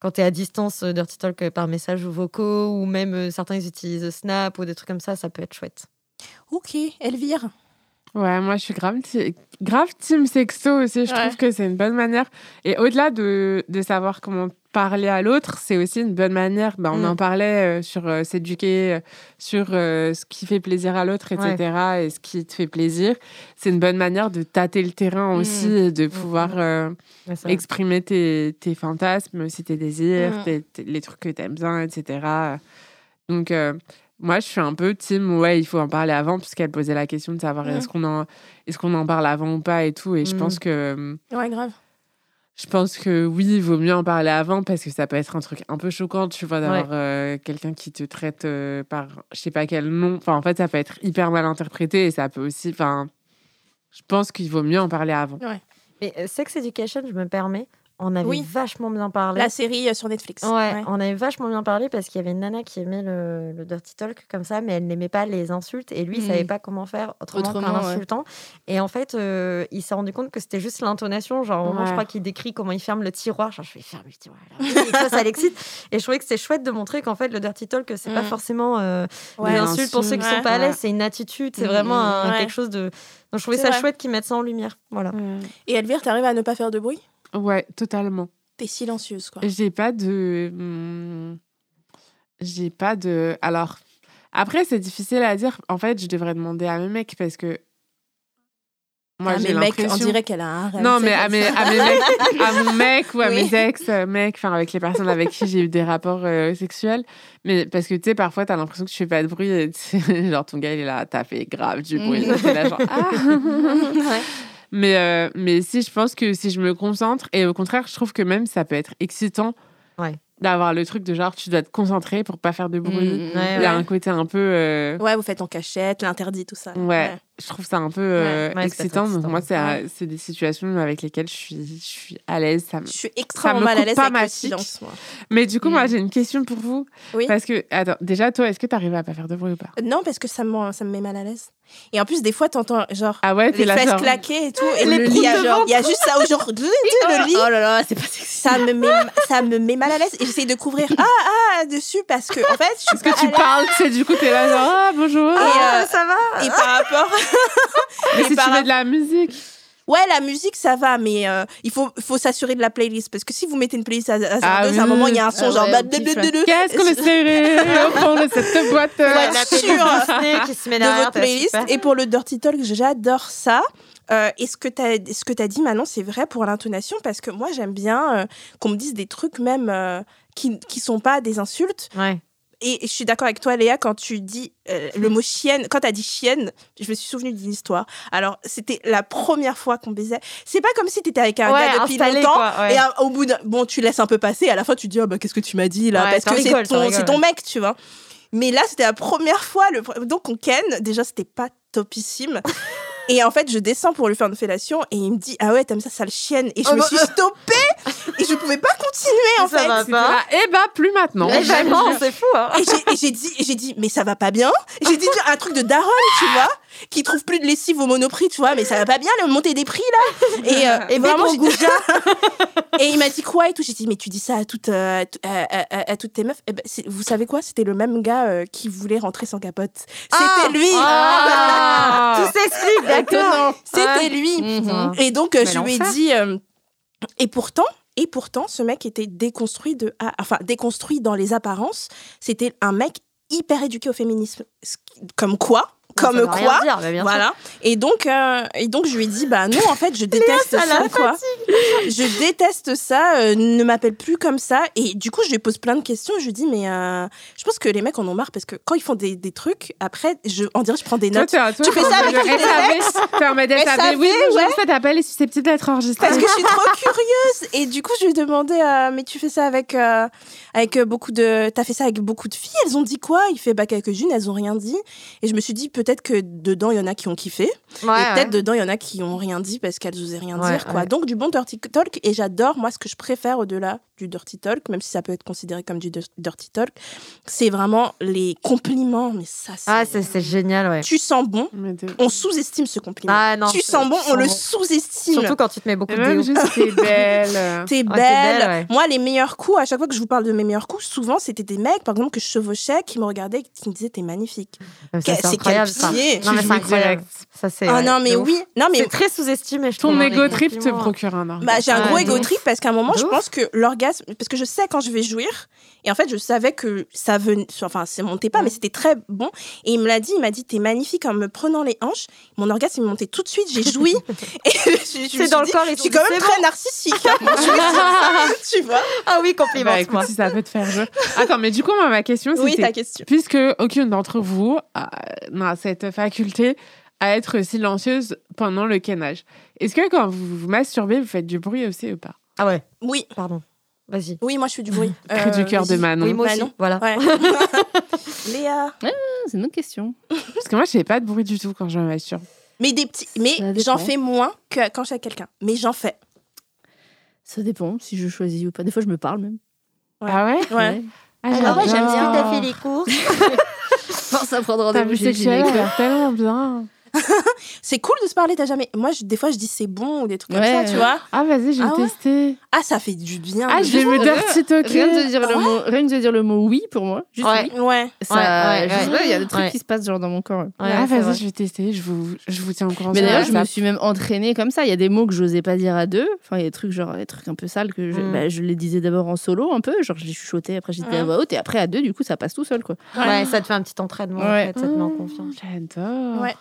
quand tu es à distance, euh, Dirty Talk euh, par message ou vocaux, ou même euh, certains ils utilisent Snap ou des trucs comme ça, ça peut être chouette. Ok, Elvire? Ouais, moi je suis grave, grave team sexto aussi. Je Ouais. trouve que c'est une bonne manière. Et au-delà de, de savoir comment parler à l'autre, c'est aussi une bonne manière. Bah, on Mm. en parlait euh, sur euh, s'éduquer, euh, sur ce qui fait plaisir à l'autre, etc. Et ce qui te fait plaisir. C'est une bonne manière de tâter le terrain Mm. aussi et de pouvoir c'est vrai. exprimer tes, tes fantasmes, aussi tes désirs, Mm. tes- tes- les trucs que tu aimes bien, etc. Donc, moi, je suis un peu team, ouais, il faut en parler avant, puisqu'elle posait la question de savoir Mm. est-ce qu'on en, est qu'on en parle avant ou pas et tout. Et je Mm. pense que. Ouais, grave. Je pense que oui, il vaut mieux en parler avant parce que ça peut être un truc un peu choquant, tu vois, d'avoir euh, quelqu'un qui te traite euh, par je sais pas quel nom. Enfin, en fait, ça peut être hyper mal interprété et ça peut aussi. Enfin, je pense qu'il vaut mieux en parler avant. Mais euh, Sex Education, je me permets, on avait Oui. vachement bien parlé. La série euh, sur Netflix. Ouais, on avait vachement bien parlé parce qu'il y avait une nana qui aimait le, le dirty talk comme ça, mais elle n'aimait pas les insultes et lui, il Mhm. savait pas comment faire autrement, Autrement, qu'en ouais. insultant. Et en fait, euh, il s'est rendu compte que c'était juste l'intonation. Genre, au moment, je crois qu'il décrit comment il ferme le tiroir. Genre, je vais fermer le tiroir. là. Et ça, ça l'excite. Et je trouvais que c'est chouette de montrer qu'en fait, le dirty talk, c'est pas Mhm. forcément euh, Ouais. des insultes pour ceux qui sont pas à l'aise, c'est une attitude, c'est Mhm. vraiment un- Ouais. quelque chose de. Donc, je trouvais ça vrai. chouette qu'ils mettent ça en lumière. Voilà. Et Elvire, t'arrives à ne pas faire de bruit? Ouais, totalement. T'es silencieuse, quoi. J'ai pas de. hmm, J'ai pas de. Alors, après, c'est difficile à dire. En fait, je devrais demander à mes mecs parce que. Moi, Ah, j'ai mec, on l'impression. dirait qu'elle a un rêve. Non, mais à, mes, à, mes mecs, à mon (laughs) mec ou à Oui. mes ex-mecs, enfin, avec les personnes avec qui j'ai eu des rapports euh, sexuels. Mais parce que, tu sais, parfois, t'as l'impression que tu fais pas de bruit. Et, (laughs) genre, ton gars, il est là, t'as fait grave du bruit. T'es là, genre, (laughs) ah Ouais. Mais, euh, mais si, je pense que si je me concentre, et au contraire, je trouve que même ça peut être excitant Ouais. d'avoir le truc de genre, tu dois te concentrer pour pas faire de bruit. Mm, mm, Ouais, Il y a ouais. un côté un peu. euh, Ouais, vous faites en cachette, l'interdit, tout ça. Ouais, je trouve ça un peu euh, Ouais, ouais, c'est excitant. moi, c'est Ouais. c'est des situations avec lesquelles je suis, je suis à l'aise. Ça me- Je suis extrêmement me mal à l'aise pas avec ma silence, moi. Mais du coup, moi, Mm. j'ai une question pour vous. Oui. Parce que, attends, déjà, toi, est-ce que tu arrives à pas faire de bruit ou pas? Non, parce que ça me, ça me met mal à l'aise. Et en plus, des fois, t'entends genre Ah ouais, les fesses genre- claquer et tout. Et Les le lit, il y a proutes de genre- il y a juste ça, genre, le (laughs) lit. Oh là là, c'est pas sexy. Ça me, met, ça me met mal à l'aise et j'essaie de couvrir ah ah dessus parce que en fait je suis Est-ce que tu parles, tu sais, du coup, t'es là, genre, ah, bonjour. Et, euh, ça va et par rapport Mais si par tu mets de la musique. ouais la musique ça va mais euh, il faut faut s'assurer de la playlist parce que si vous mettez une playlist à, à Ah 02, à un moment il y a un son Ah genre ouais, bah, de- de- de- de- Qu'est-ce qu'on est serré au fond de cette boîte Ouais, la sûr. playlist Disney qui se met de derrière, votre t'as playlist et pour le dirty talk j'adore ça Euh, et ce que tu as, ce que as dit maintenant, c'est vrai pour l'intonation? Parce que moi, j'aime bien euh, qu'on me dise des trucs même euh, qui qui sont pas des insultes. Ouais. Et je suis d'accord avec toi, Léa, quand tu dis euh, le mot chienne. Quand tu as dit chienne, je me suis souvenue d'une histoire. Alors, c'était la première fois qu'on baisait. C'est pas comme si tu étais avec un Ouais, gars depuis longtemps. quoi, ouais. Et euh, au bout d'un. Bon, tu laisses un peu passer. À la fin, tu dis, ah, bah, qu'est-ce que tu m'as dit là? Ouais, Parce que c'est ton, mec, tu vois. Mais là, c'était la première fois. Le... Donc, on ken. Déjà, c'était pas topissime. (laughs) Et en fait, je descends pour lui faire une fellation et il me dit Ah ouais, t'aimes ça, sale chienne. Et je Oh me bah, suis stoppée et je pouvais pas continuer en Ça fait. va pas. là, eh bah, plus maintenant. Mais vraiment, c'est fou. Hein. Et j'ai- et j'ai dit, et j'ai dit, mais ça va pas bien. J'ai dit un truc de daronne, tu vois, qui trouve plus de lessive au monoprix, tu vois, mais ça va pas bien, le monter des prix là. Et, euh, Et vraiment, j'ai- (laughs) et il m'a dit quoi et tout. J'ai dit, mais tu dis ça à toutes, euh, à, tout- à- à- à toutes tes meufs. Eh ben, c'est- vous savez quoi? C'était le même gars euh, qui voulait rentrer sans capote. C'était Ah lui. Ah (laughs) Tout s'explique, d'accord. C'était lui. Mhm. Et donc, euh, Mais je lui ai dit. euh, et pourtant, et pourtant, ce mec était déconstruit de, enfin déconstruit dans les apparences. C'était un mec hyper éduqué au féminisme. Comme quoi Comme Ça quoi dire, sûr. Voilà. Et donc, euh, et donc, je lui ai dit, bah non, en fait, je (laughs) déteste ça ça, quoi. (laughs) Je déteste ça, euh, ne m'appelle plus comme ça. Et du coup, je lui pose plein de questions. Je lui dis, mais euh, je pense que les mecs en ont marre parce que quand ils font des, des trucs, après, je, on dirait que je prends des notes. toi, Tu fais ça avec les SAV. (laughs) T'es en mode Mais SAV. SAV, Oui, ouais. cet appel est susceptible d'être enregistré. Parce que je suis trop curieuse. Et du coup, je lui ai demandé, euh, mais tu fais ça avec, euh, avec beaucoup de. T'as fait ça avec beaucoup de filles? Elles ont dit quoi? Il fait, bah, quelques-unes, elles ont rien dit. Et je me suis dit, peut-être que dedans, il y en a qui ont kiffé. Ouais, et ouais. peut-être dedans, il y en a qui ont rien dit parce qu'elles osaient rien Ouais, dire, quoi. Donc, du bon dirty talk. Et j'adore, moi, ce que je préfère au-delà du dirty talk, même si ça peut être considéré comme du dir- dirty talk. C'est vraiment les compliments, mais ça, c'est. Ah, c'est c'est génial, ouais. Tu sens bon, on sous-estime ce compliment. Ah non. tu sens bon, on le sous-estime. Surtout quand tu te mets beaucoup Et de même déo. juste, t'es (laughs) belle. T'es t'es belle. belle, ouais. Moi, les meilleurs coups, à chaque fois que je vous parle de mes meilleurs coups, souvent, c'était des mecs, par exemple, que je chevauchais, qui me regardaient et qui me disaient T'es magnifique. Ça, Quel- C'est c'est incroyable, quel ça. Non, mais c'est incroyable. Ça, c'est. Ah ouais, non, mais oui. Non, mais C'est très sous-estimé, je. Ton hein, égo trip te procure un orgasme. Bah, j'ai un Ouais, gros égo trip parce qu'à un moment, je pense que l'orgasme, parce que je sais quand je vais jouir, et en fait, je savais que ça venait, enfin, ça montait pas, mais c'était très bon. Et il me l'a dit, il m'a dit, t'es magnifique en me prenant les hanches. Mon orgasme, il montait tout de suite, j'ai joui. (laughs) et je, je me C'est suis dans le corps, ils je suis quand même c'est très narcissique. hein, (laughs) (laughs) tu vois. Ah oui, Bah, compliment. écoute, si ça peut te faire jouer. Attends, mais du coup, moi, ma question, Oui, c'était... ta question. Puisque aucune d'entre vous a- n'a cette faculté à être silencieuse pendant le kénage, est-ce que quand vous vous masturbez, vous faites du bruit aussi ou pas? Ah ouais, Oui, pardon. Vas-y. oui, moi, je fais du bruit. (laughs) Cri du cœur de. Manon. Oui, moi aussi. Manon. Voilà. Ouais. (laughs) Léa. Ah, c'est une autre question. Parce que moi, je fais pas de bruit du tout quand je me masturbe. Mais des petits, mais j'en fais moins que quand je suis avec quelqu'un. Mais j'en fais. Ça dépend si je choisis ou pas. Des fois, je me parle même. Ouais. Ah ouais Ouais. Ah, Alors, ouais, j'aime bien, t'as fait les courses. (laughs) Force à prendre rendez-vous chez le gynéco. tellement bien. (laughs) C'est cool de se parler, t'as jamais. Moi, je- des fois, je dis c'est bon ou des trucs Ouais. comme ça, tu vois. Ah, vas-y, je vais Ah ouais tester. Ah, ça fait du bien. Ah, je vais me Rien- dirty talker. Rien de dire le mot, rien de dire le mot oui pour moi. Juste Ouais. oui. Ouais. Ça, Ouais, ouais, je sais ouais. pas, il y a des trucs Ouais. qui se passent genre dans mon corps. Ouais, ah, vas-y, vrai. je vais tester. Je vous, je vous tiens au courant. Mais d'ailleurs, je me suis même entraînée comme ça. Il y a des mots que j'osais pas dire à deux. Enfin, il y a des trucs genre des trucs un peu sales que je, Mm. bah, je les disais d'abord en solo un peu, genre je les chuchotais, après j'étais à Mm. voix haute et après à deux, du coup, ça passe tout seul quoi. Ouais, ça te fait un petit entraînement, Ouais. ça te met en confiance. J'adore. Ouais.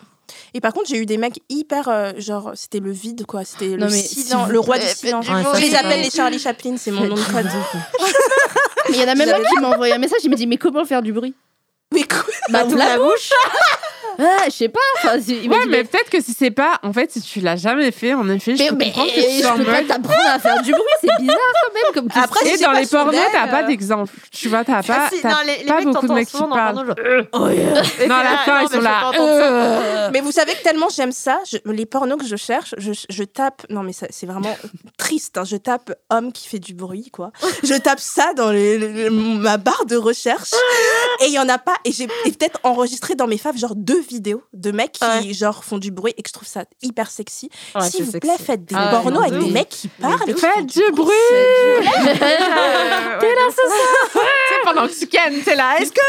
Et par contre, j'ai eu des mecs hyper. euh, genre, c'était le vide, quoi. C'était le Non, mais silence, le roi du silence. du je les appelle les Charlie Chaplin, c'est mon nom de code. (laughs) Il y en a même un qui m'a envoyé un message, il m'a dit mais comment faire du bruit? Mais quoi? Bah ouvre la bouche. Ah, je sais pas. Enfin, il Ouais, dit, mais peut-être que si c'est pas. En fait, si tu l'as jamais fait, en effet, je mais, peux mais comprendre que tu je sois en peux pas mode. t'apprendre à faire du bruit, c'est bizarre quand même comme. Après, Et c'est dans les pornos, t'as pas euh. d'exemple. Tu vois, t'as pas. Ah, si, t'as non, les, les pas mecs beaucoup de mecs qui dans parlent. le Oh yeah. Et Non, à la fin, ils mais sont là. ça. Mais vous savez que tellement j'aime ça, je- les pornos que je cherche, je, je tape. Non, mais c'est vraiment triste. hein, je tape homme qui fait du bruit, quoi. Je tape ça dans les- les- ma barre de recherche. Et il y en a pas. Et j'ai et peut-être enregistré dans mes faves, genre deux vidéos de mecs qui, Ouais. genre, font du bruit et que je trouve ça hyper sexy. Ouais, S'il vous sexy. plaît, faites des Ah pornos avec de des ouf. mecs qui parlent. Faites du bruit! (laughs) T'es là ce soir! (laughs) Tu pendant que tu cannes, t'es là. Est-ce que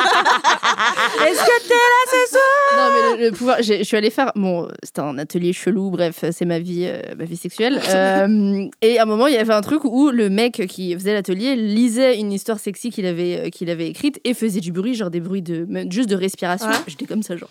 (laughs) Est-ce que t'es là ce soir Non, mais le, le pouvoir. Je suis allée faire. Bon, c'était un atelier chelou, bref, c'est ma vie, euh, ma vie sexuelle. (laughs) Euh, et à un moment, il y avait un truc où le mec qui faisait l'atelier lisait une histoire sexy qu'il avait, euh, qu'il avait écrite et faisait du bruit, genre des bruits de. même juste de respiration. Ouais. J'étais comme ça, genre.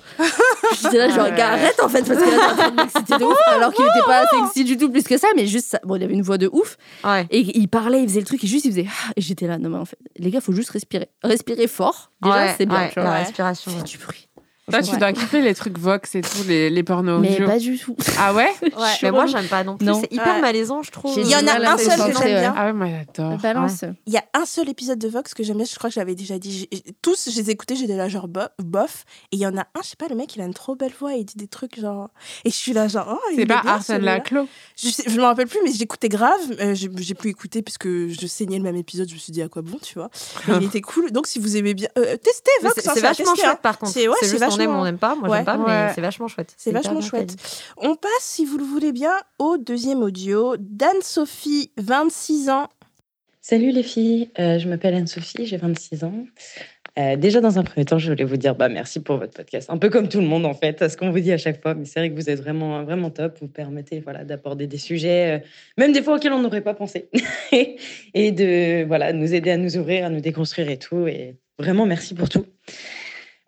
J'étais là, genre, gars, arrête en fait, parce que là, t'es en train de m'exciter de ouf, alors qu'il était pas sexy du tout plus que ça, mais juste ça. Bon, il avait une voix de ouf. Ouais. Et il parlait, il faisait le truc, et juste il faisait. Ah Et j'étais là, non, mais en fait, les gars, faut juste respirer. Respirer fort. Déjà, Ouais, c'est bien, ouais, tu vois. La respiration. Ouais. du bruit. Toi, tu dois kiffer les trucs Vox et tout, les, les pornos Mais audio. pas du tout. Ah ouais? (laughs) Mais moi, j'aime pas non plus. C'est hyper Ouais. malaisant, je trouve. Il y en a un seul que j'aime bien. Ah ouais, moi j'adore. Balance. Il y a un seul épisode de Vox que j'aime bien, je crois que j'avais déjà dit. Tous, je les ai écoutés, j'étais là genre bo- bof. Et il y en a un, je sais pas, le mec, il a une trop belle voix, il dit des trucs genre. Et je suis là genre, oh, il C'est est pas Arsène. Laclos. Je, je me rappelle plus, mais j'écoutais grave. Euh, j'ai plus écouté parce que je saignais le même épisode. Je me suis dit à quoi bon, tu vois. Mais il était cool. Donc si vous aimez bien, euh, testez Mais Vox. C'est hein, vachement tester, hein. chouette, par contre. C'est ouais, aime on n'aime pas. Moi, Ouais. j'aime pas, Ouais. mais c'est vachement chouette. C'est vachement chouette. On passe, si vous le voulez bien, au deuxième audio. d'Anne-Sophie, 26 ans. Salut les filles, Euh, je m'appelle Anne-Sophie, j'ai 26 ans. Euh, déjà, dans un premier temps, je voulais vous dire bah, merci pour votre podcast. Un peu comme tout le monde, en fait, à ce qu'on vous dit à chaque fois. Mais c'est vrai que vous êtes vraiment, vraiment top. Vous permettez voilà, d'aborder des sujets, euh, même des fois auxquels on n'aurait pas pensé. (laughs) et de voilà, nous aider à nous ouvrir, à nous déconstruire et tout. Et vraiment, merci pour tout.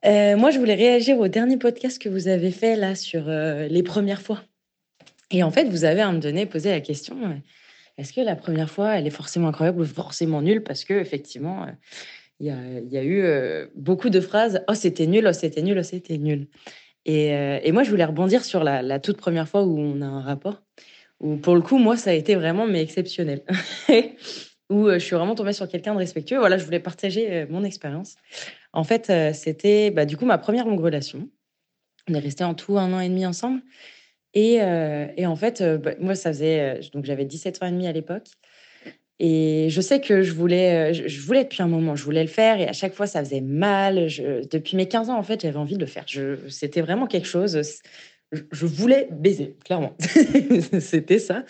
Euh, moi, je voulais réagir au dernier podcast que vous avez fait là sur euh, les premières fois. Et en fait, vous avez à un moment donné posé la question euh, est-ce que la première fois, elle est forcément incroyable ou forcément nulle? Parce que effectivement, il y, a, eu beaucoup de phrases oh c'était nul, oh c'était nul, oh c'était nul. Et, moi, je voulais rebondir sur la, la toute première fois où on a un rapport, où pour le coup, moi, ça a été vraiment mais exceptionnel. (laughs) où je suis vraiment tombée sur quelqu'un de respectueux. Voilà, je voulais partager mon expérience. En fait, euh, c'était bah, du coup ma première longue relation. On est resté en tout un an et demi ensemble. Et, euh, et en fait, euh, bah, moi, ça faisait. donc, j'avais 17 ans et demi à l'époque. Et je sais que je voulais, je, voulais depuis un moment, je voulais le faire. Et à chaque fois, ça faisait mal. Depuis mes 15 ans, en fait, j'avais envie de le faire. C'était vraiment quelque chose. Je voulais baiser, clairement. (laughs) C'était ça.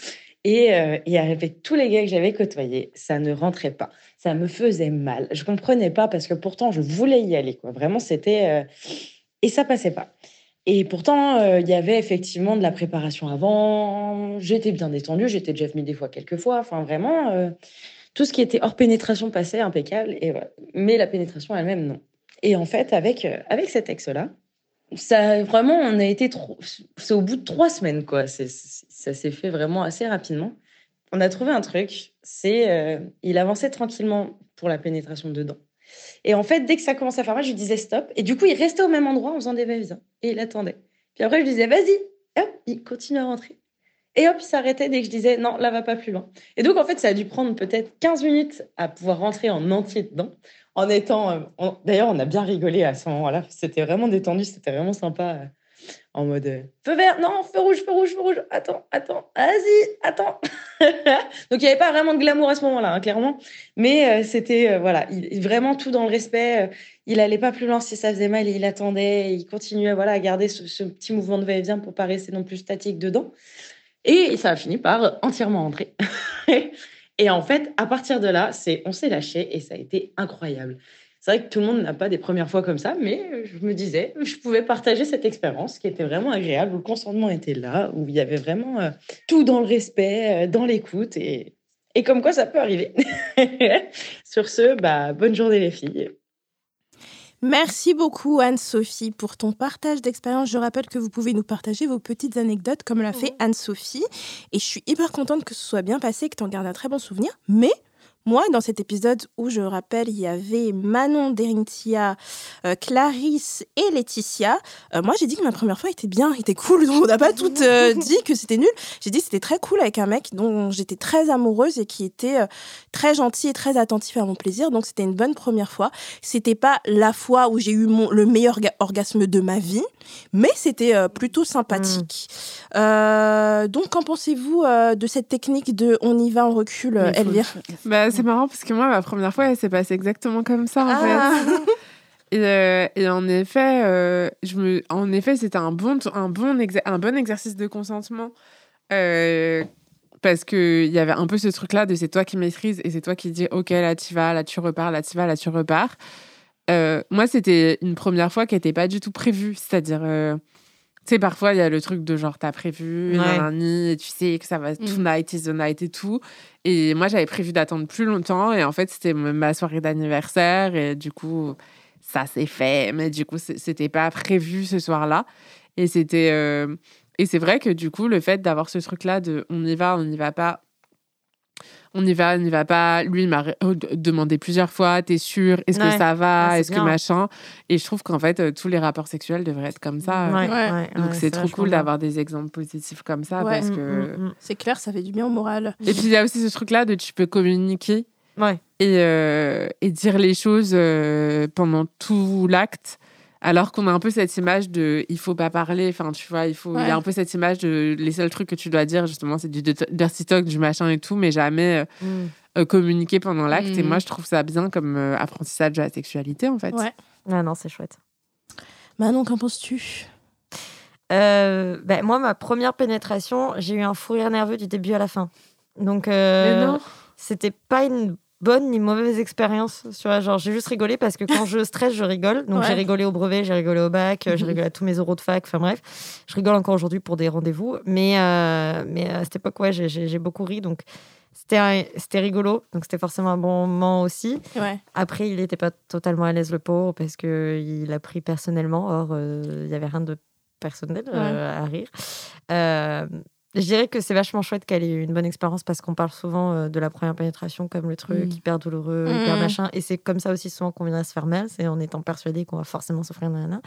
Et, euh, et avec tous les gars que j'avais côtoyés, ça ne rentrait pas. Ça me faisait mal. Je comprenais pas parce que pourtant, je voulais y aller. Quoi. Vraiment, c'était. euh, Et ça passait pas. Et pourtant, euh, il y avait effectivement de la préparation avant. J'étais bien détendue. J'étais déjà venue des fois, quelques fois. Enfin, vraiment, tout ce qui était hors pénétration passait impeccable. Et. Mais la pénétration elle-même, non. Et en fait, avec, avec cet ex-là, vraiment, on a été trop. C'est au bout de trois semaines, quoi. Ça s'est fait vraiment assez rapidement. On a trouvé un truc. C'est. euh, il avançait tranquillement pour la pénétration dedans. Et en fait, dès que ça commençait à faire mal, je lui disais stop. Et du coup, il restait au même endroit en faisant des va-et-vient. Et il attendait. Puis après, je lui disais vas-y. Hop, il continue à rentrer. Et hop, il s'arrêtait dès que je disais non, là, va pas plus loin. Et donc, en fait, ça a dû prendre peut-être 15 minutes à pouvoir rentrer en entier dedans. En étant. euh, D'ailleurs, on a bien rigolé à ce moment-là. C'était vraiment détendu, c'était vraiment sympa. euh, en mode euh, feu vert, non, feu rouge, feu rouge, feu rouge. Attends, attends, vas-y, attends. (laughs) donc, il n'y avait pas vraiment de glamour à ce moment-là, hein, clairement. Mais c'était, voilà, il- vraiment tout dans le respect. il allait pas plus loin si ça faisait mal et il attendait. Il continuait voilà, à garder ce, ce petit mouvement de va-et-vient pour pas rester non plus statique dedans. Et ça a fini par entièrement entrer. (laughs) et en fait, à partir de là, c'est on s'est lâché et ça a été incroyable. C'est vrai que tout le monde n'a pas des premières fois comme ça, mais je me disais, je pouvais partager cette expérience qui était vraiment agréable, où le consentement était là, où il y avait vraiment euh, tout dans le respect, euh, dans l'écoute, et, et comme quoi ça peut arriver. (laughs) Sur ce, bah, bonne journée les filles. Merci beaucoup Anne-Sophie pour ton partage d'expérience. Je rappelle que vous pouvez nous partager vos petites anecdotes comme l'a fait Anne-Sophie. Et je suis hyper contente que ce soit bien passé, que tu en gardes un très bon souvenir. Mais moi, dans cet épisode où je rappelle, il y avait Manon, Derintia, euh, Clarisse et Laetitia, euh, moi j'ai dit que ma première fois était bien, était cool. Donc (laughs) on n'a pas toutes euh, (laughs) dit que c'était nul. J'ai dit que c'était très cool avec un mec dont j'étais très amoureuse et qui était très gentil et très attentif à mon plaisir. Donc c'était une bonne première fois. C'était pas la fois où j'ai eu mon, le meilleur ga- orgasme de ma vie, mais c'était plutôt sympathique. Euh, donc qu'en pensez-vous de cette technique de on y va, on recule, Elvire? Bah, c'est marrant parce que moi, ma première fois, elle s'est passée exactement comme ça, en Ah. fait. (laughs) Et, euh, et en effet, euh, je me, en effet, c'était un bon, un bon, un bon exercice de consentement. euh, parce qu'il y avait un peu ce truc-là de c'est toi qui maîtrises et c'est toi qui dis ok, là tu vas, là tu repars, là tu vas, là tu repars. Euh, moi, c'était une première fois qui n'était pas du tout prévue. C'est-à-dire, tu sais, parfois il y a le truc de genre t'as prévu, Ouais. nanani, et tu sais que ça va Mm. tonight is the night et tout. Et moi, j'avais prévu d'attendre plus longtemps. Et en fait, c'était ma soirée d'anniversaire. Et du coup, ça s'est fait. Mais du coup, c'était pas prévu ce soir-là. Et c'était. euh, Et c'est vrai que du coup, le fait d'avoir ce truc-là de on y va, on n'y va pas. On y va, on n'y va pas. Lui, il m'a euh, demandé plusieurs fois T'es sûr Est-ce Ouais. que ça va? Ouais, c'est Est-ce que machin? Et je trouve qu'en fait, euh, tous les rapports sexuels devraient être comme ça. Ouais, Ouais. ouais, Donc ouais, c'est trop cool d'avoir des exemples positifs comme ça Ouais. parce Mm, que. mm, mm. C'est clair, ça fait du bien au moral. Et puis il y a aussi ce truc-là de tu peux communiquer Ouais. et, euh, et dire les choses euh, pendant tout l'acte. Alors qu'on a un peu cette image de il faut pas parler, enfin tu vois, il faut il y a un peu cette image de les seuls trucs que tu dois dire justement c'est du dirty talk, du machin et tout, mais jamais euh, Mm. euh, communiquer pendant l'acte. Et Mhm. moi je trouve ça bien comme euh, apprentissage de la sexualité en fait. Ouais. Ah non, c'est chouette. Manon, qu'en penses-tu? Euh, ben, moi, ma première pénétration, j'ai eu un fou rire nerveux du début à la fin. Donc, euh, c'était pas une bonne ni mauvaise expérience. Tu vois, genre, j'ai juste rigolé parce que quand je (laughs) stresse, je rigole. Donc, Ouais. j'ai rigolé au brevet, j'ai rigolé au bac, euh, j'ai rigolé à tous mes oraux de fac. Enfin, bref, je rigole encore aujourd'hui pour des rendez-vous. Mais, euh, mais à cette époque, ouais, j'ai- beaucoup ri. Donc, c'était rigolo. Donc, c'était forcément un bon moment aussi. Ouais. Après, il n'était pas totalement à l'aise, le pauvre, parce qu'il a pris personnellement. Or, euh, il n'y avait rien de personnel euh, à rire. Je dirais que c'est vachement chouette qu'elle ait eu une bonne expérience parce qu'on parle souvent euh, de la première pénétration comme le truc Mm. hyper douloureux, hyper Mm. machin. Et c'est comme ça aussi souvent qu'on viendra se faire mal, c'est en étant persuadé qu'on va forcément souffrir. Nanana.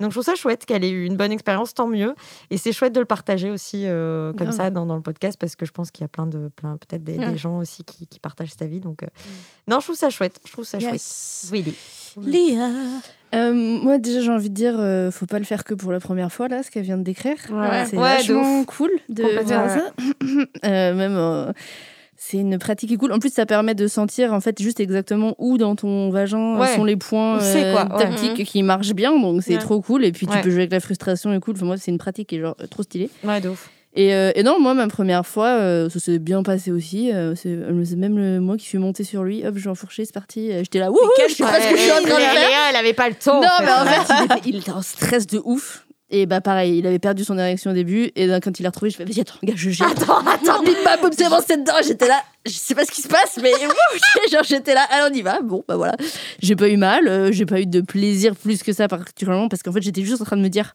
Donc je trouve ça chouette qu'elle ait eu une bonne expérience, tant mieux. Et c'est chouette de le partager aussi euh, comme ça dans, dans le podcast parce que je pense qu'il y a plein de, plein, peut-être des, des Mm. gens aussi qui, qui partagent sa vie. Donc euh, non, je trouve ça chouette. Je trouve ça chouette. Oui, Léa. Euh, moi, déjà, j'ai envie de dire, euh, faut pas le faire que pour la première fois, là, ce qu'elle vient de décrire. Ouais. C'est Ouais, de cool de faire ça. (coughs) Euh, même, euh, c'est une pratique qui est cool. En plus, ça permet de sentir, en fait, juste exactement où dans ton vagin Ouais. sont les points euh, quoi, ouais. tactiques qui marchent bien. Donc, c'est Ouais. trop cool. Et puis, tu peux jouer avec la frustration et cool. Enfin, moi, c'est une pratique qui est genre trop stylée. Ouais, de ouf. Et, euh, et non, moi, ma première fois, euh, ça s'est bien passé aussi. Euh, c'est même le- moi qui suis montée sur lui. Hop, j'ai enfourché, c'est parti. J'étais là, wouhou, je sais pas ce que je suis en train de faire. Elle avait pas le temps. Non, mais en (laughs) fait, il était, il était en stress de ouf. Et bah pareil, il avait perdu son érection au début. Et quand il l'a retrouvé, je fais, vas-y, attends, gars, je gère. Attends, attends. (laughs) Bim bam boum, c'est bon, c'est dedans. J'étais là, je sais pas ce qui se passe, mais (laughs) genre j'étais là, allez, on y va. Bon, bah voilà. J'ai pas eu mal, euh, j'ai pas eu de plaisir plus que ça particulièrement parce qu'en fait, j'étais juste en train de me dire,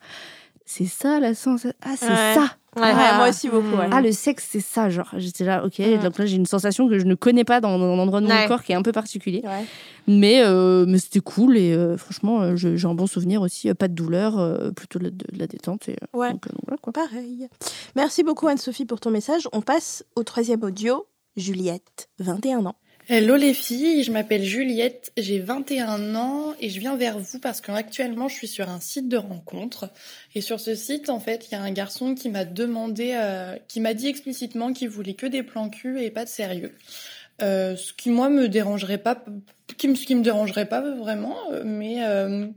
c'est ça la sensation. Ah, c'est Ouais. ça. Ouais, moi aussi beaucoup. ouais. Ah, le sexe, c'est ça, genre. J'étais là, ok. Mm. Donc là, j'ai une sensation que je ne connais pas dans, dans un endroit de mon corps qui est un peu particulier. Ouais. Mais, euh, mais c'était cool et euh, franchement, euh, j'ai un bon souvenir aussi. pas de douleur, euh, plutôt de la, de la détente. Et, Ouais. donc, quoi. Pareil. Merci beaucoup Anne-Sophie pour ton message. On passe au troisième audio. Juliette, 21 ans. Hello les filles, je m'appelle Juliette, j'ai 21 ans et je viens vers vous parce qu'actuellement je suis sur un site de rencontre et sur ce site en fait il y a un garçon qui m'a demandé, euh, qui m'a dit explicitement qu'il voulait que des plans cul et pas de sérieux. Euh, ce qui moi me dérangerait pas, qui ce qui me dérangerait pas vraiment, euh, mais euh,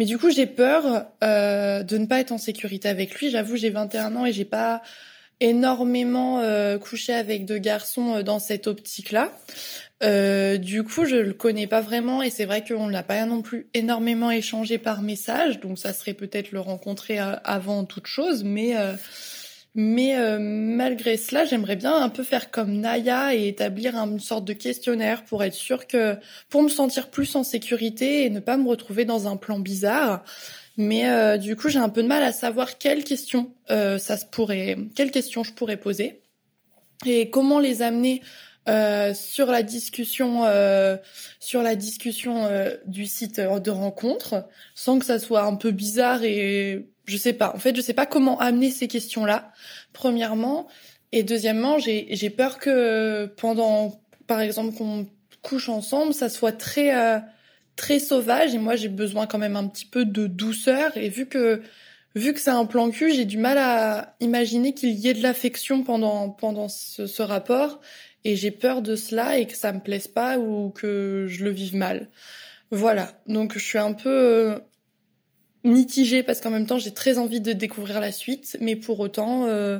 mais du coup j'ai peur euh, de ne pas être en sécurité avec lui. J'avoue j'ai 21 ans et j'ai pas énormément euh, couché avec de garçons euh, dans cette optique-là. Euh, du coup, je le connais pas vraiment et c'est vrai qu'on l'a pas non plus énormément échangé par message, donc ça serait peut-être le rencontrer euh, avant toute chose, mais euh, mais euh, malgré cela, j'aimerais bien un peu faire comme Naya et établir une sorte de questionnaire pour être sûr que pour me sentir plus en sécurité et ne pas me retrouver dans un plan bizarre. Mais euh, du coup, j'ai un peu de mal à savoir quelles questions euh, ça se pourrait, quelles questions je pourrais poser et comment les amener euh, sur la discussion, euh, sur la discussion euh, du site de rencontre, sans que ça soit un peu bizarre et je sais pas. En fait, je sais pas comment amener ces questions-là. Premièrement, et deuxièmement, j'ai peur que pendant, par exemple, qu'on couche ensemble, ça soit très euh, très sauvage et moi j'ai besoin quand même un petit peu de douceur. Et vu que vu que c'est un plan cul, j'ai du mal à imaginer qu'il y ait de l'affection pendant pendant ce, rapport. Et j'ai peur de cela et que ça me plaise pas ou que je le vive mal. Voilà, donc je suis un peu euh, mitigée parce qu'en même temps j'ai très envie de découvrir la suite, mais pour autant euh,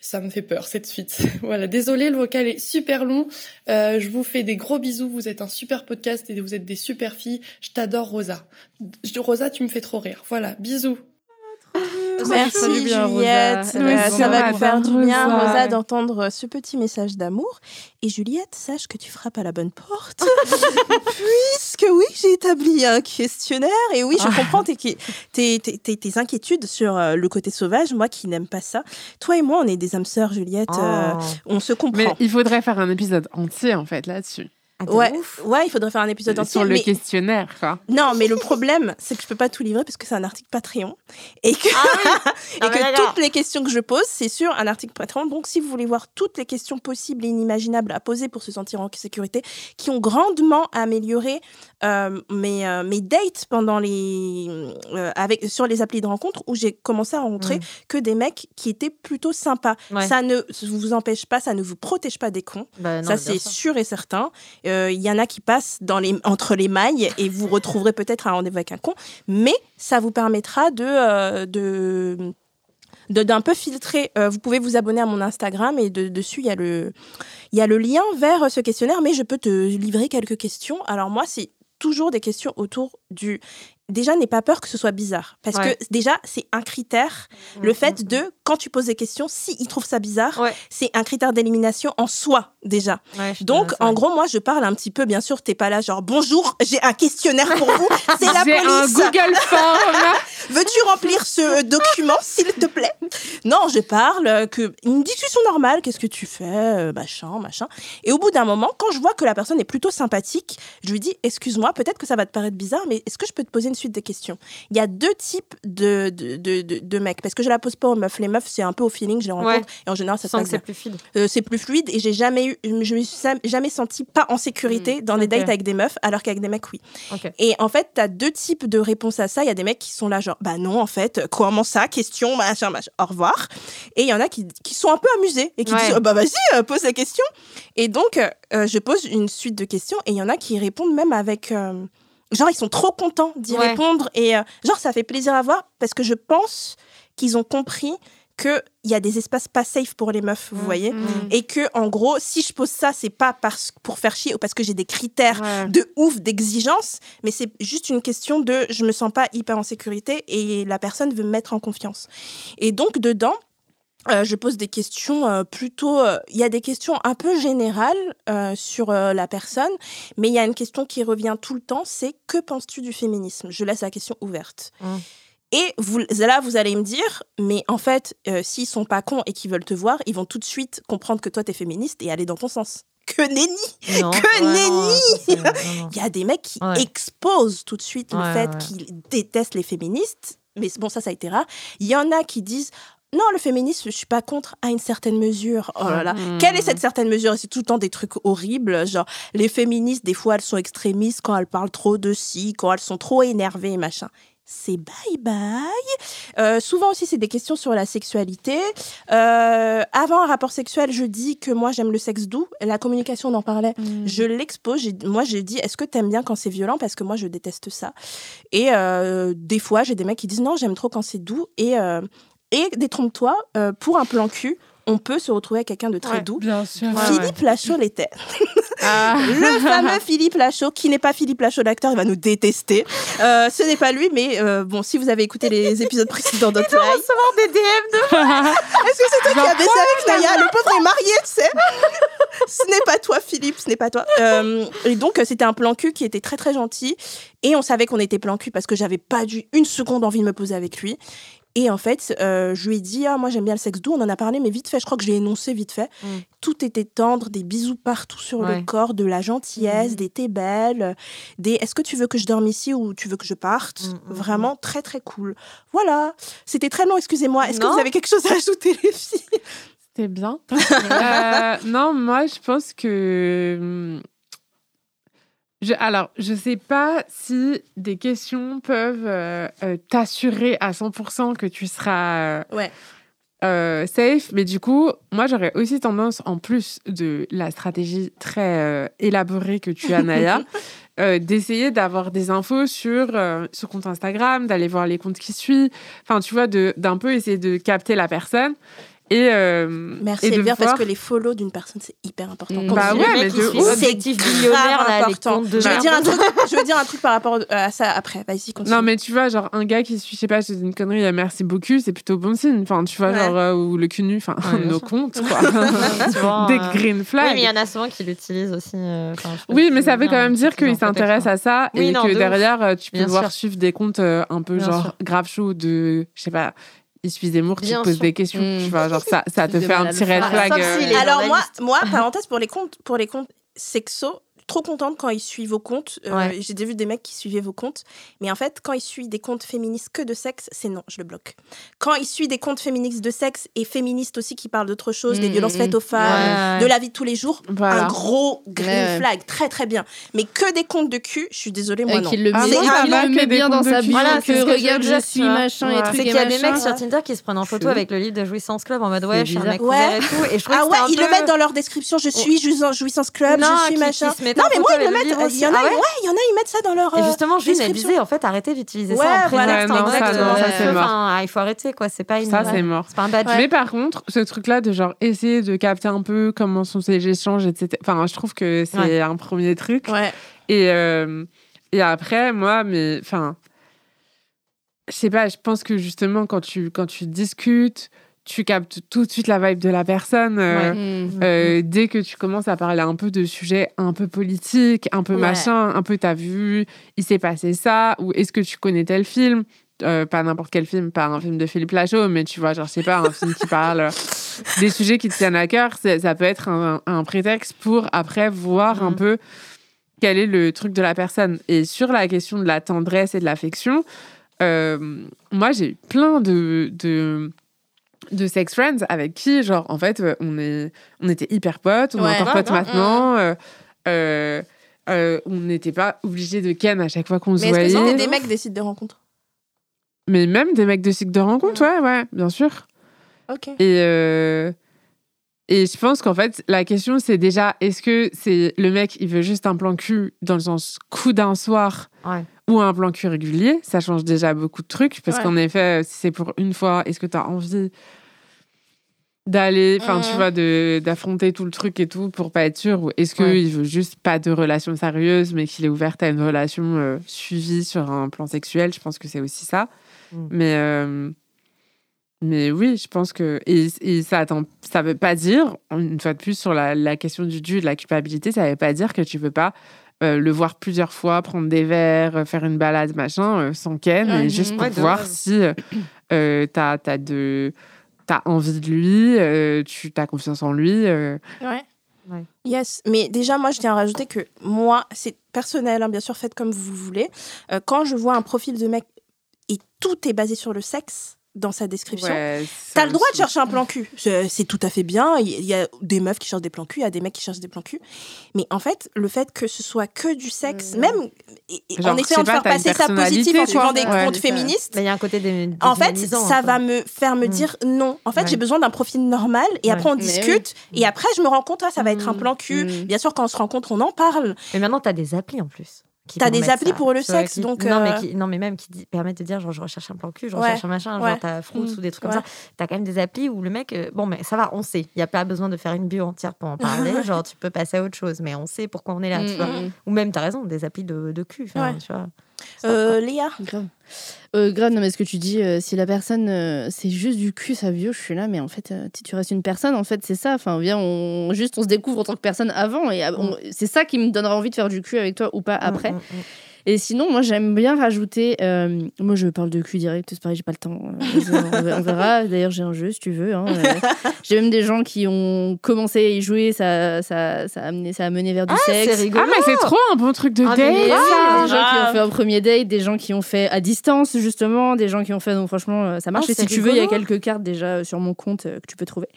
ça me fait peur cette suite. (laughs) voilà, désolé, le vocal est super long. Euh, je vous fais des gros bisous. Vous êtes un super podcast et vous êtes des super filles. Je t'adore, Rosa. Rosa, tu me fais trop rire. Voilà, bisous. Merci bien. Juliette. Euh, ça va nous faire du bien, Rosa, d'entendre ce petit message d'amour. Et Juliette, sache que tu frappes à la bonne porte. (laughs) Puisque oui, j'ai établi un questionnaire. Et oui, je Ah. comprends tes, tes, tes, tes- tes inquiétudes sur euh, le côté sauvage. Moi qui n'aime pas ça. Toi et moi, on est des âmes sœurs, Juliette. euh, Oh. on se Mais comprend. il faudrait faire un épisode entier, en fait, là-dessus. Ah, Ouais, ouf. ouais, il faudrait faire un épisode entier. Sur le mais- questionnaire, quoi. Non, mais le problème, c'est que je peux pas tout livrer parce que c'est un article Patreon et que, (laughs) et Ah, mais que toutes les questions que je pose, c'est sur un article Patreon. Donc, si vous voulez voir toutes les questions possibles et inimaginables à poser pour se sentir en sécurité, qui ont grandement amélioré euh, mes, euh, mes dates pendant les euh, avec sur les applis de rencontre où j'ai commencé à rencontrer Mm. que des mecs qui étaient plutôt sympas. Ouais. Ça ne vous empêche pas, ça ne vous protège pas des cons. Bah, non, Ça, c'est sûr. et certain. Il y en a qui passent dans les, entre les mailles et vous (laughs) retrouverez peut-être un rendez-vous avec un con, mais ça vous permettra de. de de- d'un peu filtrer. Euh, vous pouvez vous abonner à mon Instagram et de- dessus il y a le il y a le lien vers ce questionnaire, mais je peux te livrer quelques questions. Alors moi c'est toujours des questions autour du déjà n'aie pas peur que ce soit bizarre parce Ouais. que déjà c'est un critère le fait de quand tu poses des questions si ils trouvent ça bizarre Ouais. c'est un critère d'élimination en soi déjà Ouais, donc, en gros, moi, je parle un petit peu, bien sûr, t'es pas là, genre, bonjour, j'ai un questionnaire pour vous, (laughs) c'est la J'ai un police. Google Form. (laughs) Veux-tu remplir ce document, s'il te plaît? Non, je parle euh, que une discussion normale, qu'est-ce que tu fais, euh, machin, machin. Et au bout d'un moment, quand je vois que la personne est plutôt sympathique, je lui dis, excuse-moi, peut-être que ça va te paraître bizarre, mais est-ce que je peux te poser une suite de questions. Il y a deux types de, de, de, de, de mecs. Parce que je la pose pas aux meufs. Les meufs, c'est un peu au feeling, je les rencontre. Ouais. Et en général, ça se passe c'est plus fluide. Euh, c'est plus fluide et j'ai jamais eu, je me suis jamais senti pas en sécurité dans des dates avec des meufs, alors qu'avec des mecs, oui. Et en fait, tu as deux types de réponses à ça. Il y a des mecs qui sont là, genre, bah non, en fait, comment ça, question, machin, machin, au revoir. Et il y en a qui, qui sont un peu amusés et qui Ouais. disent, oh, bah vas-y, euh, pose la question. Et donc, euh, je pose une suite de questions et il y en a qui répondent même avec. euh, genre, ils sont trop contents d'y Ouais. répondre et euh, genre, ça fait plaisir à voir parce que je pense qu'ils ont compris qu'il y a des espaces pas safe pour les meufs, vous voyez? Mm. et que en gros si je pose ça c'est pas parce pour faire chier ou parce que j'ai des critères Ouais. de ouf d'exigence mais c'est juste une question de je me sens pas hyper en sécurité et la personne veut me mettre en confiance et donc dedans euh, je pose des questions euh, plutôt. euh, Il y a des questions un peu générales sur la personne, mais il y a une question qui revient tout le temps c'est que penses-tu du féminisme? Je laisse la question ouverte. Mm. Et vous, là, vous allez me dire, mais en fait, s'ils sont pas cons et qu'ils veulent te voir, ils vont tout de suite comprendre que toi, t'es féministe et aller dans ton sens. Que nenni Non. Que Ouais, nenni. (laughs) Il y a des mecs qui Ouais. exposent tout de suite le fait qu'ils détestent les féministes. Mais bon, ça, ça a été rare. Il y en a qui disent non, le féminisme, je suis pas contre à une certaine mesure. Oh là là. Mm. Quelle est cette certaine mesure? C'est tout le temps des trucs horribles. Genre, les féministes, des fois, elles sont extrémistes quand elles parlent trop de si, quand elles sont trop énervées machin. C'est bye bye. Euh, souvent aussi, c'est des questions sur la sexualité. Euh, avant un rapport sexuel, je dis que moi, j'aime le sexe doux. La communication, on en parlait. Mm. Je l'expose. Moi, j'ai dit, est-ce que t'aimes bien quand c'est violent? Parce que moi, je déteste ça. Et euh, des fois, j'ai des mecs qui disent, non, j'aime trop quand c'est doux. Et, et détrompe-toi, euh, pour un plan cul, on peut se retrouver avec quelqu'un de très Ouais. doux. Bien sûr. Philippe Lachaud l'était. (laughs) Ah. Le fameux Philippe Lachaud, qui n'est pas Philippe Lachaud l'acteur, il va nous détester. Euh, ce n'est pas lui, mais euh, bon, si vous avez écouté les (laughs) épisodes précédents d'Outline, recevoir des DM de (laughs) est-ce que c'est toi qui as baissé avec Naya Le pauvre est marié, tu sais. ce n'est pas toi, Philippe, ce n'est pas toi. Euh, et donc, c'était un plan cul qui était très très gentil. Et on savait qu'on était plan cul parce que j'avais pas du une seconde envie de me poser avec lui. Et en fait, euh, je lui ai dit, ah, moi j'aime bien le sexe doux, on en a parlé, mais vite fait, je crois que je l'ai énoncé vite fait. Mm. Tout était tendre, des bisous partout sur le corps, de la gentillesse, Mm. des t'es belle, des est-ce que tu veux que je dorme ici ou tu veux que je parte Mm, Vraiment très très cool. Voilà, c'était très long, excusez-moi. Est-ce que vous avez quelque chose à ajouter, les filles? C'était bien. (laughs) Euh, non, moi, je pense que. Je, alors, je sais pas si des questions peuvent euh, euh, t'assurer à 100% que tu seras euh, Ouais. safe, mais du coup, moi, j'aurais aussi tendance, en plus de la stratégie très élaborée que tu as, Naya, (laughs) d'essayer d'avoir des infos sur ce compte Instagram, d'aller voir les comptes qui suivent, enfin, tu vois, d'un peu essayer de capter la personne. Et, euh, Merci et de parce voir- que les follows d'une personne, c'est hyper important. Mm. Quand Bah ouais, mais C'est millionnaire, grave important. Je veux, merde. dire un truc, je veux dire un truc par rapport euh, à ça après. Vas-y, continue. Non, mais tu vois, genre, un gars qui suit, je sais pas, dis une connerie, euh, merci beaucoup, c'est plutôt bon signe. Enfin, tu vois, Ouais. genre, euh, ou le cul nu, enfin, Ouais, (laughs) bien nos comptes, (laughs) quoi. Vois, (laughs) Des green Oui, flags. mais il y en a souvent qui l'utilisent aussi. euh, Oui, mais ça veut quand bien, même dire qu'ils qu'il en protection. s'intéresse à ça Oui, et non, que derrière, tu peux Bien voir suivre des comptes un peu Bien genre grave chaud de, je sais pas, il suit Zemmour qui Bien pose sûr. des questions. Mm. Tu vois, genre, ça, ça te fait un petit red flag. Euh, Alors moi, moi, parenthèse pour les comptes, pour les comptes sexo, trop contente quand ils suivent vos comptes. Euh, Ouais. J'ai déjà vu des mecs qui suivaient vos comptes, mais en fait, quand ils suivent des comptes féministes que de sexe, c'est non, je le bloque. Quand ils suivent des comptes féministes de sexe et féministes aussi qui parlent d'autre chose, des Mm, violences mm, faites aux femmes, Ouais, ouais. de la vie de tous les jours, Voilà. un gros green Ouais. flag, très très bien. Mais que des comptes de cul, je suis désolée, moi Euh, non. qu'il le Ah, met, le des bien dans sa bio, Voilà, c'est que que je regarde, je suis machin et C'est et qu'il y a des mecs sur Tinder qui se prennent en photo avec le livre de Jouissance Club en mode ouais, je suis un mec et tout. Et je Ah ouais, ils le mettent dans leur description, je suis Jouissance, Jouissance Club, Non, je suis machin. Non, mais moi, ils le mettent, il y en a, Ah ouais ouais, il y en a, ils mettent ça dans leur. Et euh, justement, Jules, elle description. disait en fait arrêtez d'utiliser Ouais, ça en voilà. prétexte Ouais, en non, mode, ça, euh, non, ça, c'est mort. enfin, il faut arrêter quoi, c'est pas une Ça, c'est mort. c'est pas un badge. Mais par contre, ce truc-là de genre essayer de capter un peu comment sont ces échanges, etc. Enfin, je trouve que c'est Ouais. un premier truc. Ouais. Et, euh, et après, moi, mais enfin, je sais pas, je pense que justement, quand tu, quand tu discutes, tu captes tout de suite la vibe de la personne. euh, Mm. euh, dès que tu commences à parler un peu de sujets un peu politiques, un peu Ouais. machin, un peu t'as vu, il s'est passé ça, ou est-ce que tu connais tel film Euh, Pas n'importe quel film, pas un film de Philippe Lachaud, mais tu vois, genre, je sais pas, un film qui parle (laughs) des sujets qui te tiennent à cœur, ça peut être un, un prétexte pour après voir un Mhm. peu quel est le truc de la personne. Et sur la question de la tendresse et de l'affection, euh, moi, j'ai eu plein de, de, de sex friends avec qui, genre, en fait, euh, on, est, on était hyper potes, on Ouais. est encore potes maintenant. euh, euh, euh, on n'était pas obligé de ken à chaque fois qu'on se Mais est-ce que voyait. c'était des mecs des sites de rencontres? Mais même des mecs de cycle de rencontre, ouais, ouais, bien sûr. Ok. Et, euh, et je pense qu'en fait, la question, c'est déjà, est-ce que c'est le mec, il veut juste un plan cul dans le sens coup d'un soir Ouais. ou un plan cul régulier? Ça change déjà beaucoup de trucs. Parce Ouais. qu'en effet, si c'est pour une fois, est-ce que tu as envie d'aller, enfin, tu Mhm. vois, de- d'affronter tout le truc et tout pour pas être sûr Ou est-ce qu'il Ouais. veut juste pas de relation sérieuse, mais qu'il est ouvert à une relation euh, suivie sur un plan sexuel? Je pense que c'est aussi ça. Mm. Mais, euh, mais oui, je pense que. Et, et ça attend, ça veut pas dire, une fois de plus, sur la, la question du dû et de la culpabilité, ça veut pas dire que tu veux pas euh, le voir plusieurs fois, prendre des verres, euh, faire une balade, machin, euh, sans ken, Ouais, et juste pour ouais, voir si t'as as de. T'as envie de lui, euh, tu as confiance en lui. euh. Ouais. Ouais. Yes, mais déjà, moi, je tiens à rajouter que moi, c'est personnel, hein, bien sûr, faites comme vous voulez. Euh, quand je vois un profil de mec et tout est basé sur le sexe dans sa description, Ouais, T'as le droit de chercher un plan cul. C'est tout à fait bien. Il y a des meufs qui cherchent des plans cul, il y a des mecs qui cherchent des plans cul. Mais en fait, le fait que ce soit que du sexe, même et Genre, en essayant de pas, faire passer ça positif en suivant des Ouais, comptes féministes, il y a un côté des. en fait, ça va me faire me Mm. dire non. En fait, Ouais. j'ai besoin d'un profil normal et Ouais. après on discute et après je me rends compte, ah, ça va être un Mm. plan cul. Mm. Bien sûr, quand on se rencontre, on en parle. Mais maintenant, t'as des applis en plus. T'as des applis ça. pour le sexe, qui- donc, Non, euh, mais qui, non, mais même qui dit- permettent de dire, genre, je recherche un plan cul, je Ouais, recherche un machin, ouais. genre, t'as Fruits Mm. ou des trucs comme ça. T'as quand même des applis où le mec, euh, bon, mais ça va, on sait. Il n'y a pas besoin de faire une bio entière pour en (laughs) parler. genre, tu peux passer à autre chose, mais on sait pourquoi on est là, tu vois. Mm, mm, Ou même, t'as raison, des applis de, de cul, tu vois. Euh, Léa, Grave. Euh, grave, non, mais ce que tu dis, euh, si la personne, euh, c'est juste du cul, sa bio, je suis là, mais en fait, si tu restes une personne, en fait, c'est ça. Enfin, viens, on, juste, on se découvre en tant que personne avant, et euh, on- c'est ça qui me donnera envie de faire du cul avec toi ou pas après. Mm, mm, mm. Et sinon, moi, j'aime bien rajouter. euh, moi, je parle de cul direct, c'est pareil, j'ai pas le temps. Euh, on, ver- on verra. (laughs) D'ailleurs, j'ai un jeu, si tu veux. hein. Euh, j'ai même des gens qui ont commencé à y jouer, ça, ça, ça, a, amené, ça a mené vers du sexe. c'est rigolo. Ah, mais c'est trop un bon truc de Ah, date. mais ça, des gens qui ont fait un premier date, des gens qui ont fait à distance justement, des gens qui ont fait donc franchement ça marche. Ah, et si tu veux, il y a quelques cartes déjà sur mon compte euh, que tu peux trouver.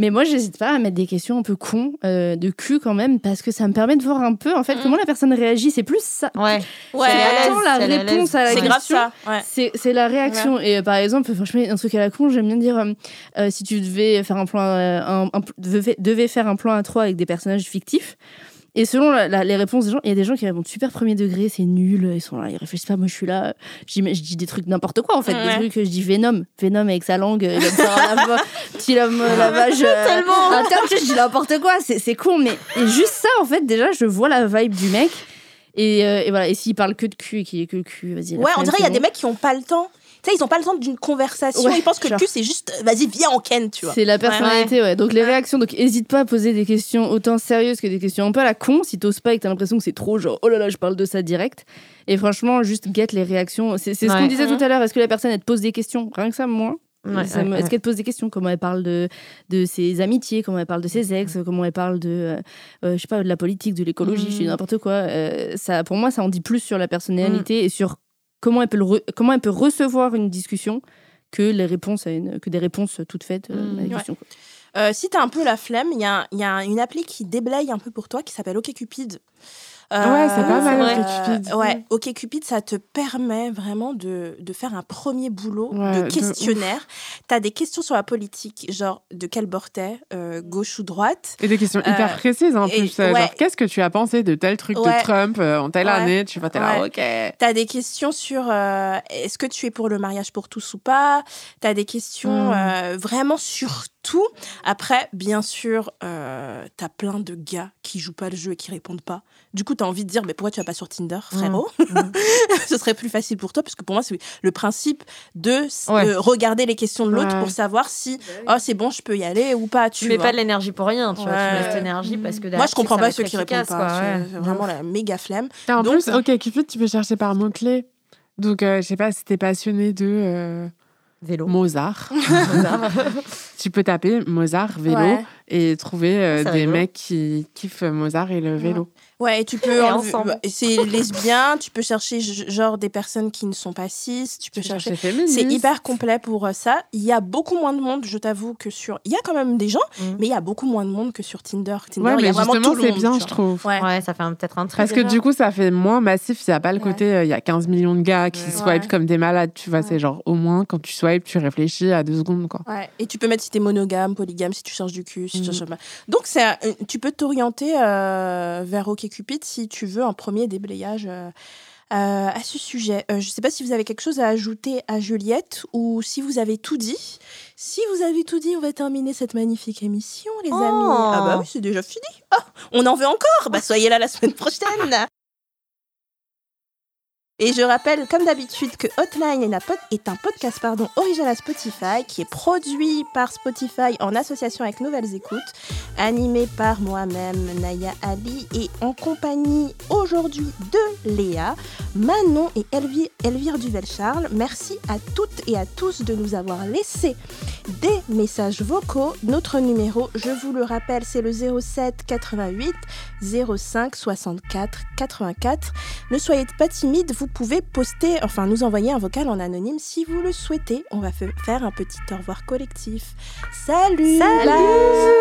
Mais moi, j'hésite pas à mettre des questions un peu cons euh, de cul quand même parce que ça me permet de voir un peu en fait Mhm. comment la personne réagit. C'est plus ça. Ouais. Ouais, C'est la réponse à la c'est question. grave ça. Ouais. C'est, c'est la réaction. Et euh, par exemple, franchement, un truc à la con, j'aime bien dire euh, euh, si tu devais faire un plan, euh, un, un- devais, devais faire un plan à trois avec des personnages fictifs. Et selon la- la- les réponses des gens, il y a des gens qui répondent super premier degré, c'est nul, ils sont là, ils réfléchissent pas. Moi, je suis là, je dis des trucs n'importe quoi en fait, Ouais. des trucs, je dis Venom, Venom avec sa langue, il va me petit lave- (laughs) lavage. euh, interne, je dis n'importe quoi, c'est, con, mais et juste ça en fait, déjà, je vois la vibe du mec. Et, euh, et voilà, et s'il parle que de cul et qu'il est que le cul, vas-y. Ouais, on dirait il y a des mecs qui ont pas le temps. Tu sais, ils ont pas le temps d'une conversation. Ouais, ils pensent que le genre. cul, c'est juste, euh, vas-y, viens en ken, tu vois. C'est la personnalité, ouais. Donc les réactions, donc hésite pas à poser des questions autant sérieuses que des questions un peu à la con, si t'oses pas et que t'as l'impression que c'est trop genre oh là là, je parle de ça direct. Et franchement, juste guette les réactions. C'est ce qu'on disait Mhm. tout à l'heure. Est-ce que la personne elle te pose des questions? Rien que ça, moi. Ouais, Ça ouais, me- ouais. Est-ce qu'elle te pose des questions? Comment elle parle de, de ses amitiés? Comment elle parle de ses ex? Comment elle parle de, euh, euh, je sais pas, de la politique, de l'écologie, je dis Mhm. n'importe quoi. Euh, ça, pour moi, ça en dit plus sur la personnalité et sur comment elle peut, re- comment elle peut recevoir une discussion que les réponses à une, que des réponses toutes faites euh, à Mhm. une Ouais. question. quoi. Euh, si t'as un peu la flemme, il y a, il y a une appli qui déblaye un peu pour toi qui s'appelle OkCupid. Euh, Ouais, c'est pas mal, euh, OkCupid. Ouais, OkCupid, ça te permet vraiment de, de faire un premier boulot Ouais, de questionnaire. T'as des questions sur la politique, genre de quel bord t'es, euh, gauche ou droite. Et des questions hyper Euh, précises en plus. euh, ouais. Genre, qu'est-ce que tu as pensé de tel truc Ouais. de Trump euh, en telle année? Tu vois, t'es là, ok. T'as des questions sur euh, est-ce que tu es pour le mariage pour tous ou pas? T'as des questions Mm. euh, vraiment sur tout. Après, bien sûr, euh, t'as plein de gars qui jouent pas le jeu et qui répondent pas. Du coup, t'as envie de dire, mais pourquoi tu vas pas sur Tinder, frérot Mm. (laughs) Ce serait plus facile pour toi, parce que pour moi, c'est le principe de Ouais. euh, regarder les questions de l'autre Ouais. pour savoir si, oh, c'est bon, je peux y aller ou pas. Tu Tu mets pas de l'énergie pour rien, tu vois. Tu mets cette énergie parce que Moi, derrière, je comprends pas ceux qui répondent pas. C'est ouais. c'est vraiment la méga flemme. Et en Donc- plus, ok, Cupid, tu peux chercher par mots-clés. Donc, euh, je sais pas si t'es passionné de euh, Vélo. (laughs) Mozart. tu peux taper Mozart vélo Ouais. et trouver euh, des rigolo. mecs qui kiffent Mozart et le vélo. Ouais, et tu peux bah, C'est lesbien, tu peux chercher genre des personnes qui ne sont pas cis, tu peux Tu chercher. C'est hyper complet pour euh, ça. Il y a beaucoup moins de monde, je t'avoue, que sur. Il y a quand même des gens, Mhm. mais il y a beaucoup moins de monde que sur Tinder. Tinder, Ouais, il y mais a vraiment justement, tout le c'est monde. bien, tu je trouve. Ouais. Ouais, ça fait peut-être un truc. Parce que du coup, ça fait moins massif. Il n'y a pas le Ouais. côté, euh, il y a 15 millions de gars qui Ouais. swipent Ouais. comme des malades. Tu vois, Ouais. c'est genre, au moins, quand tu swipes, tu réfléchis à deux secondes, quoi. Ouais. Et tu peux mettre si t'es monogame, polygame, si tu cherches du cul, si tu Mhm. cherches. Donc, c'est un- tu peux t'orienter euh, vers OkCupid si tu veux un premier déblayage euh, euh, à ce sujet. Euh, je ne sais pas si vous avez quelque chose à ajouter à Juliette ou si vous avez tout dit. Si vous avez tout dit, on va terminer cette magnifique émission, les amis. Oh. Ah bah oui, c'est déjà fini. Ah, on en veut encore. Bah soyez là la semaine prochaine. Et je rappelle, comme d'habitude, que Hotline est un podcast pardon, original à Spotify qui est produit par Spotify en association avec Nouvelles Écoutes, animé par moi-même, Naya Ali, et en compagnie aujourd'hui de Léa, Manon et Elvire, Elvire Duvel-Charles. Merci à toutes et à tous de nous avoir laissé des messages vocaux. Notre numéro, je vous le rappelle, c'est le 07 88 05 64 84. Ne soyez pas timide, vous pouvez poster, enfin nous envoyer un vocal en anonyme si vous le souhaitez. On va faire un petit au revoir collectif. Salut Salut, Salut